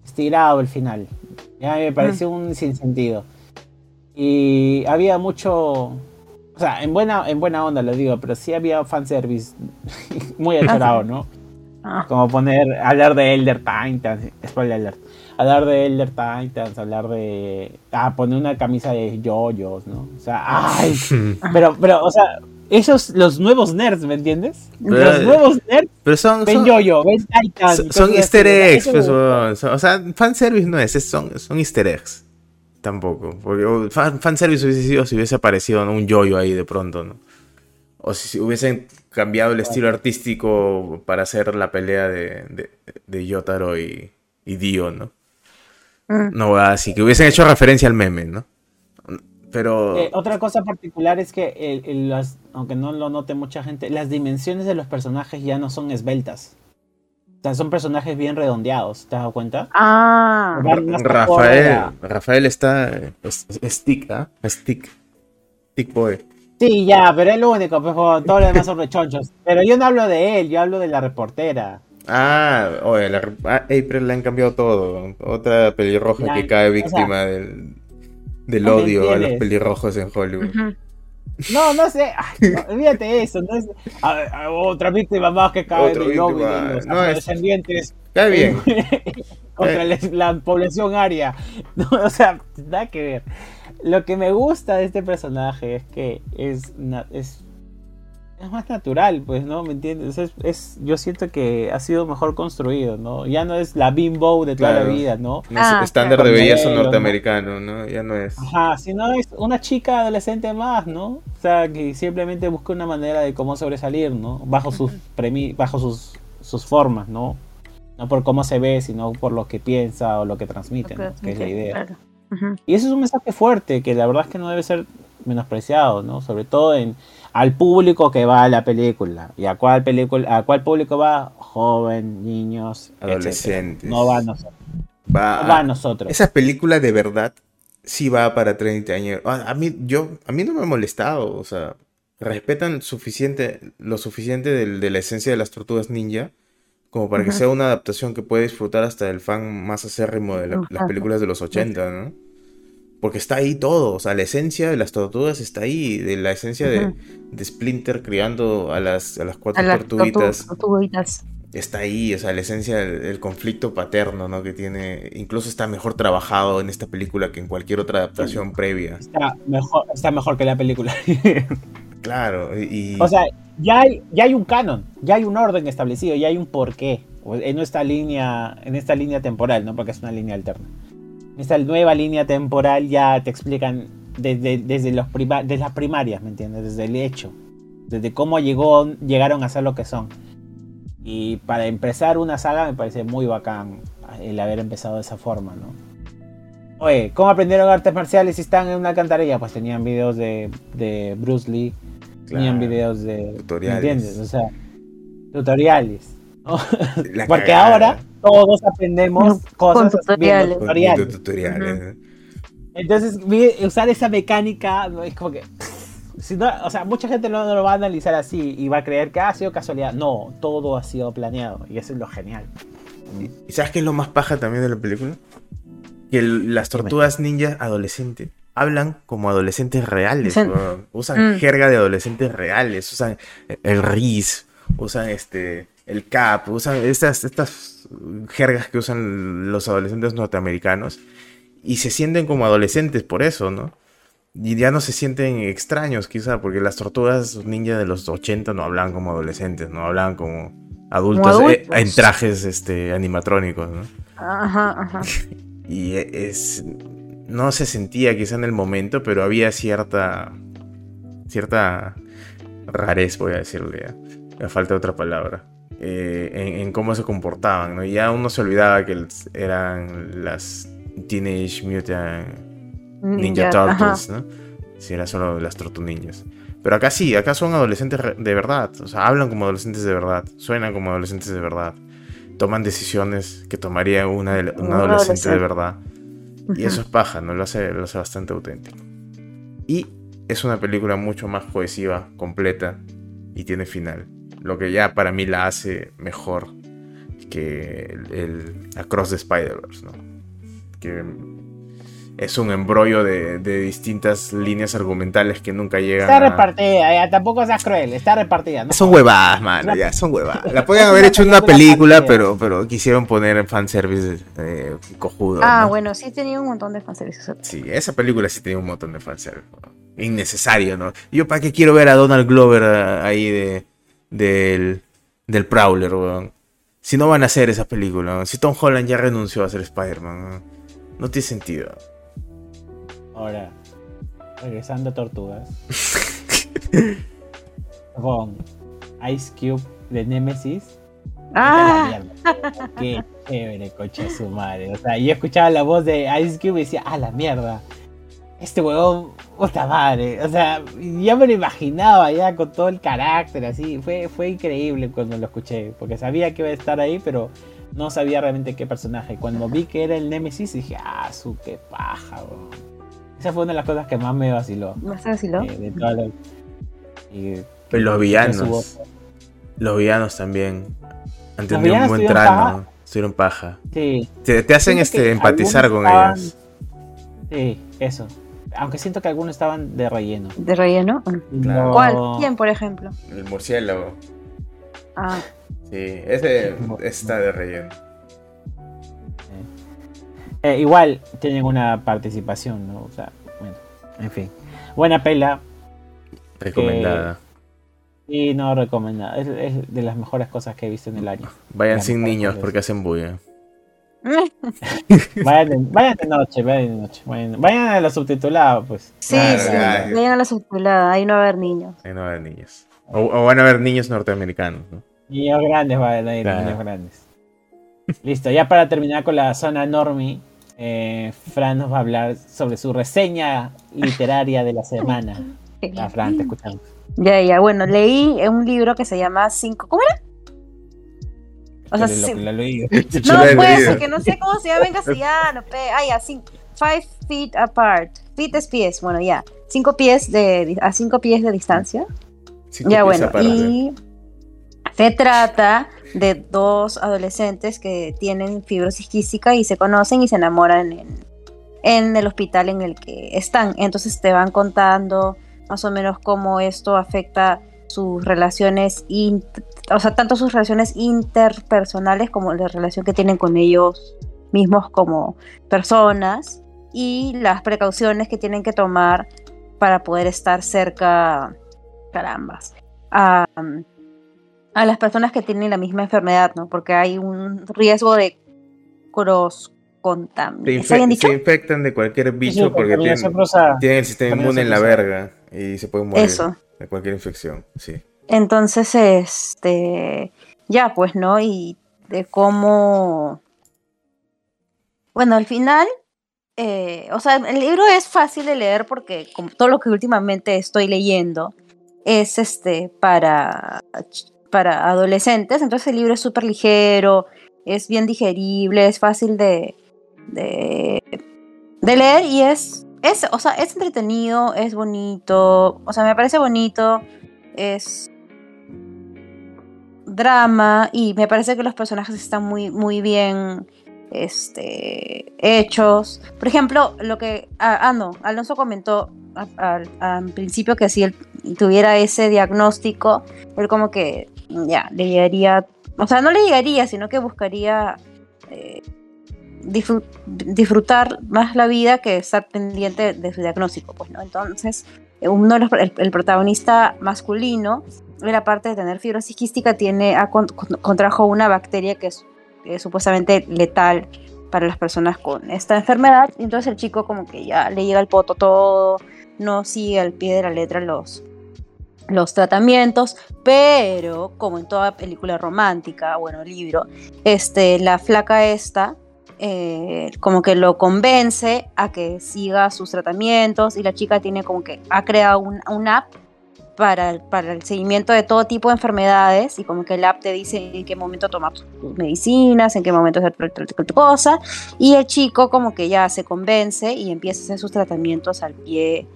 estirado el final. Ya me pareció un sinsentido. Y había mucho. O sea, en buena, en buena onda lo digo, pero sí había fanservice muy achorado, ah, ¿no? Ah. Como poner, hablar de Elder Titans, spoiler alert, hablar de Elder Titans, hablar de, ah, poner una camisa de yoyos, ¿no? O sea, ay, pero, pero, o sea, esos, los nuevos nerds, ¿me entiendes? los nuevos nerds. Pero son. Ven yo-yo, ven Titan. Son, easter eggs, pues, o sea, fanservice no es, son, son easter eggs. Tampoco. Porque fan, fanservice hubiese sido si hubiese aparecido un yoyo ahí de pronto, ¿no? O si hubiesen cambiado el estilo artístico para hacer la pelea de, de, de Yotaro y, y Dio, ¿no? Mm. No, así que hubiesen hecho referencia al meme, ¿no? Pero... Eh, otra cosa particular es que, las, aunque no lo note mucha gente, las dimensiones de los personajes ya no son esbeltas. O sea, son personajes bien redondeados, ¿te has dado cuenta? Ah. Rafael, Rafael está stick, ¿ah? Stick. Stick boy. Sí, ya, pero es lo único, pues, todo lo demás son rechonchos. Pero yo no hablo de él, yo hablo de la reportera. Ah, oye, la, ah, April le han cambiado todo. Otra pelirroja que cae víctima del, del odio a los pelirrojos en Hollywood. No, no sé. olvídate eso. No es, otra víctima más que cae del odio de los no, descendientes. Cae bien. contra eh. la, población aria. o sea, nada que ver. Lo que me gusta de este personaje es que es, es es más natural, pues, ¿no? ¿Me entiendes? Es, yo siento que ha sido mejor construido, ¿no? Ya no es la bimbo de toda la vida, ¿no? No es ah, estándar de belleza norteamericano, ¿no? Ya no es. Ajá, sino es una chica adolescente más, ¿no? O sea, que simplemente busca una manera de cómo sobresalir, ¿no? Bajo sus premi bajo sus, sus formas, ¿no? No por cómo se ve, sino por lo que piensa o lo que transmite, ¿no? que es la idea. Y eso es un mensaje fuerte que la verdad es que no debe ser menospreciado, ¿no? Sobre todo en al público que va a la película. ¿Y a cuál película, a cuál público va? Joven, niños, adolescentes. No va a nosotros. Va, a, nosotros. Esa película de verdad sí va para 30 años. A, mí, yo, a mí no me ha molestado, o sea, respetan suficiente, lo suficiente de, la esencia de las tortugas ninja como para que sea una adaptación que pueda disfrutar hasta el fan más acérrimo de las películas de los 80, ¿no? Porque está ahí todo, o sea, la esencia de las tortugas está ahí, de la esencia de, Splinter criando a las, a las cuatro tortuguitas. Está ahí, o sea, la esencia del, conflicto paterno, ¿no? Que tiene, incluso está mejor trabajado en esta película que en cualquier otra adaptación previa. Está mejor, está mejor que la película. claro, y... O sea, ya hay, ya hay un canon, ya hay un orden establecido, ya hay un porqué en esta línea, en esta línea temporal, ¿no? Porque es una línea alterna esta nueva línea temporal ya te explican desde, desde, los desde las primarias, ¿me entiendes? Desde el hecho, desde cómo llegó, llegaron a ser lo que son. Y para empezar una saga me parece muy bacán el haber empezado de esa forma, ¿no? Oye, ¿cómo aprendieron artes marciales si están en una alcantarilla? Pues tenían videos de, de Bruce Lee, tenían videos de... Tutoriales. ¿me ¿Entiendes? O sea, tutoriales. Porque cagada. ahora todos aprendemos cosas tutoriales. Con tutoriales. tutoriales. Entonces, usar esa mecánica es como que. Si no, o sea, mucha gente no, no lo va a analizar así y va a creer que ha sido casualidad. No, todo ha sido planeado y eso es lo genial. ¿Y sabes qué es lo más paja también de la película? Que el- las tortugas ninja adolescentes hablan como adolescentes reales. Usan- Mm. jerga de adolescentes reales. Usan el RIS. Usan este el CAP. Usan estas, estas jergas que usan los adolescentes norteamericanos. Y se sienten como adolescentes por eso, ¿no? Y ya no se sienten extraños, quizá, porque las tortugas ninja de los 80 no hablaban como adolescentes, no hablaban como adultos, Como eh, adultos. en trajes este, animatrónicos, ¿no? Ajá, ajá. Y es. No se sentía quizá en el momento, pero había cierta. cierta rarez, voy a decirle. Me falta otra palabra. Eh, en, en cómo se comportaban, ¿no? Y ya uno se olvidaba que eran las Teenage Mutant Ninja. Turtles, ¿no? Si era solo las. Pero acá sí, acá son adolescentes de verdad. O sea, hablan como adolescentes de verdad. Suenan como adolescentes de verdad. Toman decisiones que tomaría una, de- adolescente de verdad. Y eso es paja, ¿no? Lo hace, lo hace bastante auténtico. Y es una película mucho más cohesiva, completa y tiene final. Lo que ya para mí la hace mejor que el, el Across the Spider-Verse, ¿no? Que es un embrollo de, de distintas líneas argumentales que nunca llegan Está a... repartida, ya, tampoco seas cruel, está repartida. ¿no? Son huevadas, mano, ya, son huevadas. La podían haber hecho en una película, pero, pero quisieron poner en fanservice eh, cojudo. Ah, ¿no? bueno, sí tenía un montón de fanservice. Sí, esa película sí tenía un montón de fanservice. ¿no? Innecesario, ¿no? Yo para qué quiero ver a Donald Glover ah, ahí de, del, del Prowler, weón. Si no van a hacer esa película, ¿no? si Tom Holland ya renunció a ser Spider-Man, ¿no? no tiene sentido. Ahora, regresando a Tortugas. con Ice Cube de Nemesis. Ah. Qué chévere, coche su madre. O sea, yo escuchaba la voz de Ice Cube y decía, ah, la mierda. Este huevón, puta madre. O sea, ya me lo imaginaba ya con todo el carácter así. Fue, fue increíble cuando lo escuché. Porque sabía que iba a estar ahí, pero no sabía realmente qué personaje. Cuando vi que era el Nemesis, dije, ah, su qué paja, weón. Esa fue una de las cosas que más me vaciló. si lo. eh, de toda la- y- Pero los villanos, los villanos también han tenido un buen trano, paja. estuvieron paja. Sí, Te, te hacen este empatizar con estaban- ellos. sí, eso. Aunque siento que algunos estaban de relleno. ¿De relleno? Claro. ¿Cuál? ¿Quién, por ejemplo? El murciélago. Ah, Sí, ese está de relleno. Eh, igual tienen una participación, ¿no? O sea, bueno, en fin. Buena pela Recomendada. y no recomendada. Es, es de las mejores cosas que he visto en el año. Vayan sin niños porque hacen bulla. Vayan de, vayan de noche, vayan de noche. Vayan, vayan a los subtitulados, pues. sí, Claro, sí. claro. Vayan a la subtitulada, ahí no va a haber niños. Ahí no va a haber niños. O, o van a haber niños norteamericanos, ¿no? Niños grandes vayan a ir, Claro. niños grandes. Listo, ya para terminar con la zona normie, eh, Fran nos va a hablar sobre su reseña literaria de la semana. Ah, Fran, te escuchamos. Ya, ya, bueno, leí un libro que se llama Cinco. ¿Cómo era? O sea, Lo- lo- sí- No, pues, que no sé cómo se llama en castellano. Pe. Ah, ya, cin- five feet apart. Feet es pies, bueno, ya. Cinco pies de, a cinco pies de distancia. Cinco ya, pies bueno, aparte. y se trata de dos adolescentes que tienen fibrosis quística y se conocen y se enamoran en, en el hospital en el que están. Entonces te van contando más o menos cómo esto afecta sus relaciones, o sea, tanto sus relaciones interpersonales como la relación que tienen con ellos mismos como personas y las precauciones que tienen que tomar para poder estar cerca, carambas, a, a las personas que tienen la misma enfermedad, ¿no? Porque hay un riesgo de cross Se, contaminación. infe- ¿Se dicho? se infectan de cualquier bicho Sí, porque tienen, tienen el sistema inmune en la verga y se pueden morir Eso. de cualquier infección. Sí. Entonces, este, ya pues, ¿no? Y de cómo Bueno, al final, eh, o sea, el libro es fácil de leer porque como todo lo que últimamente estoy leyendo es este para, para adolescentes, entonces el libro es súper ligero, es bien digerible, es fácil de, de, de leer y es, es, o sea, es entretenido, es bonito, o sea, me parece bonito, es drama y me parece que los personajes están muy, muy bien este, hechos. Por ejemplo, lo que, ah, ah no, Alonso comentó al principio que si él tuviera ese diagnóstico, él como que ya le llegaría, o sea, no le llegaría, sino que buscaría eh, disfrutar más la vida que estar pendiente de su diagnóstico, pues, ¿no? Entonces, el, protagonista masculino, era parte de tener fibrosis quística, tiene, contrajo una bacteria que es, supuestamente letal para las personas con esta enfermedad. Y entonces el chico como que ya le llega el poto todo, no sigue al pie de la letra los, los tratamientos, pero como en toda película romántica, bueno, libro, este, la flaca esta eh, como que lo convence a que siga sus tratamientos y la chica tiene como que ha creado un, app para, para, el seguimiento de todo tipo de enfermedades y como que el app te dice en qué momento tomar tus medicinas, en qué momento hacer tu cosa y el chico como que ya se convence y empieza a hacer sus tratamientos al pie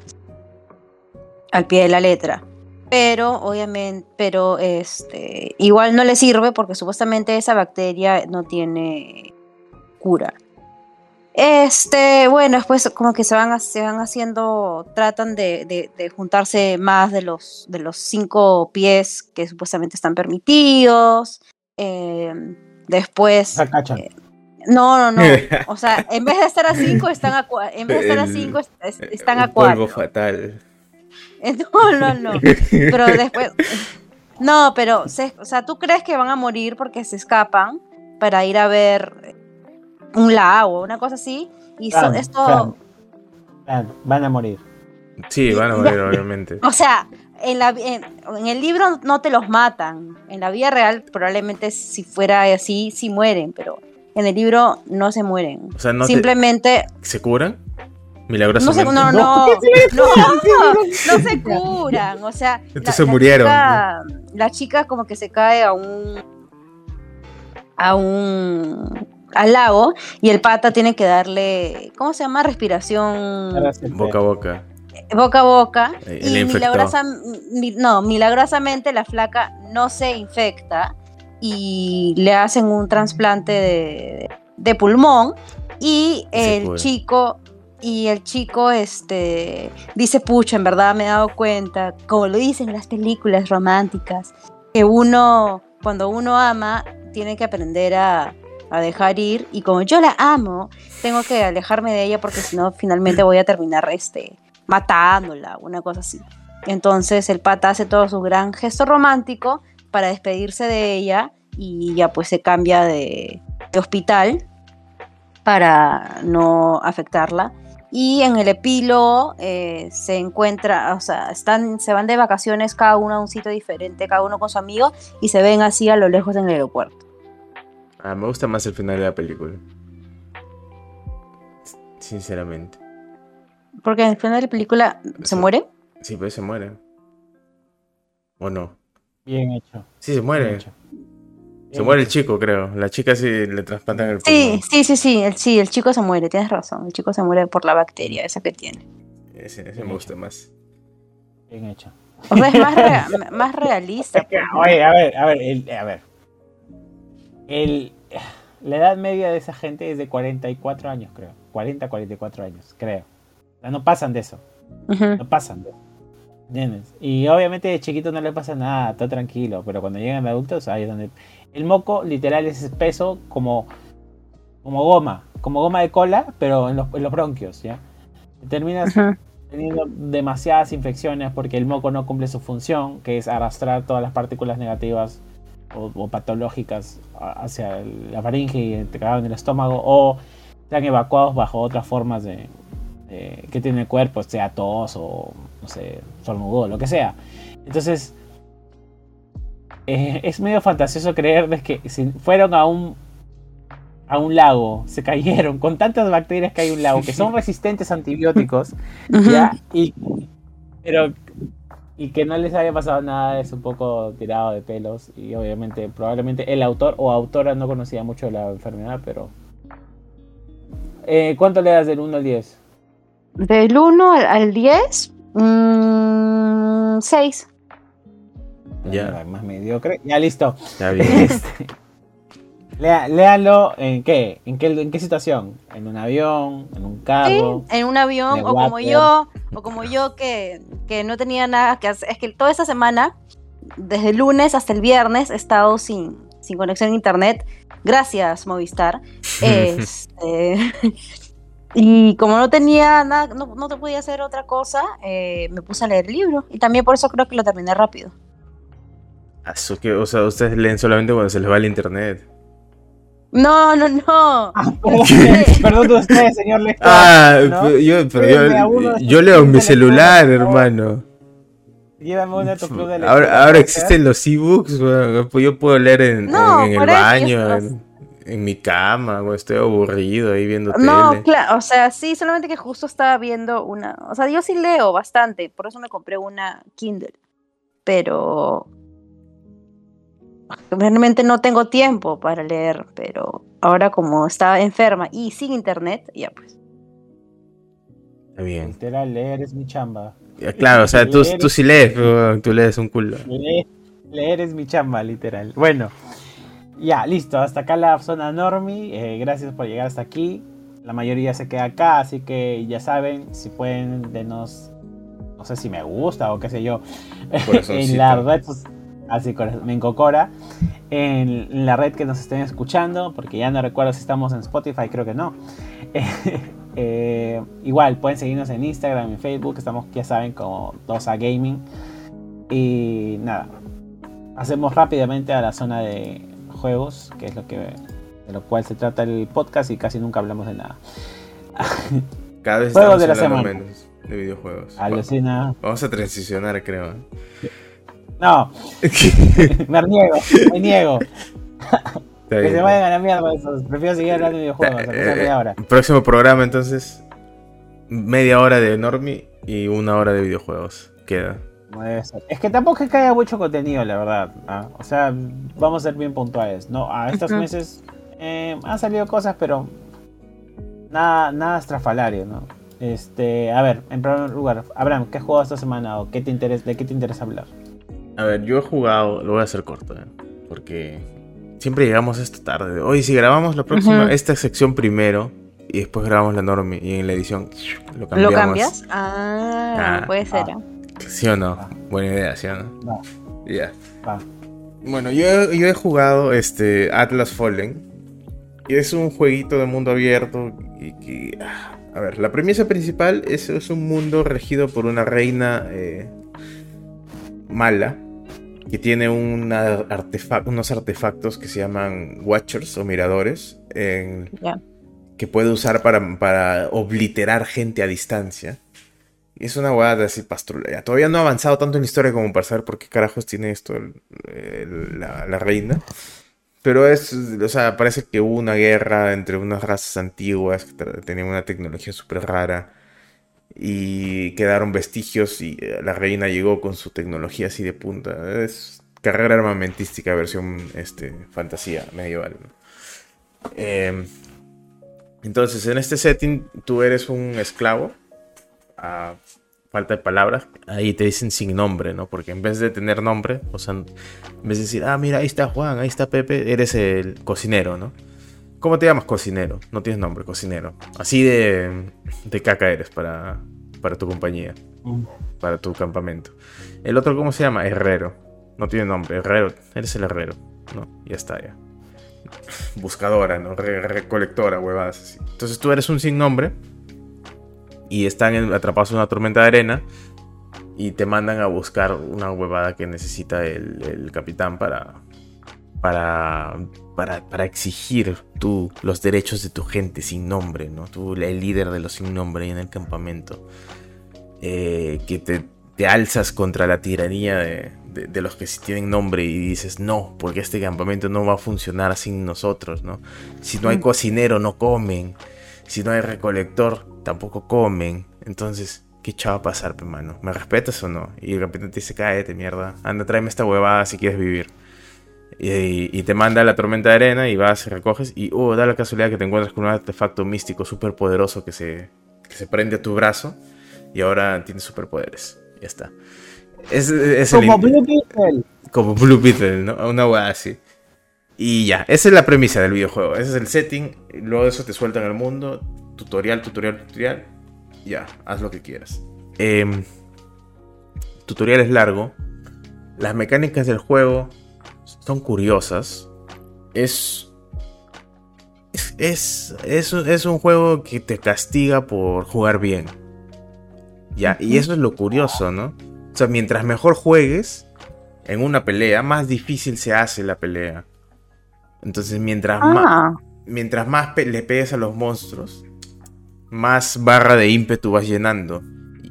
al pie de la letra. Pero obviamente, pero este, igual no le sirve porque supuestamente esa bacteria no tiene Este, bueno, después como que se van, se van haciendo, tratan de, juntarse más de los, de los cinco pies que supuestamente están permitidos. Em, después... Eh, no, no, no. O sea, en vez de estar a cinco, están a, en vez de estar a cinco, están a cuatro. fatal. No, no, no. Pero después... No, pero, o sea, ¿tú crees que van a morir porque se escapan para ir a ver un lago, una cosa así. Y esto. van a morir. Sí, van a morir, obviamente. O sea, en, la, en, el libro no te los matan. En la vida real, probablemente si fuera así, sí mueren, pero en el libro no se mueren. O sea, no Simplemente. ¿Se curan? Milagrosamente. No, no, no, no, se curan. O sea, entonces murieron. la chica como que se cae a un a un al lago y el pata tiene que darle, ¿cómo se llama? Respiración. Boca a boca. Boca a boca. Y milagrosa, no, milagrosamente la flaca no se infecta y le hacen un trasplante de, pulmón y el chico y el chico este dice pucha en verdad me he dado cuenta como lo dicen las películas románticas que uno cuando uno ama tiene que aprender a, a dejar ir y como yo la amo, tengo que alejarme de ella porque si no finalmente voy a terminar este, matándola, una cosa así. Entonces el pata hace todo su gran gesto romántico para despedirse de ella y ya pues se cambia de, hospital para no afectarla. Y en el epílogo eh, se encuentra, o sea, están, se van de vacaciones cada uno a un sitio diferente, cada uno con su amigo, y se ven así a lo lejos en el aeropuerto. Ah, me gusta más el final de la película. Sinceramente. Porque en el final de la película se muere. Sí, pues se muere. ¿O no? Bien hecho. Sí, se muere. Se muere el chico, creo. La chica sí le trasplantan el Sí, sí, sí, sí. El, sí, el chico se muere, tienes razón. El chico se muere por la bacteria esa que tiene. Ese, me gusta más. Bien hecho. O sea, es más, más realista. Oye, a ver, a ver, a ver. El, la edad media de esa gente es de 44 años, creo. 40, 44 años, creo. no pasan de eso. No pasan de eso. Y obviamente de chiquito no le pasa nada, todo tranquilo, pero cuando llegan adultos, ahí es donde. El moco literal es espeso como, como goma, como goma de cola, pero en los, en los bronquios, ¿ya? Terminas teniendo demasiadas infecciones porque el moco no cumple su función, que es arrastrar todas las partículas negativas o, patológicas hacia la faringe y te en el estómago o sean evacuados bajo otras formas de, que tiene el cuerpo, sea tos o no sé, sornudo, lo que sea. Entonces, eh, es medio fantasioso creer que si fueron a un a un lago, se cayeron con tantas bacterias que hay en un lago, que son resistentes a antibióticos, ¿ya? Y, pero, y que no les haya pasado nada es un poco tirado de pelos. Y obviamente, probablemente el autor o autora no conocía mucho la enfermedad, pero... Eh, ¿Cuánto le das del 1 al 10? Del 1 al, al 10, 6. Ya. Más mediocre. Ya listo. Está bien. Este, lea- léalo en qué? ¿En qué en qué situación? ¿En un avión? ¿En un Sí, carro? en un avión, de o como water. yo, o como yo que, que no tenía nada que hacer. Es que toda esta semana, desde el lunes hasta el viernes, he estado sin, sin conexión a internet. Gracias, Movistar. Este, y como no tenía nada, no, no te podía hacer otra cosa, eh, me puse a leer el libro. Y también por eso creo que lo terminé rápido. Asu, que, o sea, ustedes leen solamente cuando se les va el internet. No, no, no. Perdón, perdón de usted, señor lector. Ah, ¿no? pero yo, pero yo, yo leo en mi celular, hermano. Llévame de tu club de lectura, Ahora, ahora ¿no? existen los ebooks, weón. Pues yo puedo leer en, No, en- en por el baño, en, en mi cama, cuando estoy aburrido ahí viendo No, tele. claro, o sea, sí, solamente que justo estaba viendo una, o sea, yo sí leo bastante, por eso me compré una Kindle, pero realmente no tengo tiempo para leer, pero ahora como estaba enferma y sin internet, ya pues. Está bien. Literal, leer es mi chamba. Ya, Claro, o sea, tú, tú sí lees, weón, tú lees un culo. Leer, leer es mi chamba, literal. Bueno, ya, listo. Hasta acá la zona normie. Eh, gracias por llegar hasta aquí. La mayoría se queda acá, así que ya saben, si pueden, denos, no sé si me gusta o qué sé yo, en la red, pues, así, me encocora, en, la red que nos estén escuchando, porque ya no recuerdo si estamos en Spotify, creo que no. Eh, igual, pueden seguirnos en Instagram, en Facebook, estamos, ya saben, como 2A Gaming. Y nada, hacemos rápidamente a la zona de juegos, que es lo que de lo cual se trata el podcast y casi nunca hablamos de nada. Cada vez Juegos de la semana. menos de videojuegos. Alucina. Vamos a transicionar, creo. No, me niego, me niego. Está Que bien. se vayan a la mierda esos. Prefiero seguir hablando de videojuegos, Eh, media hora. Próximo programa, entonces. Media hora de Normie y una hora de videojuegos. Queda. Es que tampoco es que haya mucho contenido, la verdad. ¿ah? O sea, vamos a ser bien puntuales. No, a estos meses eh, han salido cosas, pero nada, nada estrafalario, ¿no? Este, a ver, en primer lugar, Abraham, ¿qué has jugado esta semana o qué te interesa, de qué te interesa hablar? A ver, yo he jugado, lo voy a hacer corto, ¿eh? porque siempre llegamos esta tarde. Oye, si grabamos la próxima, esta sección primero y después grabamos la normie y en la edición lo cambiamos. ¿Lo cambias? Ah, Ah, puede ser. ah. ¿Sí o no? Ah. Buena idea, ¿sí o no? No, Ya. va. Bueno, yo, yo he jugado este Atlas Fallen. Y es un jueguito de mundo abierto. Y que. ah, A ver, la premisa principal es, es un mundo regido por una reina eh, mala. Que tiene una unos artefactos que se llaman Watchers o miradores. en- que puede usar para, para obliterar gente a distancia. Y es una hueá así pastrula. Todavía no ha avanzado tanto en la historia como para saber por qué carajos tiene esto el- el- la, la reina. Pero es, o sea, parece que hubo una guerra entre unas razas antiguas que tenían una tecnología súper rara. Y quedaron vestigios y eh, la reina llegó con su tecnología así de punta. Es carrera armamentística versión este, fantasía medieval. ¿no? Em, entonces, en este setting, tú eres un esclavo. A falta de palabras. Ahí te dicen sin nombre, ¿no? Porque en vez de tener nombre, o sea, en vez de decir, ah, mira, ahí está Juan, ahí está Pepe, eres el cocinero, ¿no? ¿Cómo te llamas cocinero? No tienes nombre, cocinero. Así de, de caca eres para, para tu compañía, Mm. para tu campamento. El otro, ¿cómo se llama? Herrero. No tiene nombre, herrero. Eres el herrero, ¿no? Ya está, ya buscadora, ¿no? Re- recolectora, huevadas así. Entonces tú eres un sin nombre y están en- atrapados en una tormenta de arena y te mandan a buscar una huevada que necesita el, el capitán para, para, para, para exigir tú los derechos de tu gente sin nombre, ¿no? Tú, el líder de los sin nombre en el campamento. Eh, que te te alzas contra la tiranía de, de, los que sí tienen nombre y dices, no, porque este campamento no va a funcionar sin nosotros, ¿no? Si no hay mm. cocinero, no comen. Si no hay recolector, tampoco comen. Entonces, ¿qué chava va a pasar, hermano? ¿Me respetas o no? Y de repente te dice, cállate, mierda. Anda, tráeme esta huevada si quieres vivir. Y, te manda la tormenta de arena y vas y recoges. Y, oh, da la casualidad que te encuentras con un artefacto místico súper poderoso que se, que se prende a tu brazo. Y ahora tienes superpoderes. Ya está. Es, como Blue Beetle. Como Blue Beetle, ¿no? Una hueá así. Y ya, esa es la premisa del videojuego. Ese es el setting. Luego de eso te sueltan el mundo. Tutorial, tutorial, tutorial. Ya, haz lo que quieras. Eh, tutorial es largo. Las mecánicas del juego son curiosas. Es. Es, es, es, un juego que te castiga por jugar bien. Ya, y eso es lo curioso, ¿no? O sea, mientras mejor juegues en una pelea, más difícil se hace la pelea. Entonces, mientras más, ah. mientras más le pegues a los monstruos, más barra de ímpetu vas llenando.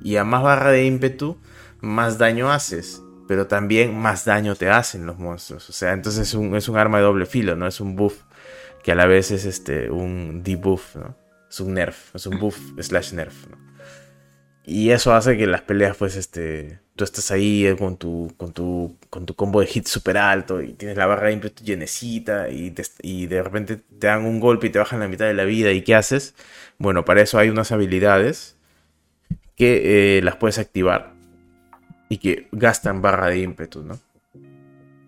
Y a más barra de ímpetu, más daño haces. Pero también más daño te hacen los monstruos. O sea, entonces es un, es un arma de doble filo, ¿no? Es un buff que a la vez es este, un debuff, ¿no? Es un nerf, es un buff slash nerf. Y eso hace que las peleas, pues, este, tú estás ahí eh, con tu, con tu, con tu combo de hits super alto y tienes la barra de ímpetu llenecita y, y de repente te dan un golpe y te bajan la mitad de la vida y ¿qué haces? Bueno, para eso hay unas habilidades que eh, las puedes activar y que gastan barra de ímpetu, ¿no?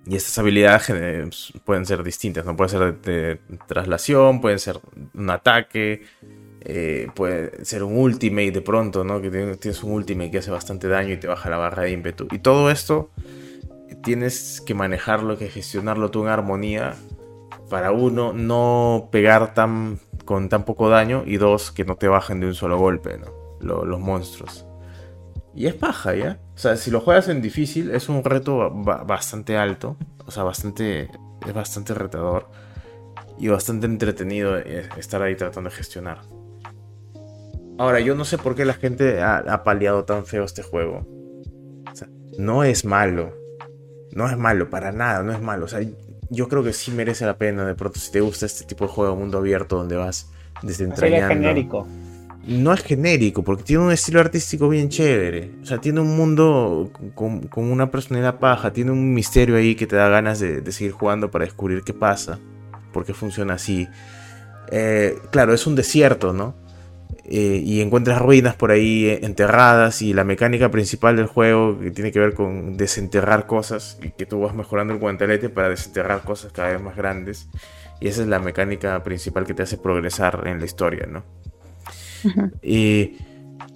Y estas habilidades pueden ser distintas, ¿no? Puede ser de traslación, pueden ser un ataque, eh, puede ser un ultimate de pronto, ¿no? Que tienes un ultimate que hace bastante daño y te baja la barra de ímpetu. Y todo esto tienes que manejarlo, que gestionarlo tú en armonía para uno no pegar tan con tan poco daño y dos que no te bajen de un solo golpe, ¿no? los monstruos. Y es paja, ¿ya? O sea, si lo juegas en difícil es un reto bastante alto, o sea, bastante es bastante retador y bastante entretenido eh, estar ahí tratando de gestionar. Ahora, yo no sé por qué la gente ha, paliado tan feo este juego. O sea, no es malo. No es malo, para nada, no es malo. O sea, yo creo que sí merece la pena de pronto si te gusta este tipo de juego mundo abierto donde vas desentrañando. Es genérico. No es genérico, porque tiene un estilo artístico bien chévere. O sea, tiene un mundo con, una personalidad paja, tiene un misterio ahí que te da ganas de, seguir jugando para descubrir qué pasa, por qué funciona así. Eh, claro, es un desierto, ¿no? Eh, y encuentras ruinas por ahí eh, enterradas y la mecánica principal del juego que tiene que ver con desenterrar cosas y que tú vas mejorando el guantelete para desenterrar cosas cada vez más grandes y esa es la mecánica principal que te hace progresar en la historia, ¿no?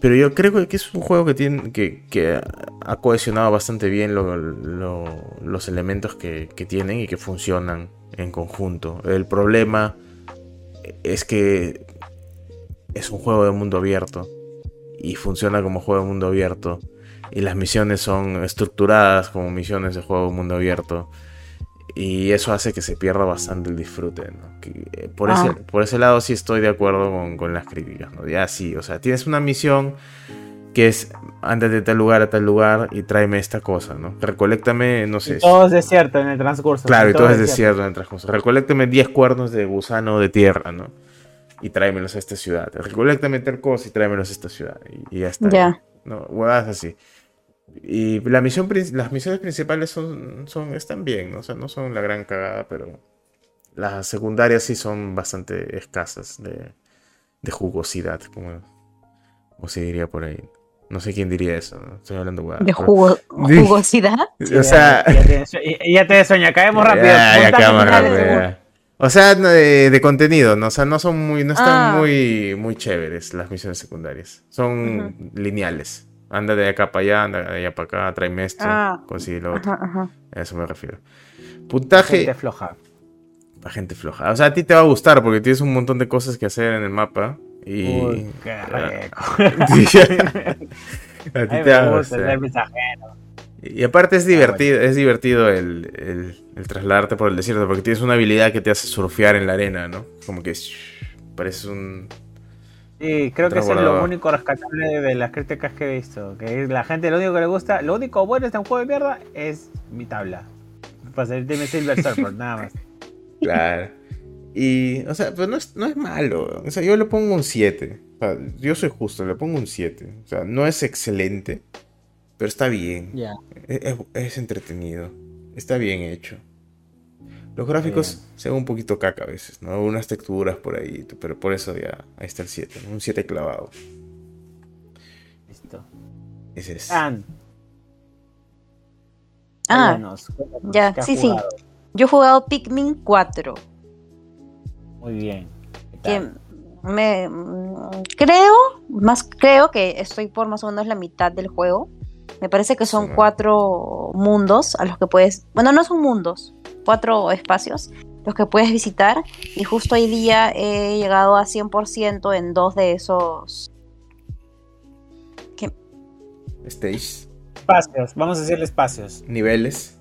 Pero yo creo que es un juego que, tiene, que, ha cohesionado bastante bien los elementos que, que tienen y que funcionan en conjunto. El problema es que es un juego de mundo abierto y funciona como juego de mundo abierto. Y las misiones son estructuradas como misiones de juego de mundo abierto y eso hace que se pierda bastante el disfrute eh, por, ese, ah. por ese lado sí estoy de acuerdo con, las críticas ¿no? ya sí o sea tienes una misión que es antes de tal lugar a tal lugar y tráeme esta cosa, ¿no? Recoléctame, no sé. todo es desierto en el transcurso. Claro, y todo, es desierto en el transcurso. Recoléctame 10 cuernos de gusano de tierra, ¿no? y tráemelos a esta ciudad. Recolecta tal cosa y tráemelos a esta ciudad. Y, ya está. Ya. No, huevadas así. Y la misión, las misiones principales son, son, están bien, o sea, no son la gran cagada, pero las secundarias sí son bastante escasas de, de jugosidad, como, como, se diría por ahí. No sé quién diría eso, ¿no? estoy hablando. ¿De jugosidad? o sea... Ya, te, sueña, caemos rápido. Ya, ya caemos rápido. O sea, de, contenido, ¿no? O sea, no son muy, no están ah. muy, muy chéveres las misiones secundarias. Son lineales. Anda de acá para allá, anda de allá para acá, tráeme esto, ah. consigue lo otro. A eso me refiero. Puntaje. Gente floja. Para gente floja. O sea, a ti te va a gustar porque tienes un montón de cosas que hacer en el mapa. Y. Uy, qué a ti te va a gustar. Y aparte es divertido, es divertido el, trasladarte por el desierto, porque tienes una habilidad que te hace surfear en la arena, ¿no? Como que parece un... Sí, creo que es Transbordador. lo único rescatable de las críticas que he visto. Que la gente lo único que le gusta, lo único bueno de este juego de mierda es mi tabla. Para sentirme Silver Surfer, nada más. Claro. Y, o sea, pues no es, no es malo. O sea, yo le pongo un 7. O sea, yo soy justo, le pongo un 7. O sea, no es excelente, pero está bien. Ya. Es, es- es entretenido. Está bien hecho. Los gráficos Bien. se ven un poquito caca a veces, ¿no? Unas texturas por ahí, pero por eso ya, ahí está el 7, ¿no? Un 7 clavado. Listo. Ese es. Ah, cuéntanos, ya, ¿qué has sí, sí. yo he jugado Pikmin 4. Muy bien. ¿Qué que me creo, más creo que estoy por más o menos la mitad del juego. Me parece que son Sí. cuatro mundos a los que puedes, bueno, no son mundos, cuatro espacios los que puedes visitar y justo hoy día he llegado a 100% en dos de esos. Stage, Espacios, vamos a decirle espacios. niveles.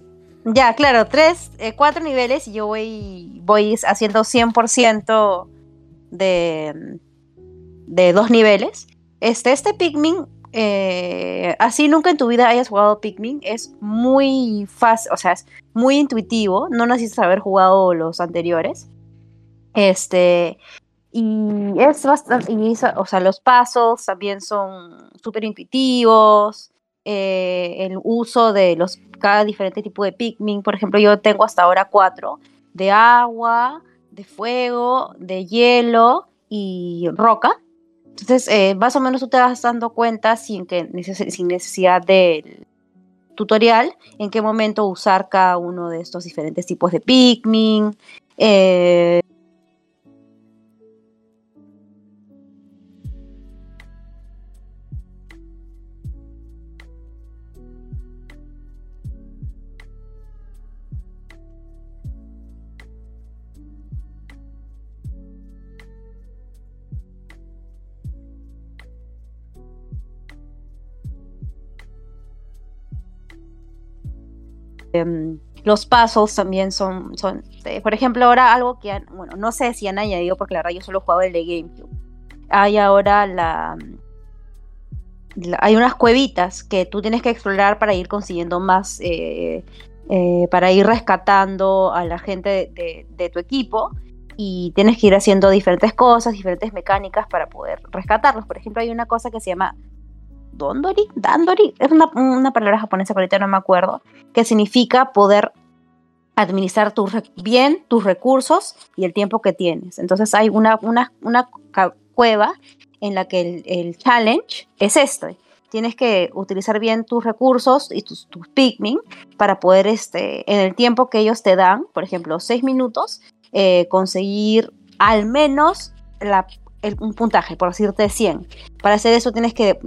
Ya, claro, tres, eh, cuatro niveles y yo voy, voy haciendo 100% de, de dos niveles. Este, este Pikmin, eh, así nunca en tu vida hayas jugado Pikmin, es muy fácil, o sea, es muy intuitivo, no necesitas haber jugado los anteriores. Este, y es bastante, o sea, los pasos también son súper intuitivos. eh, el uso de los cada diferente tipo de Pikmin, por ejemplo, yo tengo hasta ahora cuatro: de agua, de fuego, de hielo y roca. Entonces, eh, más o menos tú te vas dando cuenta sin, que sin necesidad del tutorial en qué momento usar cada uno de estos diferentes tipos de Pikmin. eh, em, los puzzles también son, son eh, por ejemplo, ahora algo que, han- bueno, no sé si han añadido, porque la verdad yo solo he jugado el de GameCube. Hay ahora la, hay unas cuevitas que tú tienes que explorar para ir consiguiendo más, eh, eh, para ir rescatando a la gente de tu equipo y tienes que ir haciendo diferentes cosas, diferentes mecánicas para poder rescatarlos. Por ejemplo, hay una cosa que se llama Dondori, Dandori, es una, una palabra japonesa, pero ahorita no me acuerdo, que significa poder administrar bien tus recursos y el tiempo que tienes. Entonces hay una, una, una cueva en la que el, el challenge es este. Tienes que utilizar bien tus recursos y tus, tus Pikmin para poder, este, en el tiempo que ellos te dan, por ejemplo, seis minutos, eh, conseguir al menos la- el- un puntaje, por decirte 100. Para hacer eso tienes que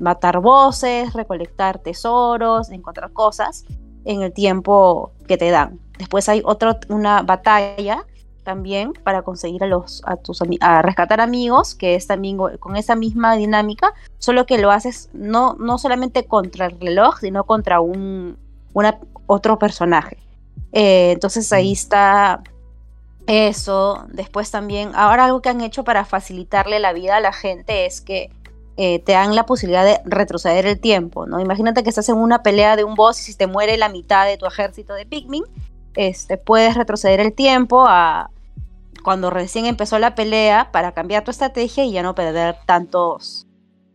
matar voces, recolectar tesoros, encontrar cosas en el tiempo que te dan. Después hay otra una batalla también para conseguir a los a tus a rescatar amigos, que es también con esa misma dinámica, solo que lo haces no no solamente contra el reloj, sino contra un una, otro personaje. Eh, entonces ahí está eso. Después también, ahora algo que han hecho para facilitarle la vida a la gente es que eh, te dan la posibilidad de retroceder el tiempo, ¿no? Imagínate que estás en una pelea de un boss y si te muere la mitad de tu ejército de Pikmin, este, puedes retroceder el tiempo a cuando recién empezó la pelea para cambiar tu estrategia y ya no perder tantos,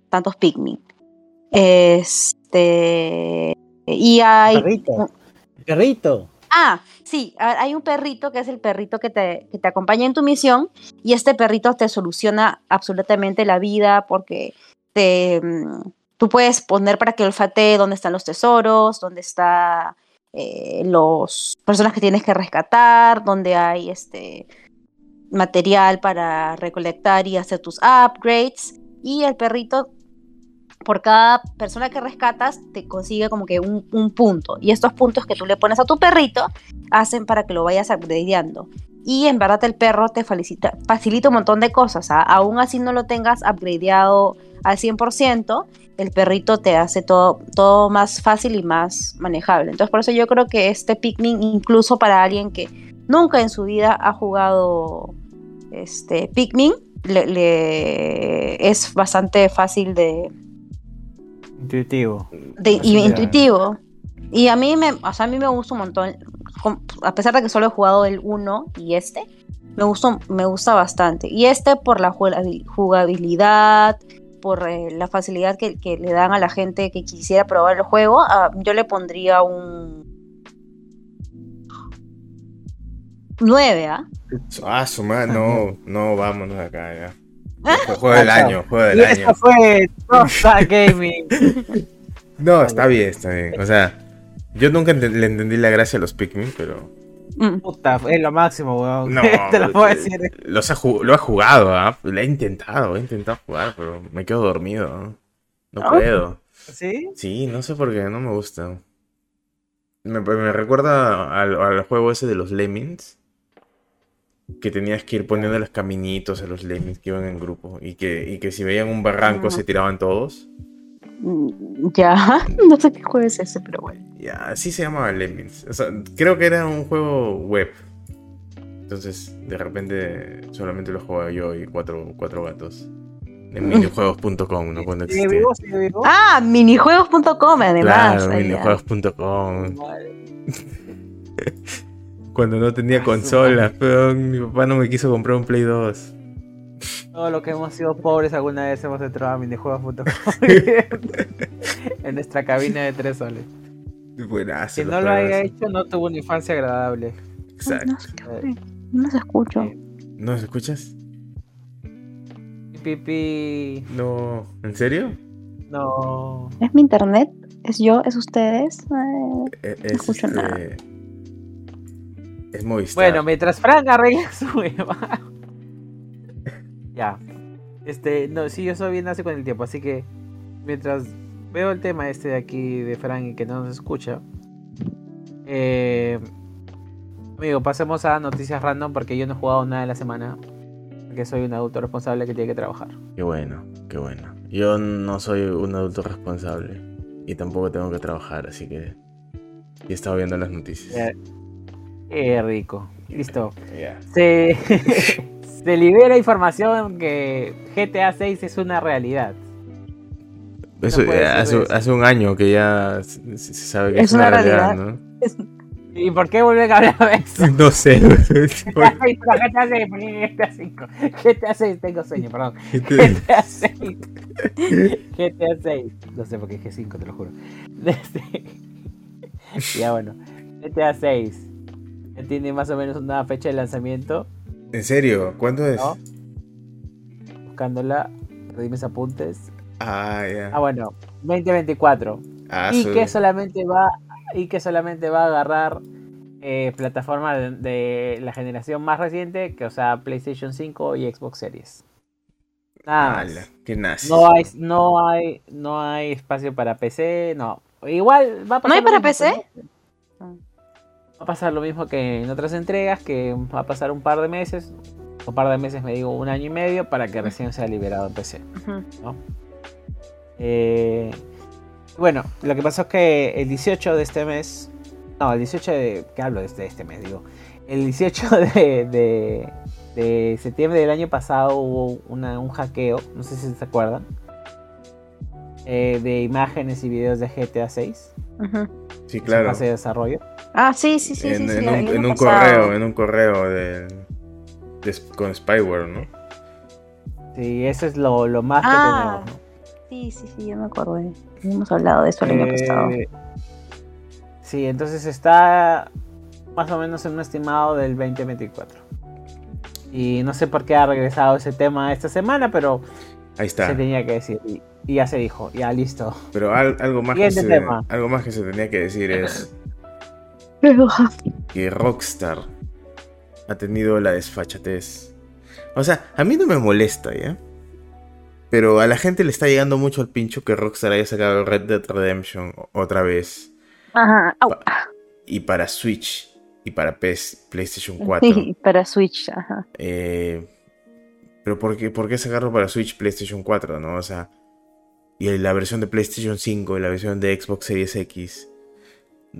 tantos Pikmin. Este, y hay... Perrito. Perrito. Ah, sí, hay un perrito que es el perrito que te, que te acompaña en tu misión y este perrito te soluciona absolutamente la vida porque te, mm, tú puedes poner para que olfatee dónde están los tesoros, dónde está eh, los personas que tienes que rescatar, dónde hay este material para recolectar y hacer tus upgrades. Y el perrito por cada persona que rescatas te consigue como que un, un punto. Y estos puntos que tú le pones a tu perrito hacen para que lo vayas upgradeando. Y en verdad el perro te facilita, facilita un montón de cosas. ¿ah? Aún así no lo tengas upgradeado al 100%, el perrito te hace todo, todo más fácil y más manejable. Entonces por eso yo creo que este Pikmin, incluso para alguien que nunca en su vida ha jugado este Pikmin, le, es bastante fácil de, Intuitivo. de- y intuitivo. Y a mí me, o sea, a mí me gusta un montón, a pesar de que solo he jugado el 1 y este, me gustó, me gusta bastante. Y este por la jugabil- jugabilidad, por eh, la facilidad que, que le dan a la gente que quisiera probar el juego, ah, yo le pondría un 9, ¿ah? Ah, su madre, no, no, vámonos acá ya. Juego del año, juego del Y año. esto fue Rockstar Gaming. No, está bien, está bien. O sea, yo nunca le entendí la gracia a los Pikmin, pero. Mm. Puta, es lo máximo, weón. No, Te lo puedo decir. Los ha ju- lo he jugado, ¿ah? Lo he intentado, he intentado jugar, pero me quedo dormido. No, No Ah. puedo. ¿Sí? Sí, no sé por qué, no me gusta. Me, me recuerda al, al juego ese de los Lemmings. Que tenías que ir poniendo los caminitos a los Lemmings que iban en grupo. Y que, y que si veían un barranco Ah. se tiraban todos. Mm, Ya, no sé qué juego es ese, pero bueno. Ya, así se llamaba Lemmings. O sea, creo que era un juego web. Entonces, de repente, solamente lo jugaba yo y cuatro, cuatro gatos. En minijuegos.com, ¿no? Cuando ¿Sigue existía. vivo? ¿Sigue vivo? Ah, minijuegos.com además. Claro, minijuegos.com. Madre. Cuando no tenía Ah, consolas, pero mi papá no me quiso comprar un Play 2. Todo lo que hemos sido pobres alguna vez hemos entrado a minijuegos.com en nuestra cabina de tres soles. Buenazo. Si no lo haya hecho, no tuvo una infancia agradable. Exacto. No. No se escucho. Eh, ¿No los escuchas? Pipi. No. ¿En serio? No. ¿Es mi internet? ¿Es yo? ¿Es ustedes? Eh, Eh, Es, escucho este, nada. Es Movistar. Bueno, mientras Frank arregla su hueva. ya. Este, no, sí, yo soy bien nace con el tiempo, así que mientras veo el tema este de aquí de Frank y que no nos escucha. Eh, amigo, pasemos a noticias random porque yo no he jugado nada de la semana. Porque soy un adulto responsable que tiene que trabajar. Qué bueno, qué bueno. Yo no soy un adulto responsable. Y tampoco tengo que trabajar, así que. Y he estado viendo las noticias. Qué rico. Listo. Ya. Se, se libera información que GTA 6 es una realidad. Eso, No eh, hace, eso. hace un año que ya se, sabe que es, Es una, realidad, realidad. ¿Y por qué vuelven a hablar de eso? ¿no? No sé. GTA 6, GTA 6, porque GTA 5. GTA 6, tengo sueño, perdón. GTA 6. GTA 6. No sé por qué dije 5, te lo juro. Ya bueno. GTA 6. Tiene más o menos una fecha de lanzamiento. ¿En serio? ¿Cuánto es? ¿No? Buscándola. Perdí mis apuntes. Ah, ya. Ah, bueno. 2024. Ah, y que solamente va y que solamente va a agarrar eh, plataformas de, de la generación más reciente que o sea PlayStation 5 y Xbox Series nada más. Ala, qué nazi. no hay no hay no hay espacio para PC no igual va a pasar ¿No hay para PC? que- va a pasar lo mismo que en otras entregas que va a pasar un par de meses un par de meses me digo un año y medio para que recién sea liberado en PC. Eh, bueno, lo que pasó es que el 18 de este mes, no, el 18 de, ¿qué hablo de este, de este mes? Digo, el 18 de, de, de septiembre del año pasado hubo una- un hackeo, no sé si se acuerdan, eh, de imágenes y videos de GTA 6, Ujú. Sí, en claro. fase de desarrollo. Ah, sí, sí, sí. en, sí, en sí, un, en un correo, en un correo de, de- con spyware, ¿no? Sí, eso es lo, lo más Ah. que tenemos. ¿no? Sí, sí, sí, yo me acordé. Hemos hablado de eso el año Eh, pasado. Sí, entonces está más o menos en un estimado del 2024. Y no sé por qué ha regresado ese tema esta semana, pero Ahí está. se tenía que decir. Y, y ya se dijo, ya listo. Pero al- algo, más que se, algo más que se tenía que decir es que Rockstar ha tenido la desfachatez. O sea, a mí no me molesta, ¿ya? Pero a la gente le está llegando mucho al pincho que Rockstar haya sacado Red Dead Redemption otra vez. Ajá. Y para Switch y para PS, PlayStation 4. Sí, para Switch, ajá. Eh, pero ¿por qué, por qué sacarlo para Switch PlayStation 4, no? O sea, y la versión de PlayStation 5 y la versión de Xbox Series X,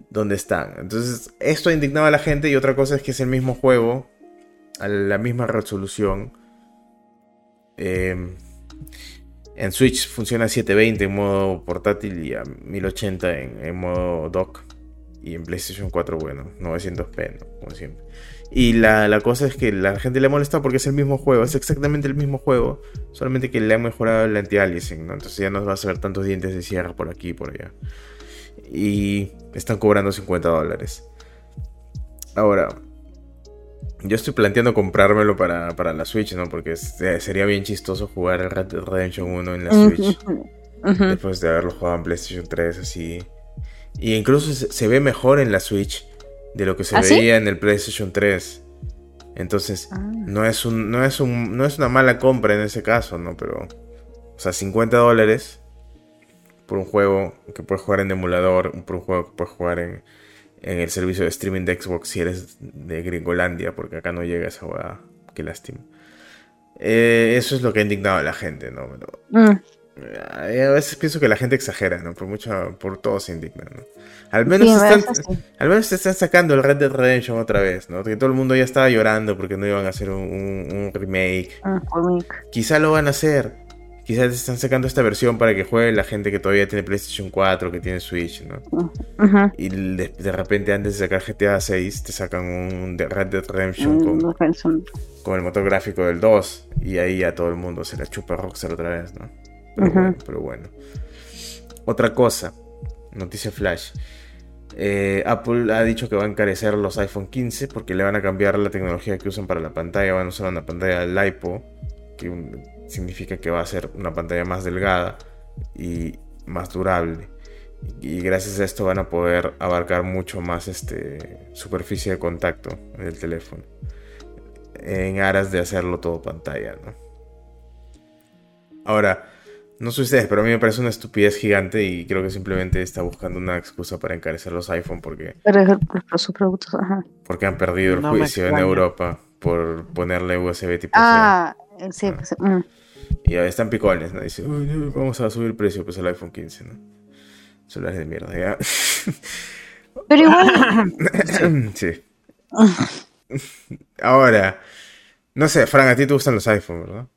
¿dónde están? Entonces, esto indignaba a la gente y otra cosa es que es el mismo juego, a la misma resolución, Eh, en Switch funciona a 720 en modo portátil y a 1080 en, modo dock. Y en PlayStation 4, bueno, 900p, ¿no? como siempre. Y la, la, cosa es que la gente le molesta porque es el mismo juego, es exactamente el mismo juego, solamente que le han mejorado el anti-aliasing, ¿no? Entonces ya no vas a ver tantos dientes de sierra por aquí y por allá. Y están cobrando 50 dólares. Ahora, yo estoy planteando comprármelo para, para la Switch, ¿no? Porque eh, sería bien chistoso jugar el Red Dead Redemption 1 en la Switch. Después de haberlo jugado en PlayStation 3, así. Y incluso se, ve mejor en la Switch de lo que se ¿Ah, veía en el PlayStation 3. Entonces, ah. no, es un, no, es un, no es una mala compra en ese caso, ¿no? Pero, o sea, 50 dólares por un juego que puedes jugar en emulador, por un juego que puedes jugar en, en el servicio de streaming de Xbox si eres de Gringolandia, porque acá no llega esa hueá. Qué lástima. Eh, eso es lo que ha indignado a la gente, ¿no? Mm. Eh, a veces pienso que la gente exagera, ¿no? Por mucho, por todo se indigna, ¿no? Al menos, están, al menos te están sacando el Red Dead Redemption otra vez, ¿no? Que todo el mundo ya estaba llorando porque no iban a hacer un, un remake. Quizá lo van a hacer, quizás están sacando esta versión para que juegue la gente que todavía tiene PlayStation 4, que tiene Switch, ¿no? Y de, repente antes de sacar GTA 6 te sacan un Red Dead Redemption mm, con, el motor gráfico del 2 y ahí a todo el mundo se la chupa Rockstar otra vez, ¿no? Pero, bueno, Otra cosa, noticia flash. Eh, Apple ha dicho que va a encarecer los iPhone 15 porque le van a cambiar la tecnología que usan para la pantalla, van a usar una pantalla LiPo, que significa que va a ser una pantalla más delgada y más durable. Y gracias a esto van a poder abarcar mucho más este, superficie de contacto en el teléfono. En aras de hacerlo todo pantalla, Ahora, no sé ustedes, pero a mí me parece una estupidez gigante y creo que simplemente está buscando una excusa para encarecer los iPhone porque... Porque han perdido el juicio en Europa por ponerle USB tipo ah, sí, ah. Pues, mm. Y ya están picones, ¿no? Dice, vamos a subir el precio, pues el iPhone 15, ¿no? Celulares de mierda, ya. Pero igual. sí. Ahora, no sé, Fran, a ti te gustan los iPhones, ¿verdad?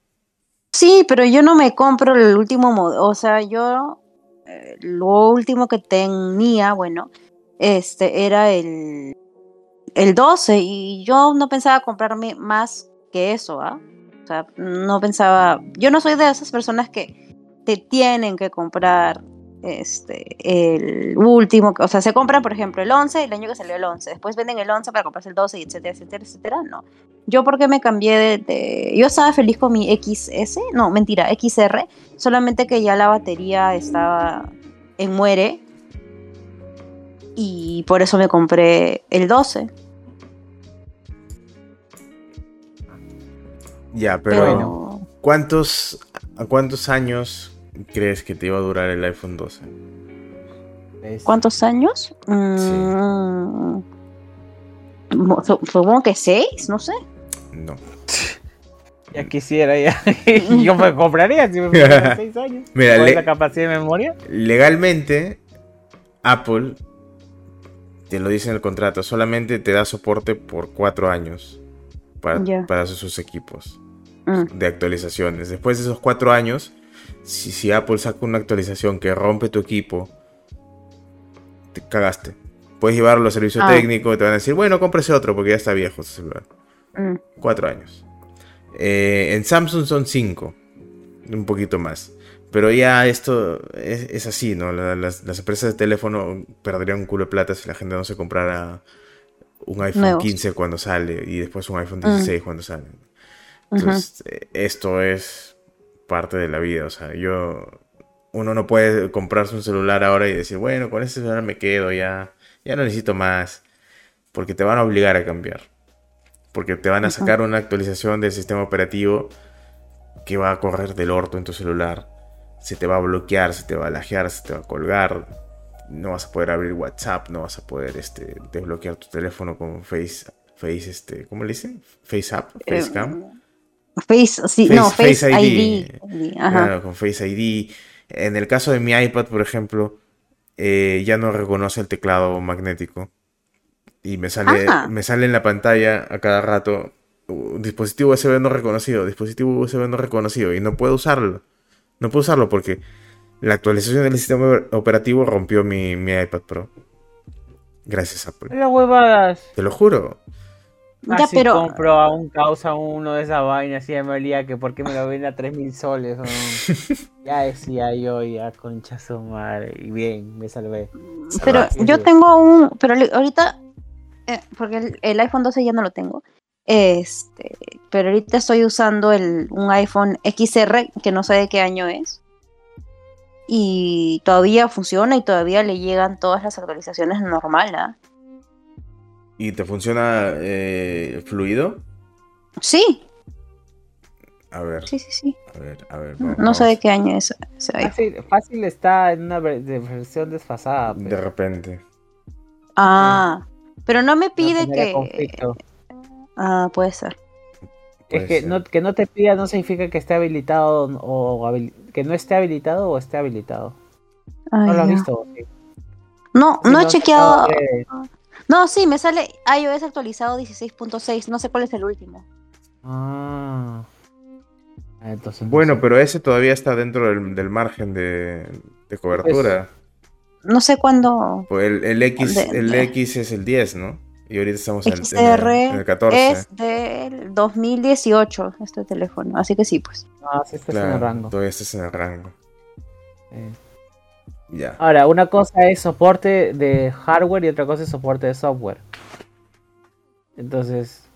Sí, pero yo no me compro el último modelo. O sea, yo. Eh, lo último que tenía, bueno, este era el. El 12, y yo no pensaba comprarme más que eso, ¿ah? O sea, no pensaba, yo no soy de esas personas que te tienen que comprar este el último, o sea, se compran, por ejemplo, el 11, el año que salió el 11, después venden el 11 para comprarse el 12, y etcétera, etcétera, etcétera, no. Yo porque me cambié de, yo estaba feliz con mi XS, no, mentira, XR, solamente que ya la batería estaba en muere y por eso me compré el 12. Ya, pero, ¿cuántos, ¿a cuántos años crees que te iba a durar el iPhone 12? ¿Cuántos años? Mm, supongo que seis, no sé. No. Ya quisiera, ya. Yo me compraría si me fuera seis años. Mira, la capacidad de memoria. Legalmente, Apple te lo dice en el contrato, solamente te da soporte por cuatro años para, para sus equipos. Mm. de actualizaciones. Después de esos cuatro años, si, si, Apple saca una actualización que rompe tu equipo, te cagaste. Puedes llevarlo a servicio ah. técnico, te van a decir, bueno, cómprese otro porque ya está viejo celular. Mm. Cuatro años. Eh, en Samsung son cinco, un poquito más. Pero ya esto es, así, ¿no? Las, empresas de teléfono perderían un culo de plata si la gente no se comprara un iPhone 15 cuando sale y después un iPhone 16 mm. cuando sale. Entonces, eh, esto es parte de la vida. O sea, yo. Uno no puede comprarse un celular ahora y decir, bueno, con este celular me quedo, ya, ya no necesito más. Porque te van a obligar a cambiar. Porque te van a sacar una actualización del sistema operativo que va a correr del orto en tu celular. Se te va a bloquear, se te va a lajear, se te va a colgar. No vas a poder abrir WhatsApp, no vas a poder este, desbloquear tu teléfono con Face, Face, este, ¿cómo le dicen? Face App, eh, Facecam. Face, sí, no, Face, ID. Claro, con Face ID. En el caso de mi iPad, por ejemplo, eh, ya no reconoce el teclado magnético. Y me sale, ah. me sale en la pantalla a cada rato uh, dispositivo USB no reconocido, dispositivo USB no reconocido y no puedo usarlo. No puedo usarlo porque la actualización del sistema operativo rompió mi, mi iPad Pro. Gracias Apple. Las huevadas. Te lo juro. Ya, Así pero compro a un causa uno de esas vainas y me olía que por qué me lo venden a 3 mil soles. weón. ya decía yo, ya concha su madre. Y bien, me salvé. Pero Salvaje. yo tengo un, pero ahorita, eh, porque el, el iPhone 12 ya no lo tengo, este, pero ahorita estoy usando el, un iPhone XR que no sé de qué año es. Y todavía funciona y todavía le llegan todas las actualizaciones normal, ¿ah? ¿Y te funciona eh, fluido? Sí, A ver, sí, sí, sí. a ver, a ver. No vamos. sé de qué año es. Fácil, fácil está en una versión desfasada. pues. De repente. Ah, pero no me pide que... conflicto. Ah, puede ser. Es que ser. no, que no te pida no significa que esté habilitado o habil- que no esté habilitado o esté habilitado. Ay, No lo has visto. Sí. No, Si no he chequeado. de- No, sí, me sale iOS actualizado 16.6. No sé cuál es el último. Ah. Ah, Entonces, no Bueno, sé. pero ese todavía está dentro del, del margen de, de cobertura. No sé cuándo Pues el, el X, De- el de- X es el 10, ¿no? Y ahorita estamos en, el- en el, en el 14. es del 2018 este teléfono. Así que sí, pues. Ah, sí, estás en Claro, el rango. Todavía estás en el rango. Sí. Ahora, una cosa es soporte de hardware y otra cosa es soporte de software. Entonces,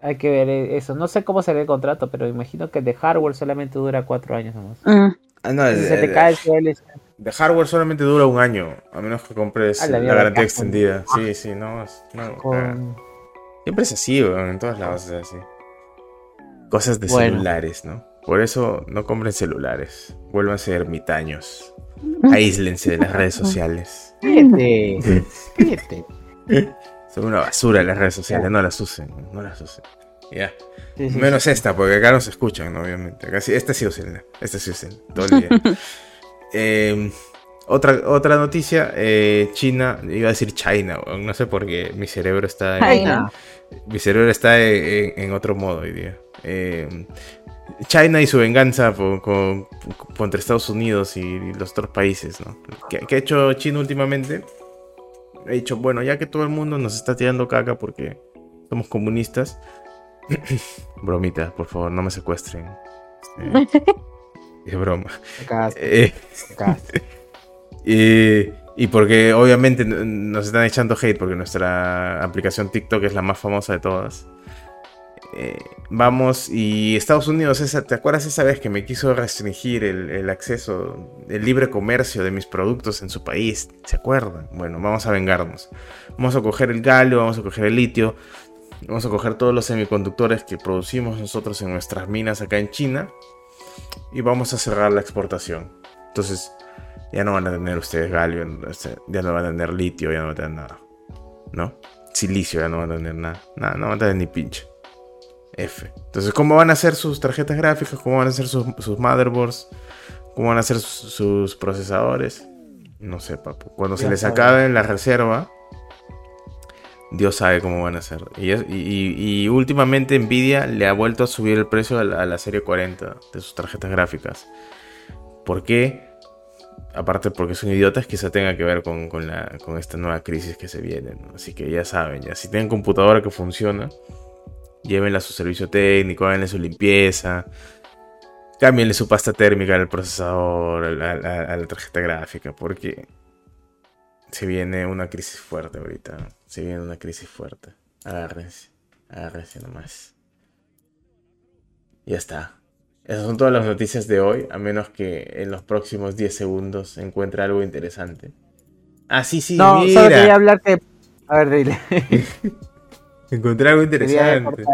hay que ver eso. No sé cómo será el contrato, pero imagino que de hardware solamente dura cuatro años nomás. Mm. Ah, no, el- se te el- cae el suelo, de hardware solamente dura un año, a menos que compres A la garantía extendida. Sí, sí, no. es- no, ah. con... Siempre es así, weón, en todos lados es así. Cosas de Bueno. celulares, ¿no? Por eso no compren celulares. Vuélvanse ermitaños. Aíslense de las redes sociales. Son una basura las redes sociales, no las usen, no las usen. Ya. Sí, sí, Menos sí. esta, porque acá no se escuchan, obviamente. Acá sí, esta sí usen, esta sí usen, todo el día. Eh, otra, otra noticia, eh, China, iba a decir China, no sé por qué, mi cerebro está en, China. mi cerebro está en, en- en otro modo hoy día. Eh, China y su venganza por- con- contra Estados Unidos y los otros países, ¿no? ¿Qué, qué ha hecho China últimamente? Ha dicho, bueno, ya que todo el mundo nos está tirando caca porque somos comunistas. Bromita, por favor, no me secuestren. Eh, es broma. Eh, y, y porque obviamente nos están echando hate porque nuestra aplicación TikTok es la más famosa de todas. Eh, vamos y Estados Unidos, esa, ¿te acuerdas esa vez que me quiso restringir el, el acceso, el libre comercio de mis productos en su país? ¿Se acuerdan? Bueno, vamos a vengarnos. Vamos a coger el galio, vamos a coger el litio, vamos a coger todos los semiconductores que producimos nosotros en nuestras minas acá en China y vamos a cerrar la exportación. Entonces, ya no van a tener ustedes galio, ya no van a tener litio, ya no van a tener nada. ¿No? Silicio, ya no van a tener nada. Nada, no van a tener ni pinche. F. Entonces, ¿cómo van a hacer sus tarjetas gráficas? ¿Cómo van a hacer sus, sus motherboards? ¿Cómo van a hacer sus, sus procesadores? No sé, papu. Cuando se les acabe la reserva, Dios sabe cómo van a hacer. Y, es- y- y- y últimamente Nvidia le ha vuelto a subir el precio a la, a la serie 40 de sus tarjetas gráficas. ¿Por qué? Aparte porque son idiotas, quizá tenga que ver con, con la, con esta nueva crisis que se viene. ¿no? Así que ya saben, ya si tienen computadora que funciona, llévenla a su servicio técnico, háganle su limpieza, cámbienle su pasta térmica al procesador, a la, a- a la tarjeta gráfica, porque se viene una crisis fuerte ahorita. Se viene una crisis fuerte. Agárrense, agárrense nomás. Ya está. Esas son todas las noticias de hoy, a menos que en los próximos 10 segundos encuentre algo interesante. Ah, sí, sí, No, solo mira. quería hablar que. A ver, dile. Encontré algo interesante.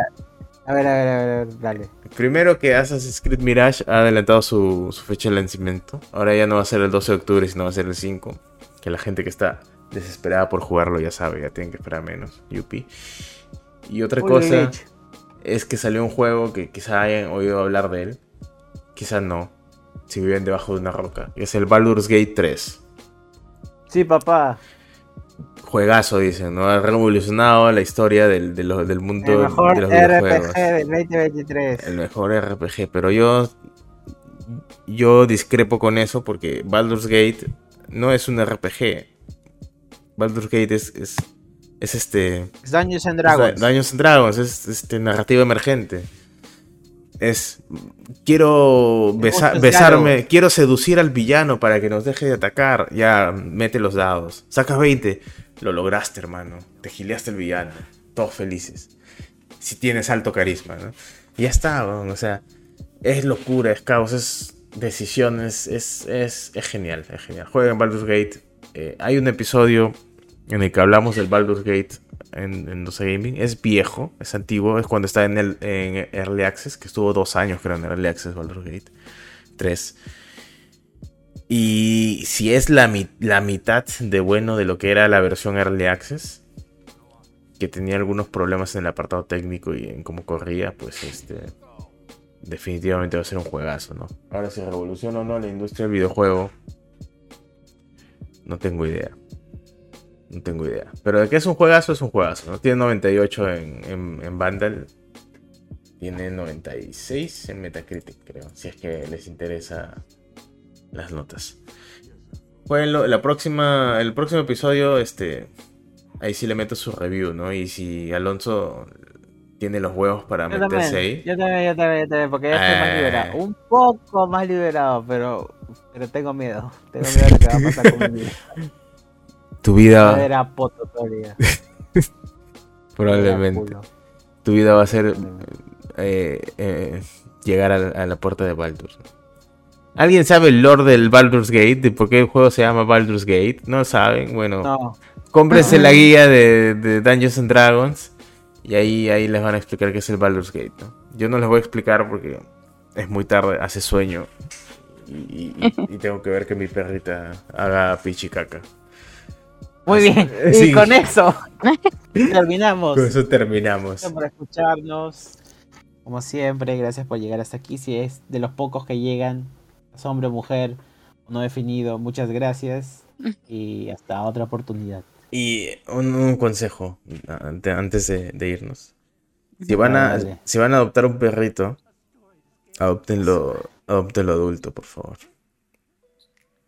A ver, a ver, a ver, a ver, dale. Primero que Assassin's Creed Mirage ha adelantado su, su fecha de lanzamiento. Ahora ya no va a ser el 12 de octubre, sino va a ser el 5. Que la gente que está desesperada por jugarlo ya sabe, ya tienen que esperar menos. Yupi. Y otra Uy, cosa leche. es que salió un juego que quizá hayan oído hablar de él. Quizá no. Si viven debajo de una roca. Es el Baldur's Gate 3. Sí, papá. Juegazo, dicen, ¿no? Ha revolucionado la historia del, de del mundo El mejor de los videojuegos. RPG del 2023. El mejor RPG, pero yo yo discrepo con eso porque Baldur's Gate no es un RPG. Baldur's Gate es es, es este Es Dungeons and Dragons. Dungeons and Dragons, es este narrativa emergente. Es quiero besa- besarme, quiero seducir al villano para que nos deje de atacar. Ya, mete los dados. Sacas 20. Lo lograste, hermano. Te gileaste el villano. Todos felices. Si tienes alto carisma, ¿no? Y ya está, o sea, es locura, es caos, es decisiones, es, es, es genial, es genial. Jueguen Baldur's Gate. Eh, hay un episodio en el que hablamos del Baldur's Gate en, en 12 Gaming. Es viejo, es antiguo, es cuando está en, el, Early Access, que estuvo dos años creo en Early Access Baldur's Gate 3. Y si es la, la mitad de bueno de lo que era la versión Early Access, que tenía algunos problemas en el apartado técnico y en cómo corría, pues este definitivamente va a ser un juegazo, ¿no? Ahora si revoluciona o no la industria del videojuego, no tengo idea. No tengo idea. Pero de que es un juegazo, es un juegazo, ¿no? Tiene 98 en, en, en Vandal. Tiene 96 en Metacritic, creo. Si es que les interesa las notas. Bueno, la próxima, el próximo episodio, este, ahí sí le meto su review, ¿no? Y si Alonso tiene los huevos para Yo meterse también, ahí. yo también, yo también, yo también, porque ya estoy más Eh. liberado. Un poco más liberado, pero, pero tengo miedo. Tengo miedo de lo que va a pasar con mi vida. Tu vida, Era probablemente, tu vida va a ser eh, eh, llegar a, a la puerta de Baldur's. ¿Alguien sabe el lore del Baldur's Gate? ¿De por qué el juego se llama Baldur's Gate? ¿No saben? Bueno, No, cómprense la guía de, de Dungeons and Dragons y ahí, ahí les van a explicar qué es el Baldur's Gate. ¿no? Yo no les voy a explicar porque es muy tarde, hace sueño y, y- y tengo que ver que mi perrita haga pichicaca. Muy bien. Y con eso terminamos. Con eso terminamos. Gracias por escucharnos. Como siempre, gracias por llegar hasta aquí. Si es de los pocos que llegan, es hombre o mujer, no definido, muchas gracias. Y hasta otra oportunidad. Y un, un consejo ante- antes de, de irnos. Si van, a, si van a adoptar un perrito, adoptenlo, adoptenlo adulto, por favor.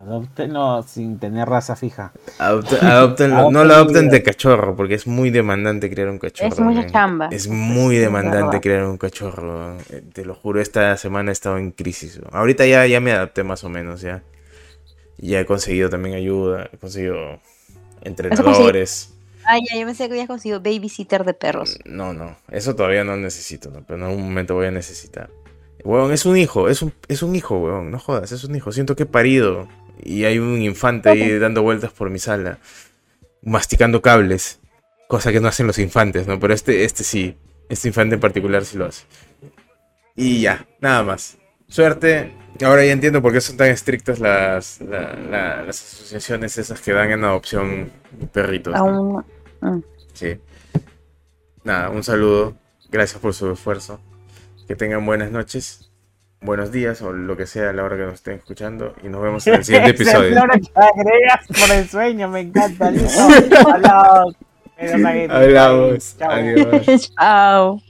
Adoptenlo sin tener raza fija. Adopte- adóptenlo- no lo adopten de cachorro, porque es muy demandante criar un cachorro. Es mucha men. chamba. Es muy demandante criar un cachorro. eh, Te lo juro, esta semana he estado en crisis. Ahorita ya, ya me adapté más o menos, ya. Ya he conseguido también ayuda, he conseguido entrenadores. Ay, ya, yo pensé que habías conseguido babysitter de perros. No, no, eso todavía no necesito, ¿no? pero en algún momento voy a necesitar. Huevón, es un hijo, es un, es un hijo, huevón, no jodas, es un hijo. Siento que he parido y hay un infante ahí dando vueltas por mi sala, masticando cables, cosa que no hacen los infantes, ¿no? Pero este, este sí, este infante en particular sí lo hace. Y ya, nada más. Suerte. Ahora ya entiendo por qué son tan estrictas las, la- la- las asociaciones esas que dan en adopción perritos. ¿no? Mm. Sí. Nada, un saludo. Gracias por su esfuerzo. Que tengan buenas noches, buenos días o lo que sea a la hora que nos estén escuchando. Y nos vemos en el siguiente episodio. que agregas por el sueño, me encanta. Listo. Hablamos. Hablamos. Chao. Adiós. Chao.